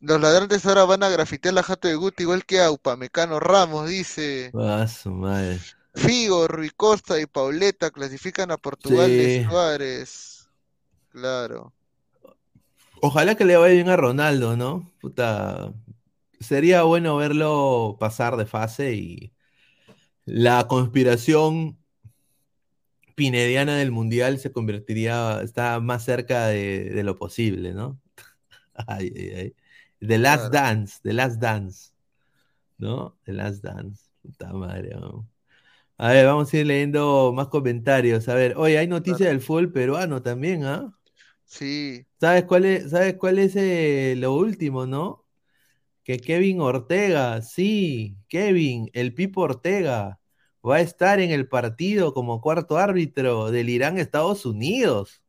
los ladrantes ahora van a grafitear la jato de Guti igual que Aupa, Mecano Ramos, dice. Ah, su madre. Figo, Rui Costa y Pauleta clasifican a Portugal de. Suárez. Claro. Ojalá que le vaya bien a Ronaldo, ¿no? Puta. Sería bueno verlo pasar de fase y la conspiración pinediana del mundial se convertiría, está más cerca de, de lo posible, ¿no? *laughs* Ay, ay, ay. The Last Claro. Dance, The Last Dance, ¿no? The Last Dance. Puta madre. A ver, vamos a ir leyendo más comentarios. A ver, oye, hay noticias del fútbol peruano también, ¿ah? Sí. ¿Sabes cuál es, sabes cuál es eh, lo último, no? Que Kevin Ortega, sí, Kevin, el Pipo Ortega, va a estar en el partido como cuarto árbitro del Irán-Estados Unidos.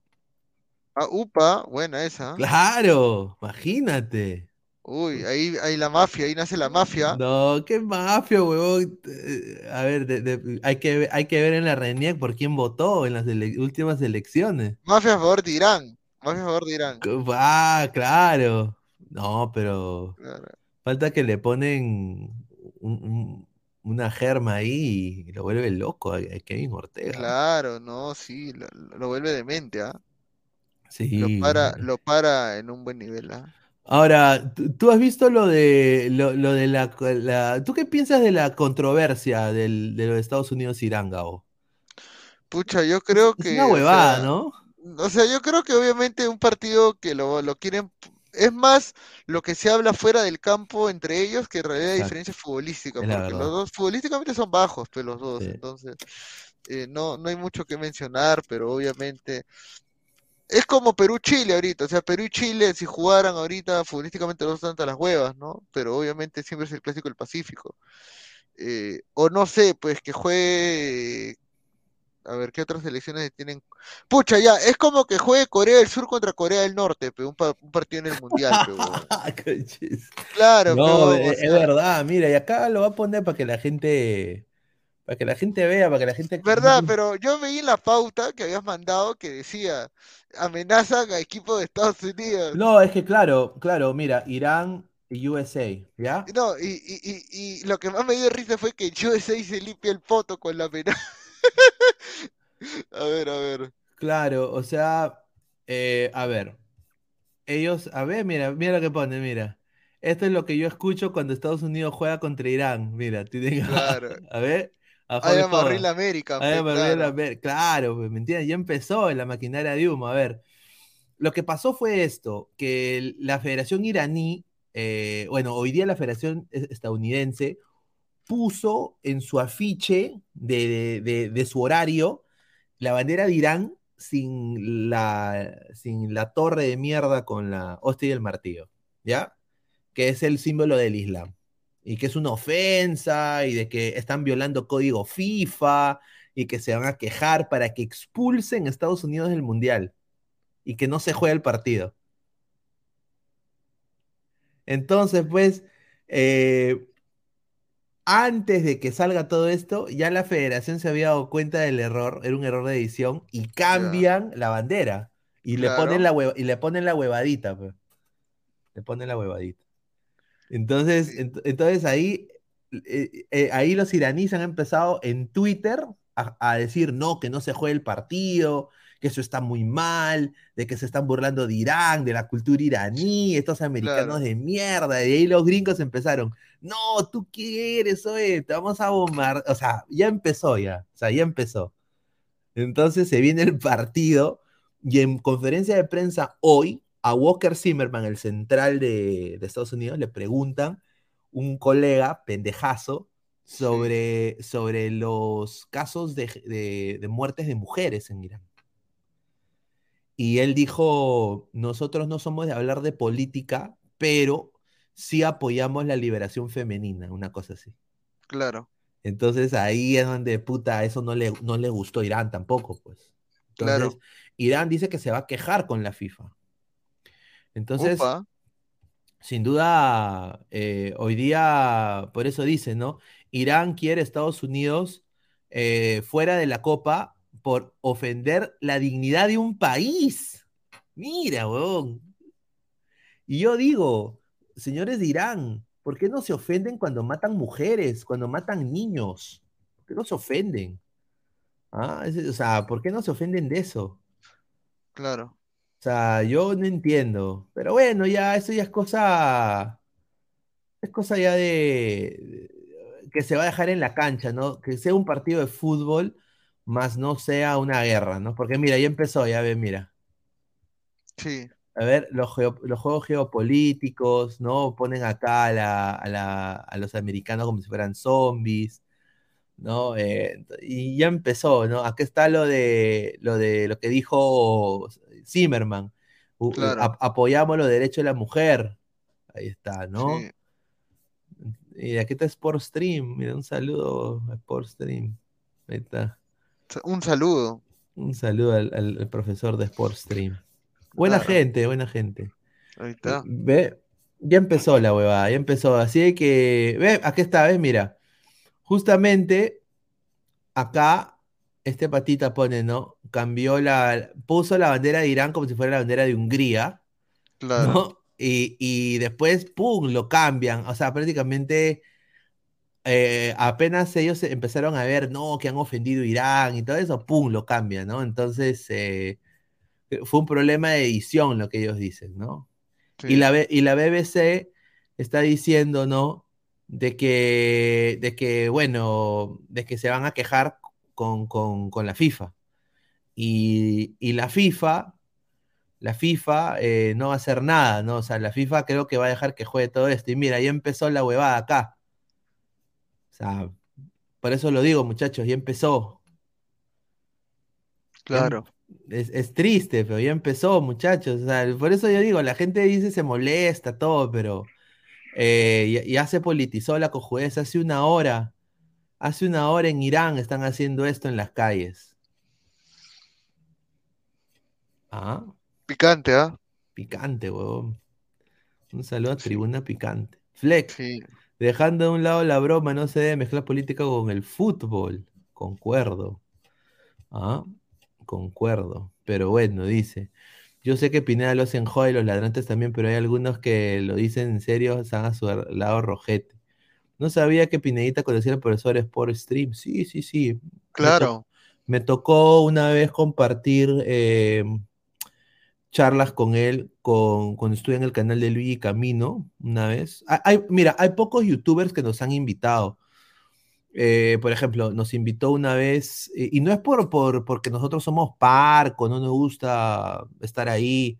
Ah, upa, buena esa. Claro, imagínate. Uy, ahí, ahí la mafia, ahí nace la mafia. No, qué mafia, huevón. Eh, A ver, de- de- hay que, hay que ver en la RENIEC por quién votó en las ele- últimas elecciones. Mafia a favor de Irán. Mafia a favor de Irán. Ah, claro. No, pero Claro. Falta que le ponen un- un- una germa ahí y lo vuelve loco a, a Kevin Ortega. Claro, no, sí, lo, lo vuelve demente, ¿ah? Sí. Lo para, lo para en un buen nivel, ¿ah? Ahora, ¿tú, tú has visto lo de lo, lo de la, la- ¿Tú qué piensas de la controversia del, de los Estados Unidos-Irán, Gabo? Pucha, yo creo Es que, una o huevada, sea, ¿no? O sea, yo creo que obviamente un partido que lo, lo quieren, es más lo que se habla fuera del campo entre ellos que en realidad hay diferencia futbolística, Es porque los dos futbolísticamente son bajos, pues los dos, Sí. entonces eh, no, no hay mucho que mencionar, pero obviamente es como Perú-Chile ahorita, o sea, Perú y Chile si jugaran ahorita futbolísticamente no están las huevas, ¿no? Pero obviamente siempre es el clásico del Pacífico. Eh, o no sé, pues que juegue a ver, ¿qué otras selecciones tienen? Pucha, ya, es como que juegue Corea del Sur contra Corea del Norte, pe, un, pa- un partido en el Mundial, pe. *laughs* Conches. Claro, No, pero, es, o es sea, verdad, mira, y acá lo va a poner para que la gente, para que la gente vea, para que la gente... verdad, pero yo veí la pauta que habías mandado que decía, amenazan a equipo de Estados Unidos. No, es que claro, claro, mira, Irán y USA, ¿ya? No, y, y, y, y lo que más me dio risa fue que USA se limpia el poto con la amenaza. *laughs* A ver, a ver. Claro, o sea, eh, a ver, ellos, a ver, mira, mira lo que pone, mira. Esto es lo que yo escucho cuando Estados Unidos juega contra Irán. Mira, tienen, Claro. *laughs* a ver, a am a Joda. real American, I pe, am a real claro. Amer- Claro, pues, ¿me entiendes? Ya empezó en la maquinaria de humo. A ver, lo que pasó fue esto, que la Federación iraní, eh, bueno, hoy día la Federación es- estadounidense puso en su afiche de, de- su horario la bandera de Irán sin la, sin la torre de mierda con la hostia y el martillo, ¿ya? Que es el símbolo del Islam. Y que es una ofensa y de que están violando código FIFA y que se van a quejar para que expulsen a Estados Unidos del Mundial y que no se juegue el partido. Entonces, pues, eh, antes de que salga todo esto, ya la federación se había dado cuenta del error, era un error de edición, y cambian la bandera. Y le ponen la hueva- y le ponen la huevadita, pues. Le ponen la huevadita. Entonces, Sí. ent- entonces ahí, eh, eh, ahí los iraníes han empezado en Twitter a, a decir no, que no se juegue el partido, que eso está muy mal, de que se están burlando de Irán, de la cultura iraní, estos americanos Claro. de mierda. Y ahí los gringos empezaron, no, tú quieres, oye, te vamos a bombar. O sea, ya empezó ya, o sea, ya empezó. Entonces se viene el partido y en conferencia de prensa hoy a Walker Zimmerman, el central de, de Estados Unidos, le preguntan un colega pendejazo sobre, sobre los casos de, de- de muertes de mujeres en Irán. Y él dijo, nosotros no somos de hablar de política, pero sí apoyamos la liberación femenina, una cosa así. Claro, Entonces ahí es donde, puta, eso no le, no le gustó a Irán tampoco, pues. Entonces, Claro. Irán dice que se va a quejar con la FIFA. Entonces, sin duda, eh, hoy día, por eso dice, ¿no? Irán quiere a Estados Unidos eh, fuera de la Copa por ofender la dignidad de un país. Mira, weón. Y yo digo, señores de Irán, ¿por qué no se ofenden cuando matan mujeres, cuando matan niños? ¿Por qué no se ofenden? Ah, es- o sea, ¿por qué no se ofenden de eso? Claro. O sea, yo no entiendo. Pero bueno, ya, eso ya es cosa, es cosa ya de que se va a dejar en la cancha, ¿no? Que sea un partido de fútbol, más no sea una guerra, ¿no? Porque mira, ya empezó, ya ve, mira. Sí. A ver, los, geo- los juegos geopolíticos, ¿no? Ponen acá a, la- a la- a los americanos como si fueran zombies, ¿no? Eh, y ya empezó, ¿no? Aquí está lo de lo de lo que dijo Zimmerman. Claro. apoyamos los derechos de la mujer. Ahí está, ¿no? Sí. Y aquí está Sport Stream. Mira, un saludo a Sport Stream. Ahí está. Un saludo. Un saludo al, profesor de Sport Stream. Buena Claro. gente, buena gente. Ahí está. Ve, ya empezó la huevada, ya empezó. Así que, ve, aquí está, ves, mira. Justamente acá, este patita pone, ¿no? Cambió la, puso la bandera de Irán como si fuera la bandera de Hungría, Claro. ¿no? Y, y después, ¡pum!, lo cambian. O sea, prácticamente eh, apenas ellos empezaron a ver, no, que han ofendido a Irán y todo eso, ¡pum!, lo cambian, ¿no? Entonces, eh, fue un problema de edición lo que ellos dicen, ¿no? Y la, B- y la BBC está diciendo, ¿no? De que, de que, bueno, de que se van a quejar con, con- con la FIFA. Y, y la FIFA, la FIFA eh, no va a hacer nada, ¿no? O sea, la FIFA creo que va a dejar que juegue todo esto. Y mira, ya empezó la huevada acá. O sea, por eso lo digo, muchachos, ya empezó. Em- Claro. es, es triste, pero ya empezó, muchachos. O sea, por eso yo digo, la gente dice se molesta, todo, pero eh, ya, ya se politizó la cojudez. Hace una hora, hace una hora en Irán están haciendo esto en las calles. Ah, Picante, ¿ah? picante, huevón. Un saludo a Tribuna Picante. Flex, Sí. Dejando de un lado la broma, no se debe mezclar política con el fútbol. Concuerdo. Ah, concuerdo. Pero bueno, dice. Yo sé que Pineda lo hacen joder y los ladrantes también, pero hay algunos que lo dicen en serio, están a su lado rojete. No sabía que Pinedita conocía al profesor Sport Stream. Sí, sí, sí. Me to- Claro. Me tocó una vez compartir eh, charlas con él con, cuando estuve en el canal de Luigi Camino una vez. Hay- mira, hay pocos youtubers que nos han invitado. Eh, por ejemplo, nos invitó una vez, eh, y no es por, por, porque nosotros somos parco, no nos gusta estar ahí,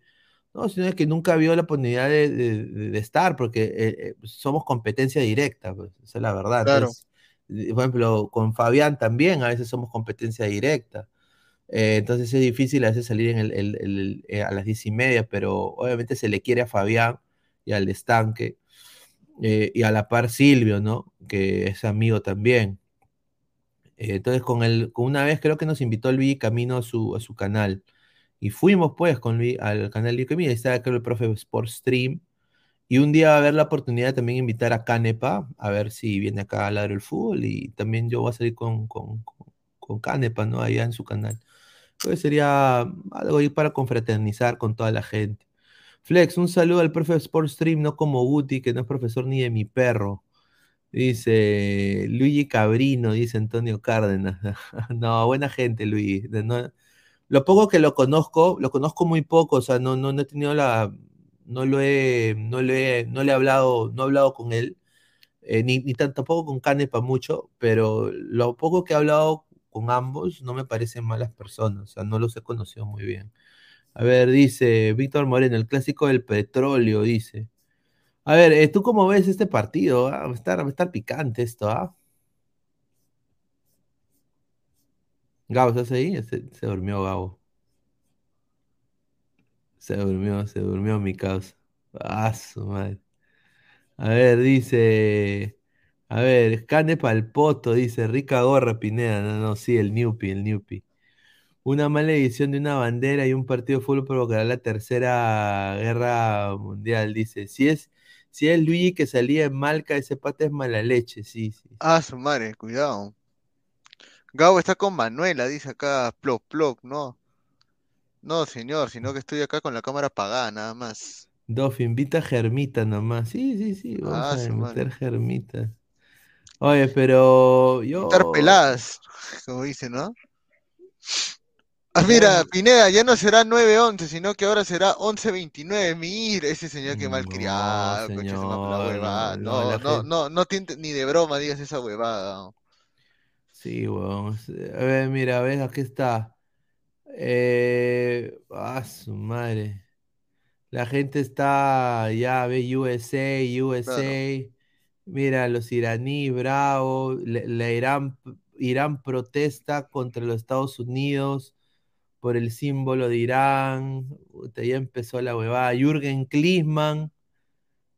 no, sino es que nunca vio la oportunidad de, de- de- estar, porque eh, eh, somos competencia directa, pues, esa es la verdad. Claro. Entonces, por ejemplo, con Fabián también a veces somos competencia directa. Eh, entonces es difícil a veces salir en el- eh, a las diez y media, pero obviamente se le quiere a Fabián y al estanque eh, y a la par Silvio, ¿no? Que es amigo también. Entonces con el, con una vez creo que nos invitó Luis Camino a su, a su canal. Y fuimos pues con Luis al canal de Camino, ahí estaba creo el profe Sport Stream. Y un día va a haber la oportunidad de también invitar a Canepa, a ver si viene acá a hablar el fútbol. Y también yo voy a salir con, con, con, con Canepa, ¿no? Allá en su canal. Sería algo ahí para confraternizar con toda la gente. Flex, un saludo al profe Sport Stream, no como Guti, que no es profesor ni de mi perro. Dice Luigi Cabrino, dice Antonio Cárdenas. *laughs* No, buena gente, Luigi. Lo poco que lo conozco, lo conozco muy poco, o sea, no, no, no he tenido la, no lo he, no le he, no le he hablado, no he hablado con él, eh, ni, ni tampoco con Canepa mucho, pero lo poco que he hablado con ambos no me parecen malas personas, o sea, no los he conocido muy bien. A ver, dice Víctor Moreno, el clásico del petróleo, dice. A ver, eh, ¿tú cómo ves este partido? ah? Va a estar, va a estar picante esto, ¿ah? Gabo, ¿estás ahí? Se, se durmió Gabo. Se durmió, se durmió mi causa. Ah, su madre. A ver, dice. A ver, Cane Palpoto, dice. Rica gorra, Pineda. No, no, sí, el Newpi, el Newpi. Una mala edición de una bandera y un partido de fútbol provocará la tercera guerra mundial, dice. Si es, si es Luigi que salía en Malca, ese pata es mala leche, sí, sí. Ah, su madre, cuidado. Gabo está con Manuela, dice acá, plop, plop, no. No, señor, sino que estoy acá con la cámara apagada, nada más. Dof, invita a Germita nomás. Sí, sí, sí, vamos Ah, a meter. Germita. Oye, pero yo. Estar peladas, como dice, ¿no? Ah, mira, Pineda, ya no será 9-11, sino que ahora será 11-29. Mira, ese señor que malcriado, No, madre, la señor, huevada. no, No, no, no, no, tiente- ni de broma digas esa huevada. Sí, weón. A ver, mira, ves, aquí está. Eh, ah, su madre. La gente está, ya ve USA, USA. Mira, los iraníes, bravo. La, Irán, Irán protesta contra los Estados Unidos por el símbolo de Irán. Ya empezó la huevada. Jürgen Klinsmann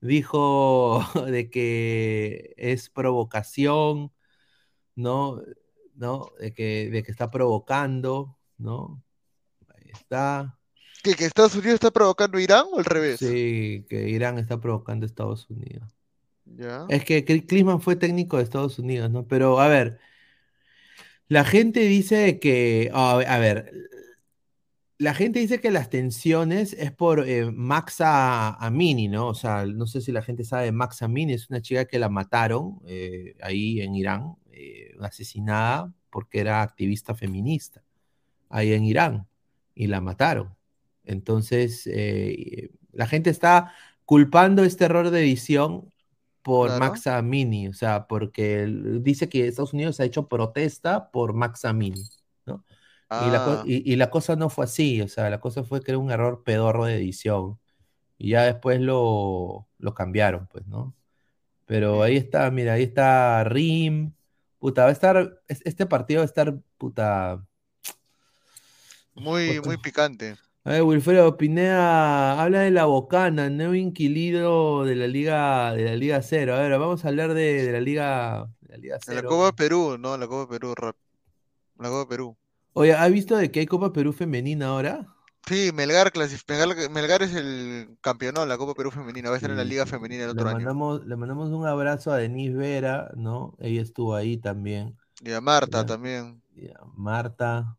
dijo *laughs* de que es provocación, ¿no? ¿No? De que, de que está provocando, ¿no? Ahí está. ¿Que, que Estados Unidos está provocando a Irán o al revés? Sí, que Irán está provocando a Estados Unidos. Es que Klinsmann fue técnico de Estados Unidos, ¿no? Pero a ver, la gente dice que, a ver, la gente dice que las tensiones es por eh, Maxa Amini, ¿no? O sea, no sé si la gente sabe, Maxa Amini es una chica que la mataron eh, ahí en Irán, eh, asesinada porque era activista feminista ahí en Irán y la mataron. Entonces, eh, la gente está culpando este error de edición por Claro. Max Amini, o sea, porque dice que Estados Unidos ha hecho protesta por Max Amini, ¿no? Y, la, co- Ah. y- y la cosa no fue así, o sea, la cosa fue que era un error pedorro de edición. Y ya después lo, lo cambiaron, pues, ¿no? Pero ahí está, mira, ahí está Rim. Puta, va a estar, es- este partido va a estar, puta. *tsk* Muy, puta. muy picante. A ver, Wilfredo Pineda habla de la Bocana, nuevo inquilino de la Liga, de la Liga Cero. A ver, vamos a hablar de, de la Liga, de la Liga En la Cero. Copa Perú, no, la Copa Perú, rap. La Copa Perú. Oye, ¿has visto de que hay Copa Perú femenina ahora? Sí, Melgar, Melgar, Melgar es el campeón de la Copa Perú femenina, va a estar en la Liga. Femenina el Le otro año. le mandamos un abrazo a Denise Vera, ¿no? Ella estuvo ahí también. Y a Marta también. Y a Marta.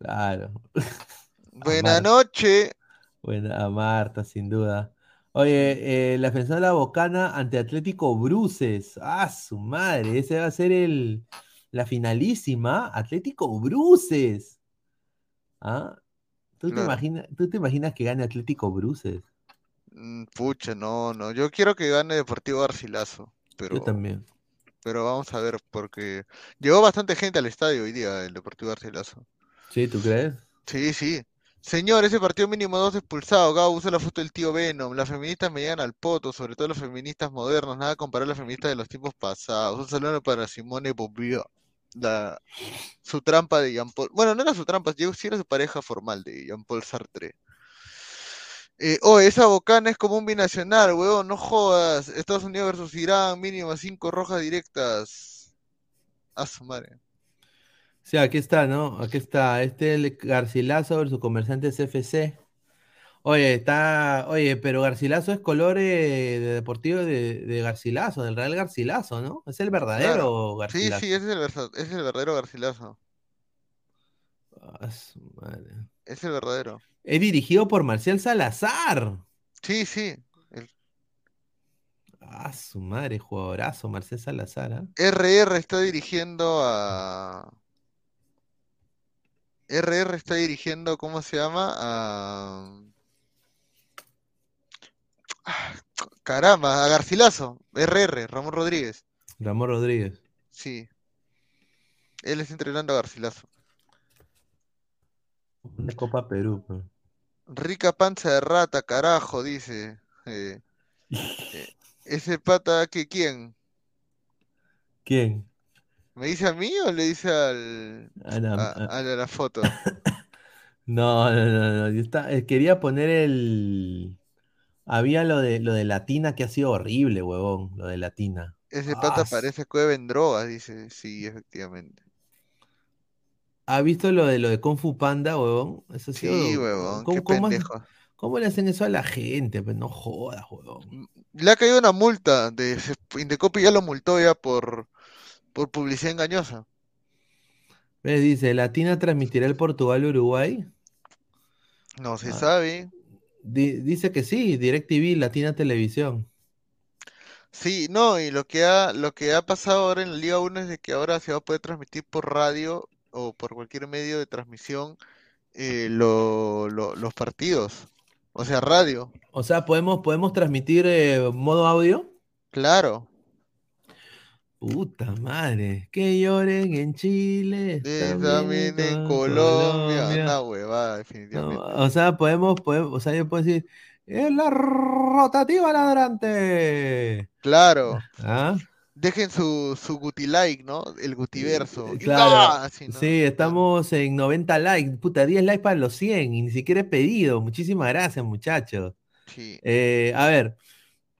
Claro. *laughs* Buenas noches. Bueno, a Marta, sin duda. Oye, eh, la defensa de la Bocana ante Atlético Bruces. Ah, su madre, ese va a ser el, la finalísima. Atlético Bruces. ¿Ah? ¿Tú te imaginas, tú te imaginas que gane Atlético Bruces? Mm, Pucha, no, no. Yo quiero que gane Deportivo Garcilaso, pero, Yo también. pero vamos a ver, porque llegó bastante gente al estadio hoy día, el Deportivo Garcilaso. ¿Sí, tú crees? Sí, sí. Señor, ese partido mínimo dos expulsados. Gabo usa la foto del tío Venom. Las feministas me llegan al poto, sobre todo las feministas modernas. Nada comparar a las feministas de los tiempos pasados. Un saludo para Simone Bobia. La, su trampa de Jean Paul. Bueno, no era su trampa, sí era su pareja formal de Jean Paul Sartre. Eh, oh, esa bocana es como un binacional, huevón, no jodas. Estados Unidos versus Irán, mínimo cinco rojas directas. A su madre. Sí, aquí está, ¿no? Aquí está. Este es el Garcilaso versus Comerciantes FC. Oye, está. Oye, pero Garcilaso es color eh, de deportivo de, de Garcilaso, del Real Garcilaso, ¿no? Es el verdadero Claro. Sí, Garcilaso. sí, ese es el, versa- es el verdadero Garcilaso. Ah, su madre. Es el verdadero. Es dirigido por Marcial Salazar. Sí, sí. El Ah, su madre, jugadorazo, Marcial Salazar. ¿ah? RR está dirigiendo a. RR está dirigiendo, ¿cómo se llama? A. Ah, Caramba, a Garcilaso. RR, Ramón Rodríguez. Ramón Rodríguez. Sí. Él está entrenando a Garcilaso. Una Copa Perú. Rica panza de rata, carajo, dice. Eh, *laughs* eh, ese pata, que quién? ¿Quién? ¿Me dice a mí o le dice al, Ah, a, ah, a la foto? *laughs* No, no, no, no. Yo está- eh, quería poner el. Había lo de lo de Latina que ha sido horrible, huevón. Lo de Latina. Ese Ah, pata s- parece cueva en drogas, dice. Sí, efectivamente. ¿Has visto lo de lo de Kung Fu Panda, huevón? Eso ha sido. Sí, huevón, ¿Cómo, qué cómo pendejo. cómo le hacen eso a la gente? Pues no jodas, huevón. Le ha caído una multa de Indecopi ya lo multó ya por, por publicidad engañosa. ¿Ves? Dice, ¿Latina transmitirá el Portugal-Uruguay? No se Ah. sabe. Di- dice que sí, DirecTV, Latina Televisión. Sí, no, y lo que ha, lo que ha pasado ahora en la Liga 1 es de que ahora se va a poder transmitir por radio o por cualquier medio de transmisión eh, lo- lo- los partidos. O sea, radio. O sea, ¿podemos, podemos transmitir eh, modo audio? Claro. Puta madre, que lloren en Chile, también También en Colombia. Colombia. Una huevada, No, definitivamente. o sea, podemos, podemos, o sea, yo puedo decir, es la rotativa ladrante. Claro. ¿Ah? Dejen su, su Guti like, ¿no? El Gutiverso. Eh, Claro, ¡ah! Así, ¿no? sí, estamos en 90 likes, puta, 10 likes para los 100 y ni siquiera he pedido. Muchísimas gracias, muchachos. Sí. Eh, a ver,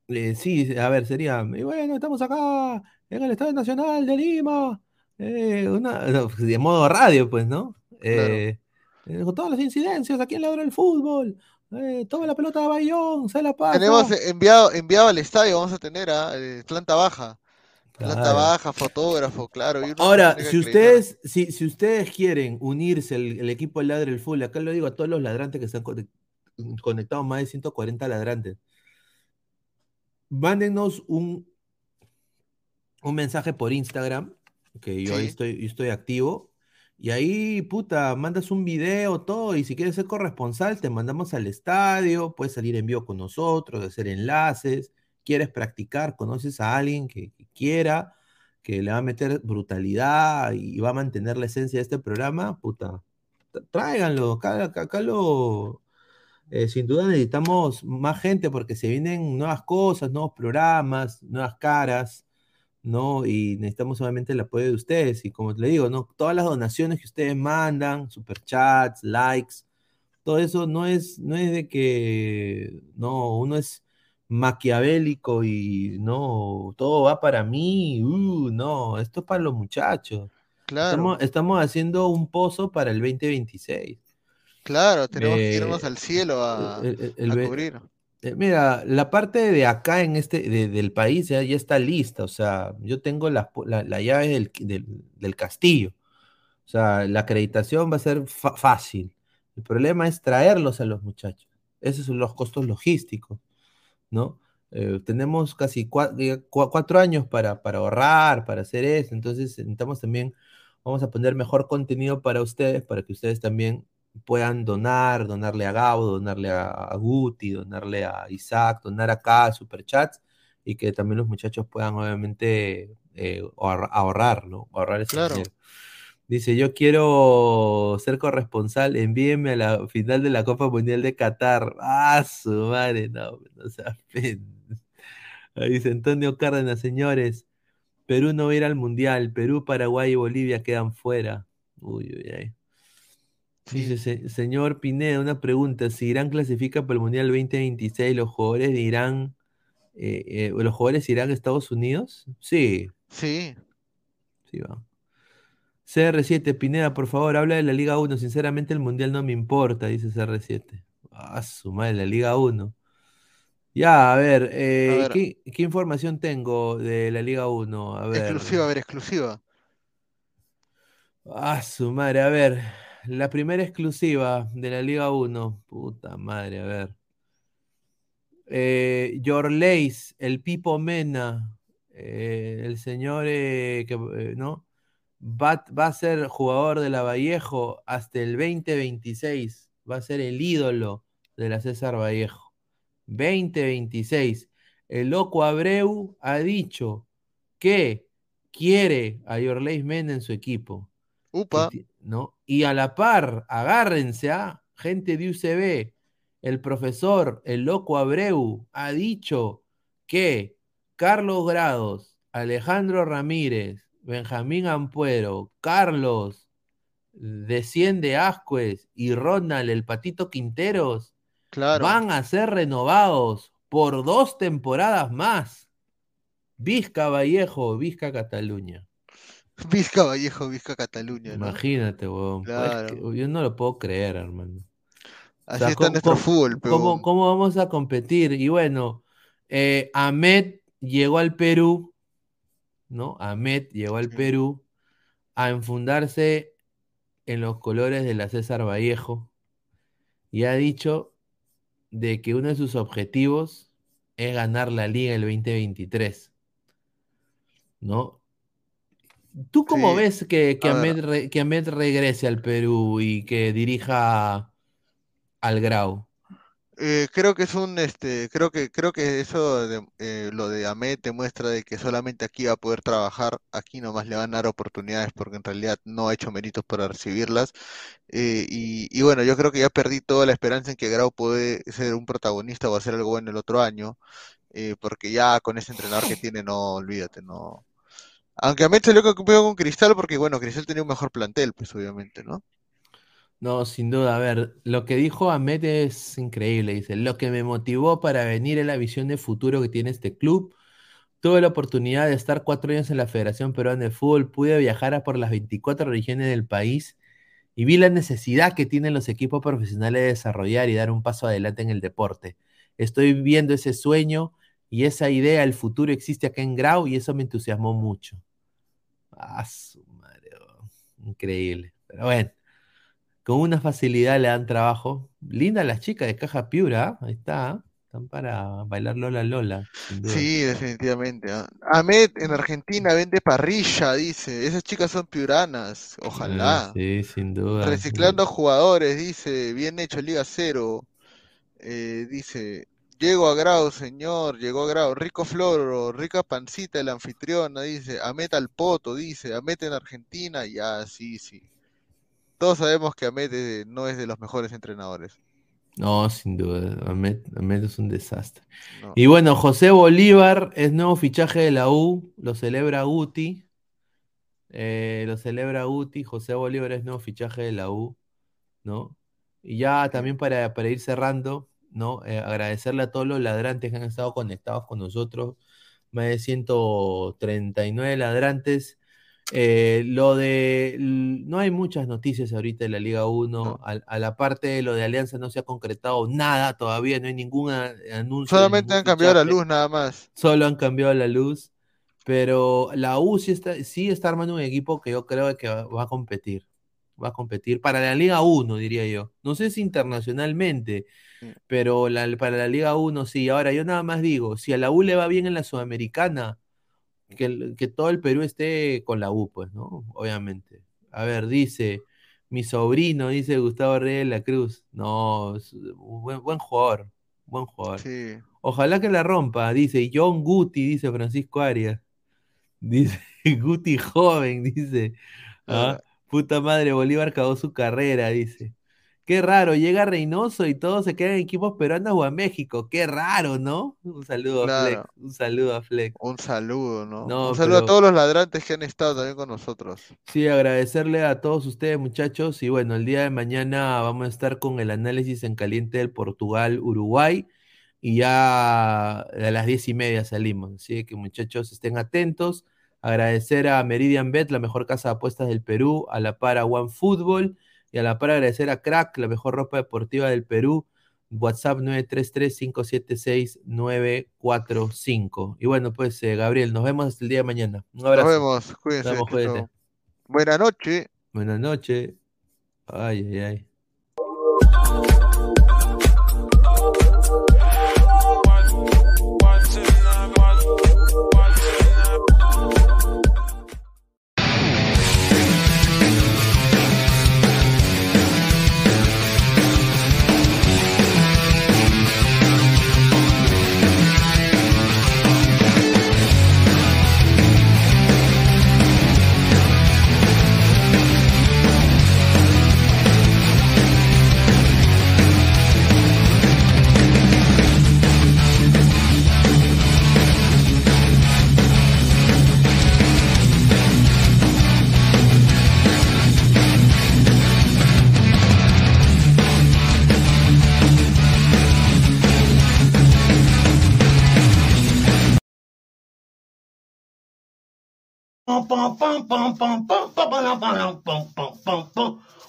eh, sí, a ver, sería, y bueno, estamos acá en el Estadio Nacional de Lima, eh, una- no, de modo radio, pues, ¿no? Eh, eh, con todas las incidencias aquí en la hora del fútbol. Eh, toma la pelota de Bayón, se la pasa. Tenemos enviado, enviado al estadio, vamos a tener a eh, planta baja. Planta Claro. baja, fotógrafo, claro. Ahora, si ustedes, si, si ustedes quieren unirse el, el equipo del Ladre del Fútbol, acá lo digo a todos los ladrantes que están conect- conectados, más de 140 ladrantes, mándenos un, un mensaje por Instagram, que yo ahí estoy, yo estoy activo, y ahí, puta, mandas un video, todo, y si quieres ser corresponsal, te mandamos al estadio, puedes salir en vivo con nosotros, hacer enlaces, quieres practicar, conoces a alguien que, que quiera, que le va a meter brutalidad y va a mantener la esencia de este programa, puta, tráiganlo, acá, acá- acá lo... eh, sin duda necesitamos más gente porque se vienen nuevas cosas, nuevos programas, nuevas caras, ¿no? Y necesitamos obviamente el apoyo de ustedes. Y como le digo, ¿no? Todas las donaciones que ustedes mandan, superchats, likes, todo eso no es, no es de que, no, uno es maquiavélico y no, todo va para mí, uh, no, esto es para los muchachos. Claro, Estamos, estamos haciendo un pozo para el 2026. claro, tenemos que irnos al cielo a, el- el- el a cubrir. Eh, Mira, la parte de acá en este, de- del país ya, está lista, o sea, yo tengo las la, la llave del, del- castillo, o sea, la acreditación va a ser fácil. El problema es traerlos a los muchachos, esos son los costos logísticos, ¿no? Eh, tenemos casi cua- cua- cuatro años para, para ahorrar, para hacer eso, entonces necesitamos también, vamos a poner mejor contenido para ustedes, para que ustedes también puedan donar, donarle a Gabo, donarle a, a Guti, donarle a Isaac, donar acá superchats y que también los muchachos puedan obviamente eh, ahorra- ahorrar, ¿no? Ahorrar ese Claro. dinero. Dice, yo quiero ser corresponsal, envíenme a la final de la Copa Mundial de Qatar. Ah, su madre, no, no Ahí Dice Antonio Cárdenas, señores, Perú no va a ir al Mundial, Perú, Paraguay y Bolivia quedan fuera. Uy, uy, uy. Dice, "Se- señor Pineda, una pregunta. Si Irán clasifica para el Mundial 2026, ¿los jugadores de Irán, eh, eh, los jugadores irán a Estados Unidos? Sí, Sí, sí va. CR7, Pineda, por favor, habla de la Liga 1. Sinceramente, el Mundial no me importa, dice CR7. Ah, su madre, la Liga 1. Ya, a ver, eh, A ver. ¿qué, qué información tengo de la Liga 1? A ver. exclusiva, a ver, exclusiva. Ah, su madre, a ver. La primera exclusiva de la Liga 1. Puta madre, a ver. Eh, Yorleis, el Pipo Mena, eh, el señor eh, que, eh, ¿no? Va, va a ser jugador de la Vallejo hasta el 2026. Va a ser el ídolo de la César Vallejo. 2026. El loco Abreu ha dicho que quiere a Yorleis Mena en su equipo. Upa, ¿no? Y a la par, agárrense a gente de UCB. El profesor, el loco Abreu, ha dicho que Carlos Grados, Alejandro Ramírez, Benjamín Ampuero, Carlos Desciende Ascuez y Ronald el Patito Quinteros claro. van a ser renovados por dos temporadas más. Vizca Vallejo, Vizca Cataluña. *laughs* Vizca Vallejo, Vizca Cataluña, ¿no? Imagínate, weón. Pues Claro. que yo no lo puedo creer, hermano. O Así sea, está ¿cómo- nuestro fútbol, pero ¿Cómo, cómo vamos a competir? Y bueno, eh, Ahmed llegó al Perú, ¿no? Ahmed llegó al Sí. Perú a enfundarse en los colores de la César Vallejo y ha dicho de que uno de sus objetivos es ganar la liga el 2023. ¿No? ¿Tú cómo Sí, ves que, que. Ahmed, re- que Ahmed regrese al Perú y que dirija al Grau? Eh, creo que es un, este, creo que, creo que eso, de- eh, lo de Ahmed te muestra de que solamente aquí va a poder trabajar, aquí nomás le van a dar oportunidades porque en realidad no ha hecho méritos para recibirlas. Eh, y, y bueno, yo creo que ya perdí toda la esperanza en que Grau puede ser un protagonista o hacer algo bueno el otro año, eh, porque ya con ese entrenador que tiene, no, olvídate, no. Aunque Ahmed salió campeón con Cristal porque, bueno, Cristal tenía un mejor plantel, pues obviamente, ¿no? No, sin duda. A ver, lo que dijo Ahmed es increíble. Dice, lo que me motivó para venir es la visión de futuro que tiene este club. Tuve la oportunidad de estar cuatro años en la Federación Peruana de Fútbol. Pude viajar a por las 24 regiones del país y vi la necesidad que tienen los equipos profesionales de desarrollar y dar un paso adelante en el deporte. Estoy viviendo ese sueño y esa idea, el futuro existe acá en Grau y eso me entusiasmó mucho. Ah, su madre, increíble. Pero bueno, con una facilidad le dan trabajo. Linda las chicas de Caja Piura, ¿ah? ahí está. ¿ah? Están para bailar Lola Lola. Sí, definitivamente. ¿ah? Ahmed en Argentina vende parrilla, dice. Esas chicas son piuranas, ojalá. sí, sin duda. Reciclando jugadores, dice. Bien hecho, Liga Cero. Eh, dice. Llego a Grau, señor, llegó a Grau. Rico Floro, rica pancita, el anfitriona, dice. Ahmed al poto, dice. Ahmed en Argentina, ya, sí, sí. Todos sabemos que eh, no es de los mejores entrenadores. No, sin duda. Ahmed, Ahmed es un desastre. No. Y bueno, José Bolívar es nuevo fichaje de la U, lo celebra Guti. eh, lo celebra Guti. José Bolívar es nuevo fichaje de la U, ¿no? Y ya también para, para ir cerrando, ¿no? Eh, agradecerle a todos los ladrantes que han estado conectados con nosotros. Más de 139 ladrantes. Eh, lo de. No hay muchas noticias ahorita de la Liga 1. No. A, a la parte de lo de Alianza no se ha concretado nada todavía, no hay ningún anuncio. Solamente ningún han cambiado la luz, nada más. Solo han cambiado la luz. Pero la U sí está, sí está armando un equipo que yo creo que va a competir. Va a competir para la Liga 1, diría yo. No sé si internacionalmente, Sí. pero la- para la Liga 1 sí. Ahora, yo nada más digo, si a la U le va bien en la Sudamericana, que, que todo el Perú esté con la U, pues, ¿no? Obviamente. A ver, dice mi sobrino, dice Gustavo Reyes de la Cruz. No, buen, buen jugador, buen jugador. Sí. Ojalá que la rompa, dice John Guti, dice Francisco Arias. *laughs* Dice Guti joven, dice. Ah. Puta madre, Bolívar acabó su carrera, dice. Qué raro, llega Reynoso y todos se quedan en equipos peruanos o a México. Qué raro, ¿no? Un saludo a Fleck, un saludo a Fleck. Un saludo, ¿no? No, Un saludo a todos los ladrantes que han estado también con nosotros. Sí, agradecerle a todos ustedes, muchachos. Y bueno, el día de mañana vamos a estar con el análisis en caliente del Portugal-Uruguay. Y ya a las diez y media salimos. Así que, muchachos, estén atentos. Agradecer a Meridian Bet, la mejor casa de apuestas del Perú, a la par a One Football y a la par agradecer a Crack, la mejor ropa deportiva del Perú. WhatsApp 933-576-945. Y bueno, pues, eh, Gabriel, nos vemos hasta el día de mañana. Un Nos abrazo. vemos, cuídense. Nos vemos. Buenas noches. Buenas noches. Ay, ay, ay.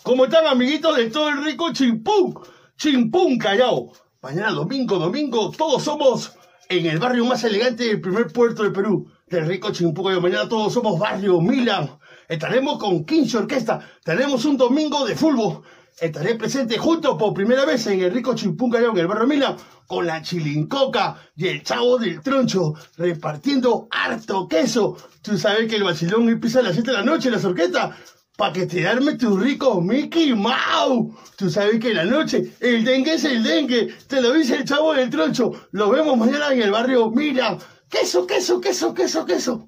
¿Cómo están, amiguitos de todo el rico Chimpún? Chimpún, Callao. Mañana domingo, domingo, todos somos en el barrio más elegante del primer puerto de Perú, del rico Chimpún, Callao. Mañana todos somos barrio Milan, Estaremos con 15 orquesta. Tenemos un domingo de fútbol. Estaré presente junto por primera vez en el rico Chimpún en el barrio Mila, con la chilincoca y el chavo del troncho, repartiendo harto queso. Tú sabes que el vacilón empieza a las 7 de la noche, las orquestas, para que te arme tu rico Mickey Mouse. Tú sabes que en la noche el dengue es el dengue, te lo dice el chavo del troncho. Lo vemos mañana en el barrio Mila. Queso, queso, queso, queso, queso.